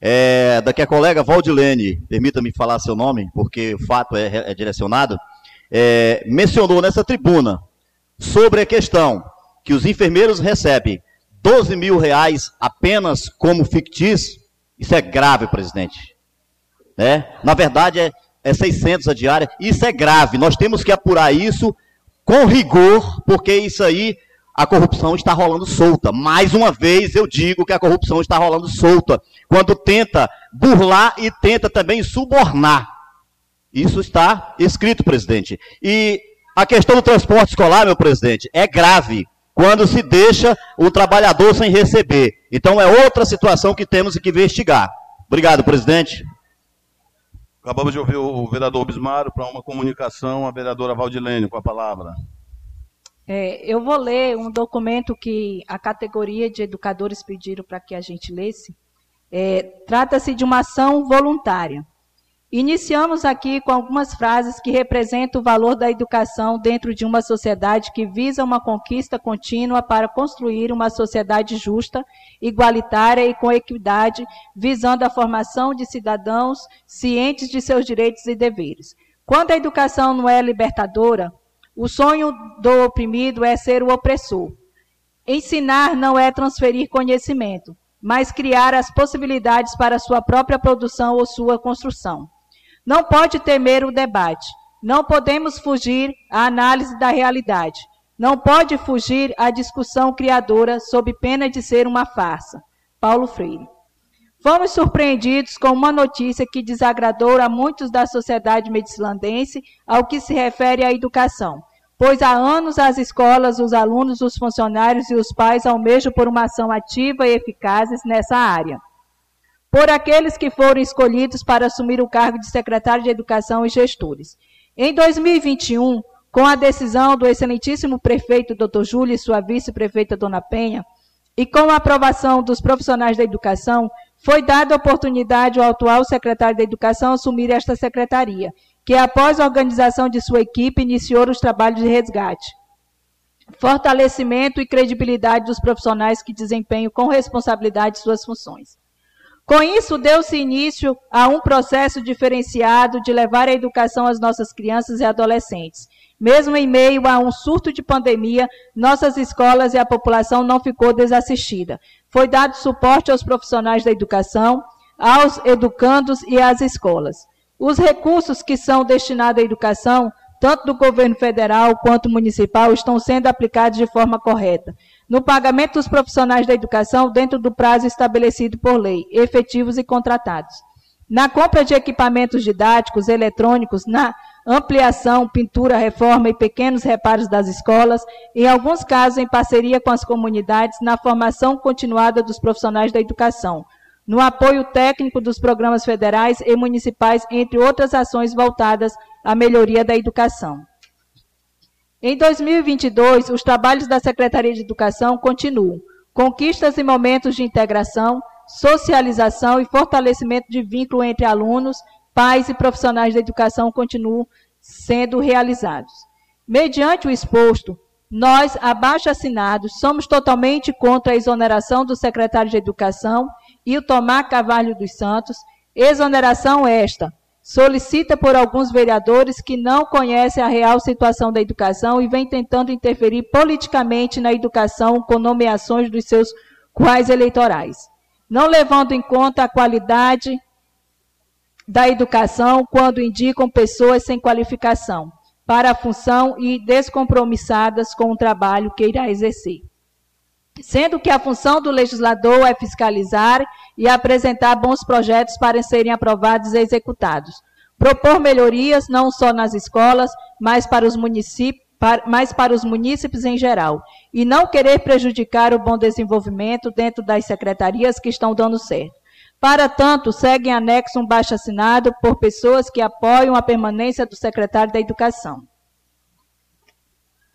é, da que a colega Valdilene, permita-me falar seu nome, porque o fato é, é direcionado, é, mencionou nessa tribuna sobre a questão que os enfermeiros recebem 12 mil reais apenas como fictício, isso é grave, presidente. É? Na verdade, é, é 600 a diária, isso é grave. Nós temos que apurar isso com rigor, porque isso aí, a corrupção está rolando solta. Mais uma vez eu digo que a corrupção está rolando solta, quando tenta burlar e tenta também subornar. Isso está escrito, presidente. E a questão do transporte escolar, meu presidente, é grave quando se deixa o trabalhador sem receber. Então é outra situação que temos que investigar. Obrigado, presidente. Acabamos de ouvir o vereador Bismaro para uma comunicação, a vereadora Valdilene com a palavra. É, eu vou ler um documento que a categoria de educadores pediram para que a gente lesse. É, Trata-se de uma ação voluntária. Iniciamos aqui com algumas frases que representam o valor da educação dentro de uma sociedade que visa uma conquista contínua para construir uma sociedade justa, igualitária e com equidade, visando a formação de cidadãos cientes de seus direitos e deveres. Quando a educação não é libertadora, o sonho do oprimido é ser o opressor. Ensinar não é transferir conhecimento, mas criar as possibilidades para sua própria produção ou sua construção. Não pode temer o debate. Não podemos fugir à análise da realidade. Não pode fugir à discussão criadora sob pena de ser uma farsa. Paulo Freire. Fomos surpreendidos com uma notícia que desagradou a muitos da sociedade medicilandense ao que se refere à educação, pois há anos as escolas, os alunos, os funcionários e os pais almejam por uma ação ativa e eficaz nessa área por aqueles que foram escolhidos para assumir o cargo de secretário de Educação e gestores. Em 2021, com a decisão do excelentíssimo prefeito Dr. Júlio e sua vice-prefeita Dona Penha, e com a aprovação dos profissionais da educação, foi dada oportunidade ao atual secretário da Educação assumir esta secretaria, que após a organização de sua equipe iniciou os trabalhos de resgate, fortalecimento e credibilidade dos profissionais que desempenham com responsabilidade suas funções. Com isso, deu-se início a um processo diferenciado de levar a educação às nossas crianças e adolescentes. Mesmo em meio a um surto de pandemia, nossas escolas e a população não ficou desassistida. Foi dado suporte aos profissionais da educação, aos educandos e às escolas. Os recursos que são destinados à educação, tanto do governo federal quanto municipal, estão sendo aplicados de forma correta no pagamento dos profissionais da educação dentro do prazo estabelecido por lei, efetivos e contratados. Na compra de equipamentos didáticos, eletrônicos, na ampliação, pintura, reforma e pequenos reparos das escolas, em alguns casos em parceria com as comunidades, na formação continuada dos profissionais da educação, no apoio técnico dos programas federais e municipais, entre outras ações voltadas à melhoria da educação. Em 2022, os trabalhos da Secretaria de Educação continuam. Conquistas e momentos de integração, socialização e fortalecimento de vínculo entre alunos, pais e profissionais da educação continuam sendo realizados. Mediante o exposto, Nós, abaixo assinados, somos totalmente contra a exoneração do secretário de Educação e o Tomar Carvalho dos Santos, exoneração esta, solicita por alguns vereadores que não conhecem a real situação da educação e vêm tentando interferir politicamente na educação com nomeações dos seus quais eleitorais, não levando em conta a qualidade da educação quando indicam pessoas sem qualificação para a função e descompromissadas com o trabalho que irá exercer. Sendo que a função do legislador é fiscalizar e apresentar bons projetos para serem aprovados e executados. Propor melhorias não só nas escolas, mas para os municípios, mas para os munícipes em geral, e não querer prejudicar o bom desenvolvimento dentro das secretarias que estão dando certo. Para tanto, segue em anexo um baixo assinado por pessoas que apoiam a permanência do secretário da Educação.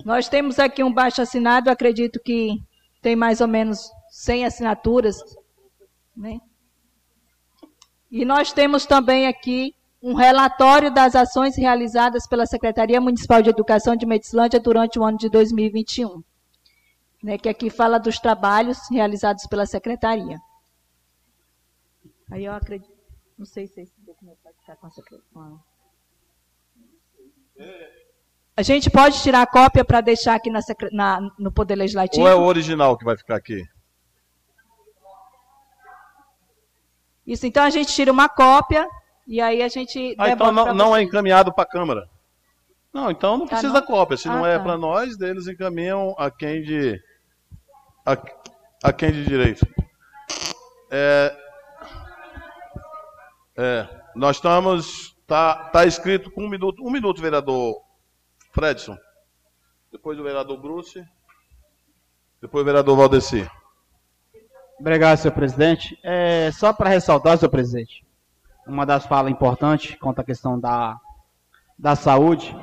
Nós temos aqui um baixo assinado, acredito que tem mais ou menos 100 assinaturas. Né? E nós temos também aqui um relatório das ações realizadas pela Secretaria Municipal de Educação de Medicilândia durante o ano de 2021, né, que aqui fala dos trabalhos realizados pela Secretaria. Aí eu acredito. Não sei se esse documento pode ficar com a secretária. A gente pode tirar a cópia para deixar aqui na, na, no Poder Legislativo? Ou é o original que vai ficar aqui? Isso, então a gente tira uma cópia e aí a gente. Ah, então não, não é encaminhado para a Câmara. Não, então não tá, precisa não? cópia. Se ah, não é tá. para nós, eles encaminham a quem de. a, a quem de direito. É, é, nós estamos. Está tá escrito com um minuto. Um minuto, vereador Fredson. Depois o vereador Bruce. Depois o vereador Valdeci. Obrigado, senhor presidente. É, só para ressaltar, senhor presidente, uma das falas importantes quanto à questão da, da saúde,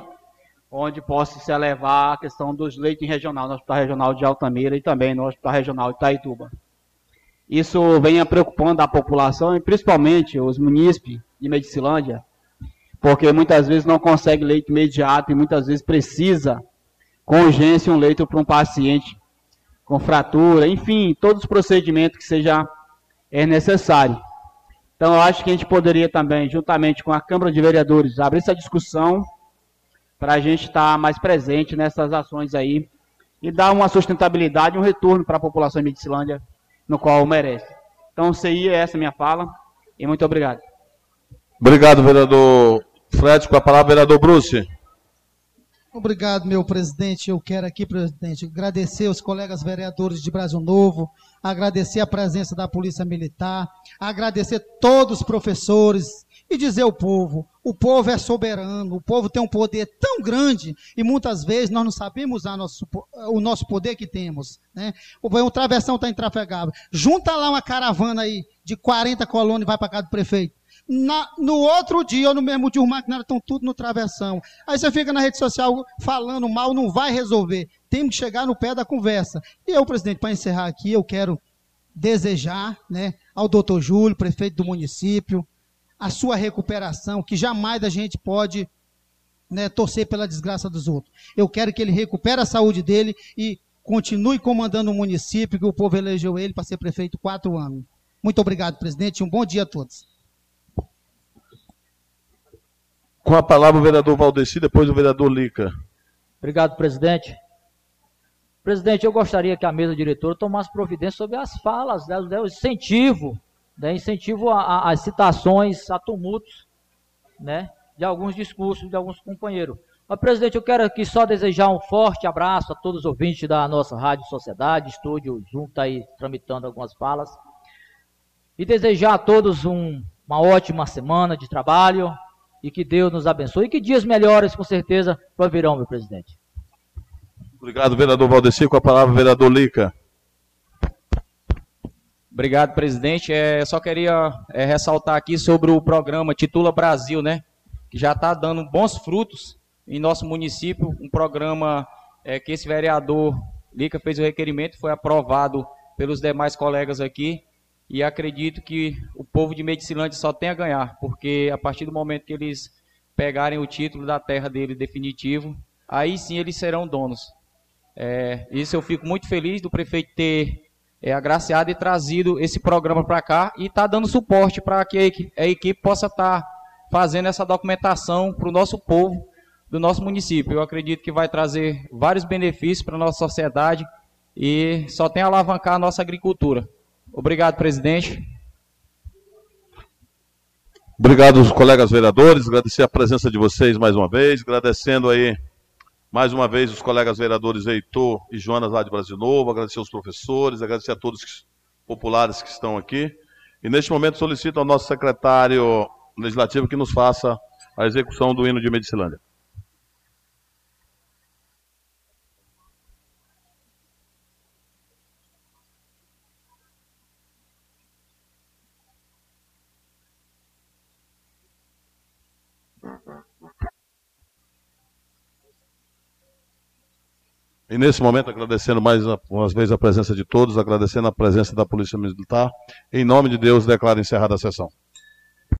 onde possa se elevar a questão dos leitos regional, no Hospital Regional de Altamira e também no Hospital Regional de Itaituba. Isso vem preocupando a população e principalmente os munícipes de Medicilândia, porque muitas vezes não consegue leito imediato e muitas vezes precisa com urgência um leito para um paciente com fratura, enfim, todos os procedimentos que seja é necessário. Então, eu acho que a gente poderia também, juntamente com a Câmara de Vereadores, abrir essa discussão para a gente estar mais presente nessas ações aí e dar uma sustentabilidade, um retorno para a população de Medicilândia no qual merece. Então, é essa minha fala e muito obrigado. Obrigado, vereador Fred. Com a palavra, vereador Bruce. Obrigado, meu presidente. Eu quero aqui, presidente, agradecer os colegas vereadores de Brasil Novo, agradecer a presença da Polícia Militar, agradecer todos os professores e dizer ao povo: o povo é soberano, o povo tem um poder tão grande e muitas vezes nós não sabemos usar nosso, o nosso poder que temos. Né? O, travessão está intrafegável. Junta lá uma caravana aí de 40 colonos e vai para casa do prefeito. Na, no outro dia ou no mesmo dia, os maquinários estão tudo no travessão. Aí você fica na rede social falando mal, não vai resolver. Temos que chegar no pé da conversa. E eu, presidente, para encerrar aqui, eu quero desejar né, ao doutor Júlio, prefeito do município, a sua recuperação, que jamais a gente pode né, torcer pela desgraça dos outros. Eu quero que ele recupere a saúde dele e continue comandando o município, que o povo elegeu ele para ser prefeito quatro anos. Muito obrigado, presidente, e um bom dia a todos. Com a palavra o vereador Valdeci, depois o vereador Lica. Obrigado, presidente. Presidente, eu gostaria que a mesa diretora tomasse providência sobre as falas, né, o incentivo né, incentivo às citações, a tumultos, né, de alguns discursos de alguns companheiros. Mas, presidente, eu quero aqui só desejar um forte abraço a todos os ouvintes da nossa Rádio Sociedade, estúdio junto está aí tramitando algumas falas. E desejar a todos um, uma ótima semana de trabalho e que Deus nos abençoe e que dias melhores, com certeza, virão, meu presidente. Obrigado, vereador Valdeci. Com a palavra, vereador Lica. Obrigado, presidente. É, só queria é, ressaltar aqui sobre o programa Titula Brasil, né? Que já está dando bons frutos em nosso município. Um programa é, que esse vereador Lica fez o requerimento, foi aprovado pelos demais colegas aqui. E acredito que o povo de Medicilândia só tem a ganhar, porque a partir do momento que eles pegarem o título da terra dele definitivo, aí sim eles serão donos. É, isso eu fico muito feliz do prefeito ter é, agraciado e trazido esse programa para cá e está dando suporte para que a equipe, possa estar tá fazendo essa documentação para o nosso povo do nosso município. Eu acredito que vai trazer vários benefícios para a nossa sociedade e só tem a alavancar a nossa agricultura. Obrigado, presidente. Obrigado, os colegas vereadores. Agradecer a presença de vocês mais uma vez. Agradecendo aí mais uma vez os colegas vereadores Heitor e Jonas lá de Brasil Novo. Agradecer aos professores. Agradecer a todos os populares que estão aqui. E neste momento solicito ao nosso secretário legislativo que nos faça a execução do hino de Medicilândia. E nesse momento, agradecendo mais uma vez a presença de todos, agradecendo a presença da Polícia Militar, em nome de Deus, declaro encerrada a sessão.